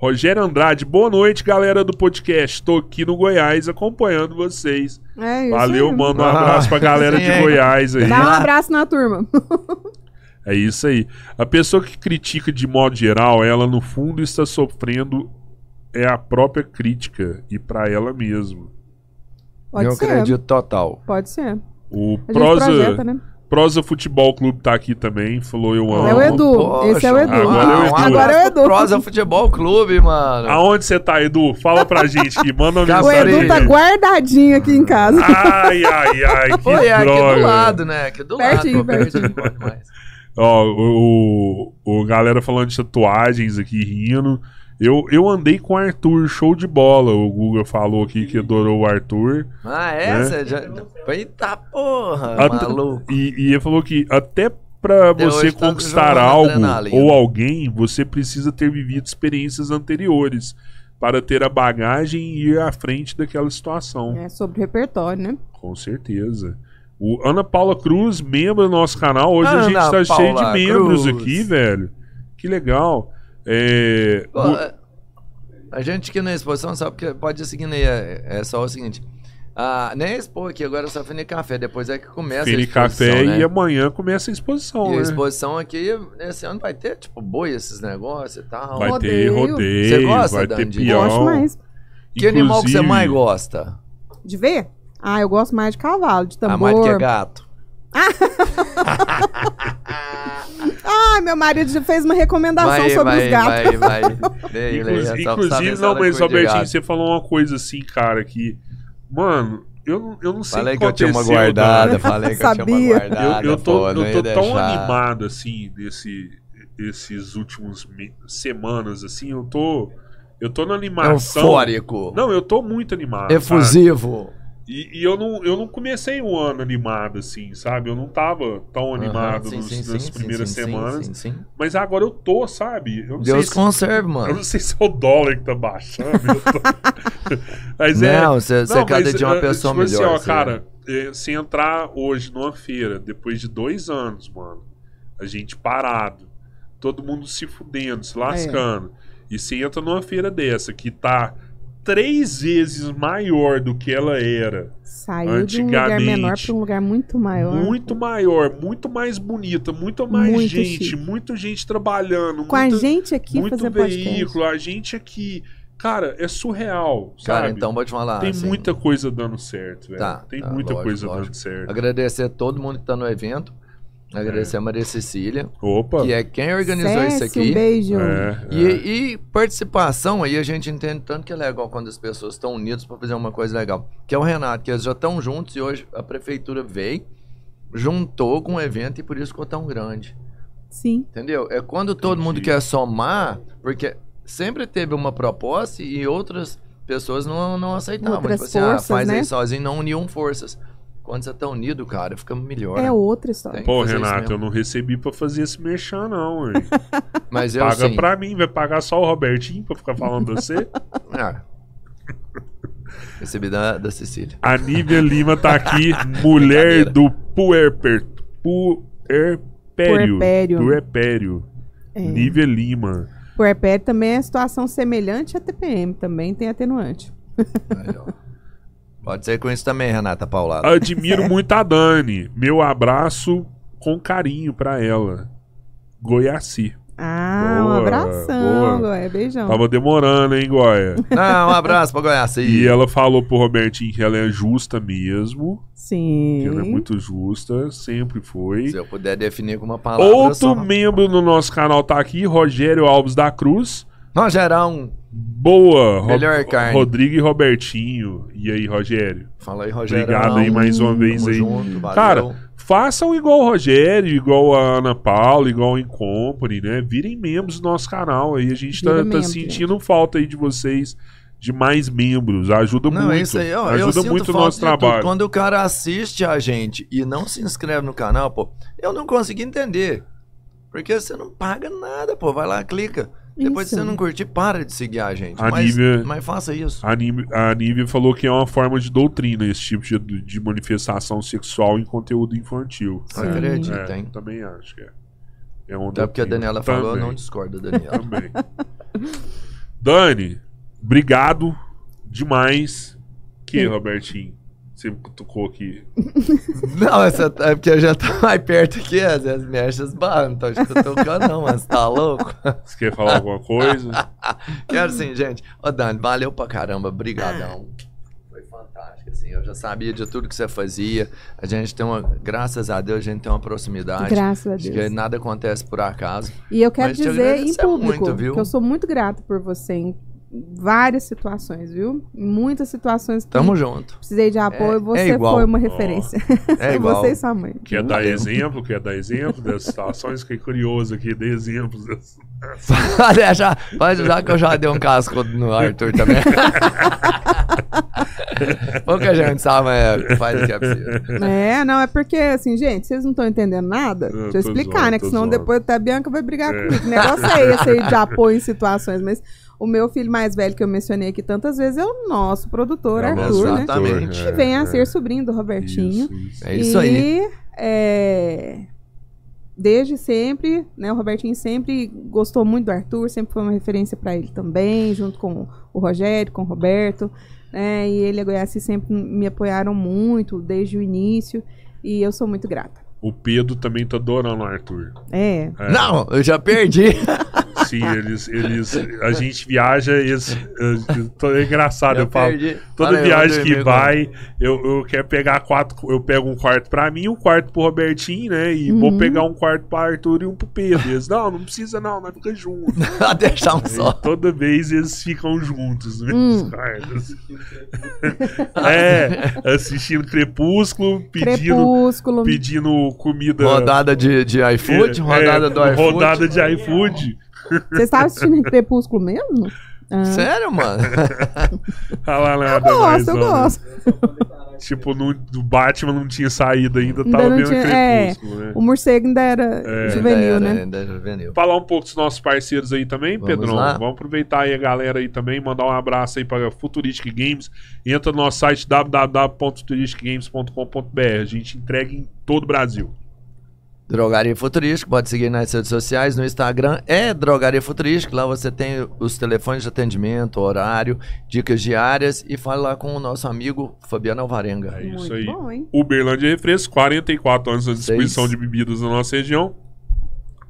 Speaker 1: Rogério Andrade, boa noite, galera do podcast. Tô aqui no Goiás acompanhando vocês.
Speaker 3: é isso
Speaker 1: Valeu,
Speaker 3: aí.
Speaker 1: manda um
Speaker 2: Ah,
Speaker 1: abraço pra galera de
Speaker 2: hein?
Speaker 1: Goiás aí.
Speaker 3: Dá um abraço na turma.
Speaker 1: É isso aí. A pessoa que critica de modo geral, ela no fundo está sofrendo é a própria crítica e pra ela mesma.
Speaker 3: Pode
Speaker 2: eu
Speaker 3: ser.
Speaker 2: acredito total.
Speaker 3: Pode ser.
Speaker 1: O
Speaker 3: A gente
Speaker 1: Prosa,
Speaker 3: projeta, né?
Speaker 1: Prosa Futebol Clube tá aqui também, falou eu amo.
Speaker 3: É o Edu. Esse é o Edu.
Speaker 1: Agora é o Edu.
Speaker 3: Agora é o Edu.
Speaker 2: Prosa Futebol Clube, mano.
Speaker 1: Aonde você tá, Edu? Fala pra gente aqui, manda uma
Speaker 2: Cara,
Speaker 3: O
Speaker 1: mensagem.
Speaker 3: Edu tá guardadinho aqui em casa.
Speaker 1: Ai, ai, ai, que
Speaker 2: Foi, é aqui
Speaker 1: droga.
Speaker 2: do lado, né? Aqui do
Speaker 3: Pertinho,
Speaker 2: lado. pô,
Speaker 3: pertinho.
Speaker 2: demais.
Speaker 1: Ó, o, o, o galera falando de tatuagens aqui, rindo. Eu, eu andei com o Arthur, show de bola. O Guga falou aqui que adorou o Arthur.
Speaker 2: Ah, é?
Speaker 1: Né?
Speaker 2: Já... Eita porra,
Speaker 1: Até-
Speaker 2: maluco.
Speaker 1: E, e ele falou que até pra
Speaker 2: Até
Speaker 1: você
Speaker 2: tá
Speaker 1: conquistar algo ou alguém, você precisa ter vivido experiências anteriores para ter a bagagem e ir à frente daquela situação.
Speaker 3: É sobre repertório, né?
Speaker 1: Com certeza. O Ana Paula Cruz, membro do nosso canal. Hoje a gente
Speaker 2: Ana
Speaker 1: tá cheio de membros
Speaker 2: Cruz.
Speaker 1: aqui, velho. Que legal. É,
Speaker 2: Pô, é, a gente aqui na exposição sabe que pode ir seguindo aí. É, é só o seguinte. Ah, nem expor aqui, agora é só Fini Café. Depois é que começa a
Speaker 1: Fini
Speaker 2: exposição,
Speaker 1: Café
Speaker 2: né?
Speaker 1: e amanhã começa a exposição,
Speaker 2: E a
Speaker 1: né?
Speaker 2: exposição aqui, esse ano vai ter, tipo, boi, esses negócios e tal.
Speaker 1: Vai ter
Speaker 3: Rodeio.
Speaker 1: rodeio,
Speaker 2: Você gosta,
Speaker 1: vai ter
Speaker 2: Dandy?
Speaker 1: peão.
Speaker 3: Gosto mais.
Speaker 2: Que animal que você
Speaker 1: Inclusive-
Speaker 2: mais gosta?
Speaker 3: De ver? Ah, eu gosto mais de cavalo, de
Speaker 2: Ah,
Speaker 3: tambor.
Speaker 2: mais do que gato.
Speaker 3: Ah, meu marido já fez uma recomendação
Speaker 2: Vai,
Speaker 3: sobre
Speaker 2: vai,
Speaker 3: os gatos.
Speaker 2: vai, vai.
Speaker 1: Inclusive, inclusive, não, mas
Speaker 2: gato.
Speaker 1: você falou uma coisa assim, cara, que. Mano, eu, não- eu não sei
Speaker 2: Falei
Speaker 1: o
Speaker 2: que eu tinha uma
Speaker 1: aconteceu,
Speaker 2: guardada,
Speaker 1: cara.
Speaker 2: falei que eu tinha
Speaker 3: Sabia.
Speaker 2: uma guardada.
Speaker 1: Eu, eu tô,
Speaker 2: pô,
Speaker 1: eu tô tão
Speaker 2: deixar.
Speaker 1: animado, assim, desse, esses últimos semanas, assim, eu tô. Eu tô na animação.
Speaker 2: Eufórico.
Speaker 1: Não, eu tô muito animado.
Speaker 2: Efusivo.
Speaker 1: E, e eu, não, eu não comecei o ano animado, assim, sabe? Eu não tava tão animado
Speaker 2: Aham, sim,
Speaker 1: nos-
Speaker 2: sim,
Speaker 1: nas
Speaker 2: sim,
Speaker 1: primeiras semanas.
Speaker 2: sim, sim.
Speaker 1: Mas agora eu tô, sabe? Eu não
Speaker 2: Deus
Speaker 1: sei se-
Speaker 2: conserve,
Speaker 1: Eu
Speaker 2: mano.
Speaker 1: não sei se é o dólar que tá baixando. eu tô- Mas é.
Speaker 2: Não, você é
Speaker 1: Não,
Speaker 2: cada
Speaker 1: mas,
Speaker 2: dia uma
Speaker 1: eh,
Speaker 2: pessoa
Speaker 1: tipo
Speaker 2: melhor.
Speaker 1: Assim, ó,
Speaker 2: você-
Speaker 1: cara, eh, se entrar hoje numa feira, depois de dois anos, mano, a gente parado, todo mundo se fudendo,
Speaker 2: É.
Speaker 1: se lascando, e você entra numa feira dessa que tá três vezes maior do que ela era,
Speaker 3: Saiu de um lugar menor
Speaker 1: Antigamente.
Speaker 3: para um lugar muito maior.
Speaker 1: muito maior, muito mais bonita, muito mais
Speaker 3: Muito
Speaker 1: gente,
Speaker 3: chique.
Speaker 1: muita gente trabalhando,
Speaker 3: Com a
Speaker 1: muita-
Speaker 3: gente aqui
Speaker 1: muito
Speaker 3: fazendo podcast.
Speaker 1: veículo, a gente aqui. Cara, é surreal.
Speaker 2: Cara,
Speaker 1: sabe?
Speaker 2: então te falar.
Speaker 1: Tem
Speaker 2: assim,
Speaker 1: muita coisa dando certo, velho.
Speaker 2: Tá,
Speaker 1: Tem
Speaker 2: tá,
Speaker 1: muita
Speaker 2: lógico,
Speaker 1: coisa
Speaker 2: lógico.
Speaker 1: dando certo.
Speaker 2: Agradecer a todo mundo que tá no evento. Agradecer a Maria Cecília,
Speaker 1: Opa!
Speaker 2: que é quem organizou isso aqui.
Speaker 3: Um beijo.
Speaker 1: É,
Speaker 2: E,
Speaker 1: é.
Speaker 2: e participação, aí a gente entende tanto que é legal quando as pessoas estão unidas para fazer uma coisa legal. Que é o Renato, que eles já estão juntos e hoje a prefeitura veio, juntou com o evento e por isso ficou tão grande.
Speaker 3: Sim.
Speaker 2: Entendeu? É quando todo
Speaker 1: Entendi.
Speaker 2: mundo quer somar, porque sempre teve uma proposta e outras pessoas não, não aceitavam.
Speaker 3: Outras
Speaker 2: tipo assim, ah,
Speaker 3: forças,
Speaker 2: faz
Speaker 3: né?
Speaker 2: aí sozinho, não uniam forças. Quando você tá unido, cara, fica melhor.
Speaker 3: É outra história.
Speaker 1: Pô, Renato, eu não recebi pra fazer esse merchan, não, ué.
Speaker 2: Mas eu
Speaker 1: Paga
Speaker 2: sim.
Speaker 1: pra mim, vai pagar só o Robertinho pra ficar falando você?
Speaker 2: Ah. Recebi da, da Cecília.
Speaker 1: A Nívia Lima tá aqui, mulher do puerper, puerpério.
Speaker 3: Puerpério.
Speaker 1: Puerpério.
Speaker 3: É.
Speaker 1: Nívia Lima.
Speaker 3: Puerpério também é situação semelhante à TPM, também tem atenuante.
Speaker 2: Aí, ó. Pode ser com isso também, Renata Paulada.
Speaker 1: Admiro muito a Dani. Meu abraço com carinho pra ela. Goiaci.
Speaker 3: Ah, um
Speaker 1: Boa,
Speaker 3: abração,
Speaker 1: boa.
Speaker 3: Goia. Beijão.
Speaker 1: Tava demorando, hein, Goia?
Speaker 2: Não, um abraço pra Goiás.
Speaker 1: E ela falou pro Robertinho que ela é justa mesmo.
Speaker 3: Sim.
Speaker 1: Que ela é muito justa, sempre foi.
Speaker 2: Se eu puder definir com uma palavra
Speaker 1: Outro
Speaker 2: só.
Speaker 1: membro do nosso canal tá aqui, Rogério Alves da Cruz.
Speaker 2: Rogerão.
Speaker 1: Boa, Ro-
Speaker 2: Melhor carne.
Speaker 1: Rodrigo e Robertinho. E aí, Rogério?
Speaker 2: Fala aí, Rogerão.
Speaker 1: Obrigado aí mais uma vez
Speaker 2: Tamo
Speaker 1: aí.
Speaker 2: junto, valeu.
Speaker 1: Cara, façam igual o Rogério, igual a Ana Paula, igual a Incompany, né? Virem membros do nosso canal aí. A gente tá, tá sentindo falta aí de vocês, de mais membros. Ajuda
Speaker 2: Não,
Speaker 1: muito.
Speaker 2: isso aí, ó,
Speaker 1: Ajuda muito o nosso trabalho.
Speaker 2: Quando o cara assiste a gente e não se inscreve no canal, pô, eu não consegui entender. Porque você não paga nada, pô. Vai lá, clica. Depois
Speaker 3: Isso.
Speaker 2: se você não curtir, para de seguir a gente.
Speaker 1: A
Speaker 2: mas,
Speaker 1: Nívia-
Speaker 2: mas faça isso.
Speaker 1: A Nívia, a Nívia falou que é uma forma de doutrina esse tipo de, de manifestação sexual em conteúdo infantil.
Speaker 2: Eu
Speaker 3: Sim.
Speaker 2: acredito,
Speaker 1: É,
Speaker 2: tem.
Speaker 1: também acho que é. É uma
Speaker 2: Até porque a. Daniela falou, eu
Speaker 1: Também,
Speaker 2: não discordo, Daniela.
Speaker 1: Também. Dani, obrigado demais. Que. Robertinho? Você tocou aqui.
Speaker 2: não, essa, é porque eu já tô mais perto aqui, às vezes mexe as barras, não tô tocando não, mas tá louco?
Speaker 1: Você quer falar alguma coisa?
Speaker 2: Quero sim, gente. Ô, Dani, valeu pra caramba, brigadão. Foi fantástico, assim, eu já sabia de tudo que você fazia. A gente tem uma, graças a Deus, a gente tem uma proximidade.
Speaker 3: Graças a
Speaker 2: Acho
Speaker 3: Deus.
Speaker 2: que nada acontece por acaso.
Speaker 3: E eu quero dizer em
Speaker 2: agradecer
Speaker 3: público
Speaker 2: muito, viu?
Speaker 3: que eu sou muito grata por você várias situações, viu? Em muitas situações que
Speaker 2: Tamo junto.
Speaker 3: precisei de apoio,
Speaker 2: É- é
Speaker 3: você
Speaker 2: igual.
Speaker 3: foi uma referência.
Speaker 2: É igual.
Speaker 3: você e sua mãe.
Speaker 1: Quer dar exemplo? Quer dar exemplo das situações? Fiquei curioso aqui, dê exemplos. dessas-
Speaker 2: Deixa, pode usar que eu já dei um casco no Arthur também. Pouca gente sabe, é, faz o que é preciso.
Speaker 3: É, não, é porque, assim, gente, vocês não estão entendendo nada.
Speaker 1: Eu
Speaker 3: Deixa eu explicar,
Speaker 1: zoando,
Speaker 3: né? Que senão
Speaker 1: zoando.
Speaker 3: depois até a Bianca vai brigar
Speaker 1: É.
Speaker 3: comigo. Que negócio é esse aí de apoio em situações. Mas O meu filho mais velho, que eu mencionei aqui tantas vezes, é o nosso produtor,
Speaker 1: É o
Speaker 3: Arthur, né?
Speaker 2: Exatamente.
Speaker 3: Que vem a
Speaker 1: É,
Speaker 3: ser sobrinho do Robertinho.
Speaker 1: Isso, isso.
Speaker 2: É isso aí.
Speaker 3: E é, desde sempre, né, o Robertinho sempre gostou muito do Arthur, sempre foi uma referência para ele também, junto com o Rogério, com o Roberto, né, e ele e a Goiás sempre me apoiaram muito desde o início e eu sou muito grata.
Speaker 1: O Pedro também tá adorando o Arthur.
Speaker 3: É,
Speaker 1: É.
Speaker 2: Não, eu já perdi.
Speaker 1: Sim, eles, eles. A gente viaja, eles. é, É engraçado, eu,
Speaker 2: Eu
Speaker 1: falo. Toda
Speaker 2: aí,
Speaker 1: viagem que vai, eu, eu quero pegar quatro. Eu pego um quarto pra mim, um quarto pro Robertinho, né? E vou
Speaker 3: Uhum.
Speaker 1: pegar um quarto pro Arthur e um pro Pedro. Eles, não, não precisa não, nós fica junto.
Speaker 2: agora. Deixar um só.
Speaker 1: toda vez eles ficam juntos, mesmos
Speaker 3: Hum.
Speaker 1: quartos. é, assistindo Crepúsculo, pedindo,
Speaker 3: Crepúsculo.
Speaker 1: pedindo comida.
Speaker 2: Rodada de, de iFood,
Speaker 1: É,
Speaker 2: rodada do
Speaker 1: é,
Speaker 2: iFood.
Speaker 1: Rodada de iFood.
Speaker 3: Você estava assistindo Crepúsculo mesmo? Ah,
Speaker 2: Sério, mano?
Speaker 1: Ah lá,
Speaker 3: eu gosto, eu gosto.
Speaker 1: Tipo, no, do Batman não tinha saído ainda,
Speaker 3: Ainda
Speaker 1: tava vendo
Speaker 3: tinha- é.
Speaker 1: Crepúsculo, né?
Speaker 3: O morcego ainda era
Speaker 1: É.
Speaker 3: juvenil,
Speaker 2: Ainda era,
Speaker 3: né?
Speaker 2: ainda era juvenil.
Speaker 1: Falar um pouco dos nossos parceiros aí também,
Speaker 2: Vamos
Speaker 1: Pedrão.
Speaker 2: lá.
Speaker 1: Vamos aproveitar aí a galera aí também, mandar um abraço aí para Futuristic Games. Entra no nosso site www.futuristicgames.com.br. A gente entrega em todo o Brasil.
Speaker 2: Drogaria Futurística, pode seguir nas redes sociais, no Instagram é Drogaria Futurística, lá você tem os telefones de atendimento, horário, dicas diárias e fale lá com o nosso amigo Fabiano Alvarenga.
Speaker 1: É isso
Speaker 3: Muito
Speaker 1: aí.
Speaker 3: bom, hein?
Speaker 1: Uberlândia Refresco, 44 anos à disposição
Speaker 2: Seis.
Speaker 1: de bebidas na nossa região.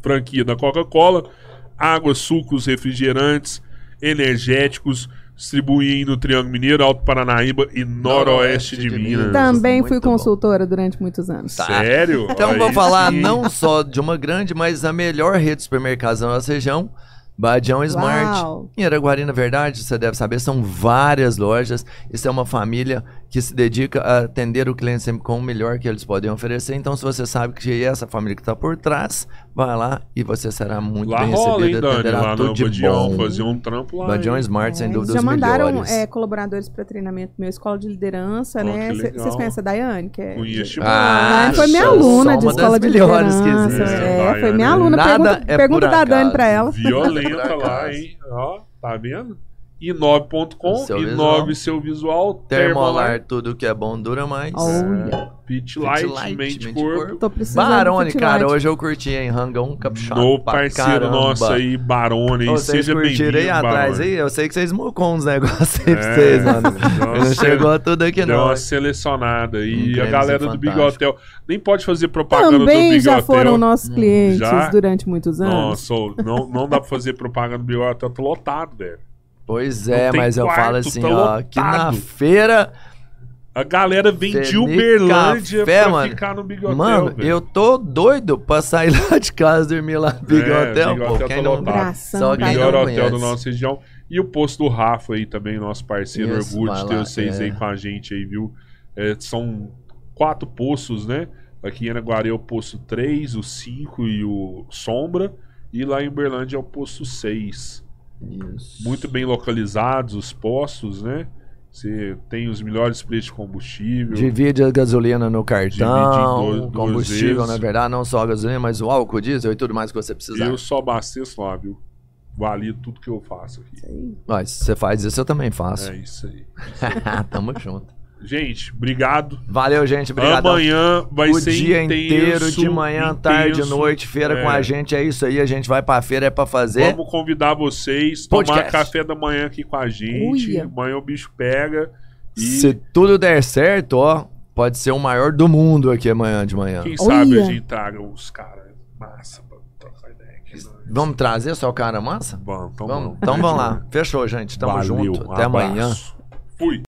Speaker 1: Franquia da Coca-Cola, água, sucos, refrigerantes, energéticos, distribuem no Triângulo Mineiro, Alto Paranaíba e Noroeste de,
Speaker 2: de
Speaker 1: Minas.
Speaker 2: Minas.
Speaker 3: Também
Speaker 2: muito
Speaker 3: fui
Speaker 2: bom.
Speaker 3: consultora durante muitos anos.
Speaker 2: Tá.
Speaker 1: Sério?
Speaker 2: Então
Speaker 1: Aí
Speaker 2: vou falar
Speaker 1: sim.
Speaker 2: não só de uma grande, mas a melhor rede de supermercados da nossa região, Badião Smart.
Speaker 3: Uau.
Speaker 2: Em Araguari, na verdade, você deve saber, são várias lojas. Isso é uma família que se dedica a atender o cliente sempre com o melhor que eles podem oferecer. Então, se você sabe que é essa família que está por trás, vai lá e você será muito
Speaker 1: Lá
Speaker 2: bem
Speaker 1: rola, hein,
Speaker 2: recebido.
Speaker 1: Dani?
Speaker 2: Atenderá
Speaker 1: Lá
Speaker 2: tudo
Speaker 1: no
Speaker 2: de
Speaker 1: Badião,
Speaker 2: bom.
Speaker 1: fazer um trampo lá.
Speaker 2: Badião
Speaker 1: hein?
Speaker 2: Smart, sem
Speaker 3: É,
Speaker 2: dúvida,
Speaker 3: já mandaram é, colaboradores para treinamento meu, escola de liderança,
Speaker 1: Ó,
Speaker 3: né?
Speaker 1: que.
Speaker 3: Vocês conhecem a Daiane? Que é
Speaker 1: Conheço
Speaker 2: Ah,
Speaker 3: foi minha aluna de escola de
Speaker 2: que
Speaker 3: liderança.
Speaker 2: existe.
Speaker 3: É,
Speaker 1: Daiane.
Speaker 3: foi minha aluna.
Speaker 2: Nada
Speaker 3: pergunta
Speaker 2: é
Speaker 3: pergunta da Dani pra ela.
Speaker 1: Violenta lá, hein? Ó, tá vendo? Inob.com,
Speaker 2: Seu
Speaker 1: Inob
Speaker 2: visual.
Speaker 1: seu visual,
Speaker 2: Termolar, tudo que é bom dura mais.
Speaker 3: Olha,
Speaker 1: Pit
Speaker 2: Pit
Speaker 1: Light,
Speaker 2: Light,
Speaker 1: Mente
Speaker 2: Mente
Speaker 1: Corpo.
Speaker 2: Corpo.
Speaker 3: tô precisando
Speaker 2: Barone, cara, hoje eu curti, hein? Rangão Caprichado.
Speaker 1: No
Speaker 2: pra
Speaker 1: parceiro
Speaker 2: caramba.
Speaker 1: nosso aí, Barone, seja bem-vindo,
Speaker 2: aí atrás aí? Eu sei que vocês mocam uns negócios aí pra
Speaker 1: É,
Speaker 2: vocês, mano.
Speaker 1: deu
Speaker 2: Não chegou tudo aqui
Speaker 1: Deu
Speaker 2: não.
Speaker 1: uma selecionada
Speaker 2: Um
Speaker 1: aí. a
Speaker 2: cremezinho
Speaker 1: galera do Big. Hotel nem pode fazer propaganda do
Speaker 3: Também
Speaker 1: Big
Speaker 3: já
Speaker 1: Hotel.
Speaker 3: foram nossos clientes
Speaker 1: Já?
Speaker 3: durante muitos anos.
Speaker 1: Nossa, não, não dá pra fazer propaganda do Big Hotel, tô lotado, velho.
Speaker 2: Pois é, mas eu
Speaker 1: quarto,
Speaker 2: falo assim,
Speaker 1: tá
Speaker 2: ó, que na feira,
Speaker 1: A galera vem de Uberlândia
Speaker 2: café,
Speaker 1: pra
Speaker 2: mano.
Speaker 1: ficar no Big Hotel,
Speaker 2: mano,
Speaker 1: velho.
Speaker 2: eu tô doido pra sair lá de casa e dormir lá no Big
Speaker 1: É,
Speaker 2: Hotel,
Speaker 1: Big
Speaker 2: pô.
Speaker 1: Hotel
Speaker 2: Quem
Speaker 1: tá
Speaker 2: não... Só quem
Speaker 1: melhor
Speaker 2: não
Speaker 1: hotel da nossa região. E o posto do Rafa aí também, nosso parceiro.
Speaker 2: Isso,
Speaker 1: Orgulho de ter
Speaker 2: lá,
Speaker 1: vocês
Speaker 2: é.
Speaker 1: aí com a gente aí, viu? É, são quatro poços, né? Aqui em Araguari é o poço 3, o 5 e o Sombra. E lá em Uberlândia é o poço 6.
Speaker 2: Isso.
Speaker 1: Muito bem localizados os postos, né? Você tem os melhores preços de combustível.
Speaker 2: Divide a gasolina no cartão,
Speaker 1: duas
Speaker 2: combustível, na verdade, não só a gasolina, mas o álcool, diesel e tudo mais que você precisar.
Speaker 1: Eu só abasteço lá, viu? Valido tudo que eu faço aqui.
Speaker 2: Mas se você faz isso, eu também faço.
Speaker 1: É isso aí.
Speaker 2: Tamo junto.
Speaker 1: Gente, obrigado.
Speaker 2: Valeu, gente. Obrigado.
Speaker 1: Amanhã vai
Speaker 2: o
Speaker 1: ser
Speaker 2: dia
Speaker 1: intenso,
Speaker 2: inteiro, de manhã, tarde,
Speaker 1: intenso.
Speaker 2: noite, feira com
Speaker 1: É.
Speaker 2: a gente. É isso aí, a gente vai pra feira, é pra fazer.
Speaker 1: Vamos convidar vocês, tomar
Speaker 2: Podcast.
Speaker 1: café da manhã aqui com a gente.
Speaker 3: Uia.
Speaker 1: Amanhã o bicho pega. E
Speaker 2: Se tudo der certo, ó, pode ser o maior do mundo aqui amanhã de manhã.
Speaker 1: quem sabe a
Speaker 3: Olha.
Speaker 1: gente traga os caras massa pra trocar ideia aqui. né?
Speaker 2: Vamos trazer só o cara massa?
Speaker 1: Vamos, então Vamos,
Speaker 2: então vamos lá. Fechou, gente. Tamo
Speaker 1: Valeu,
Speaker 2: junto. Até
Speaker 1: abraço.
Speaker 2: amanhã.
Speaker 1: Fui.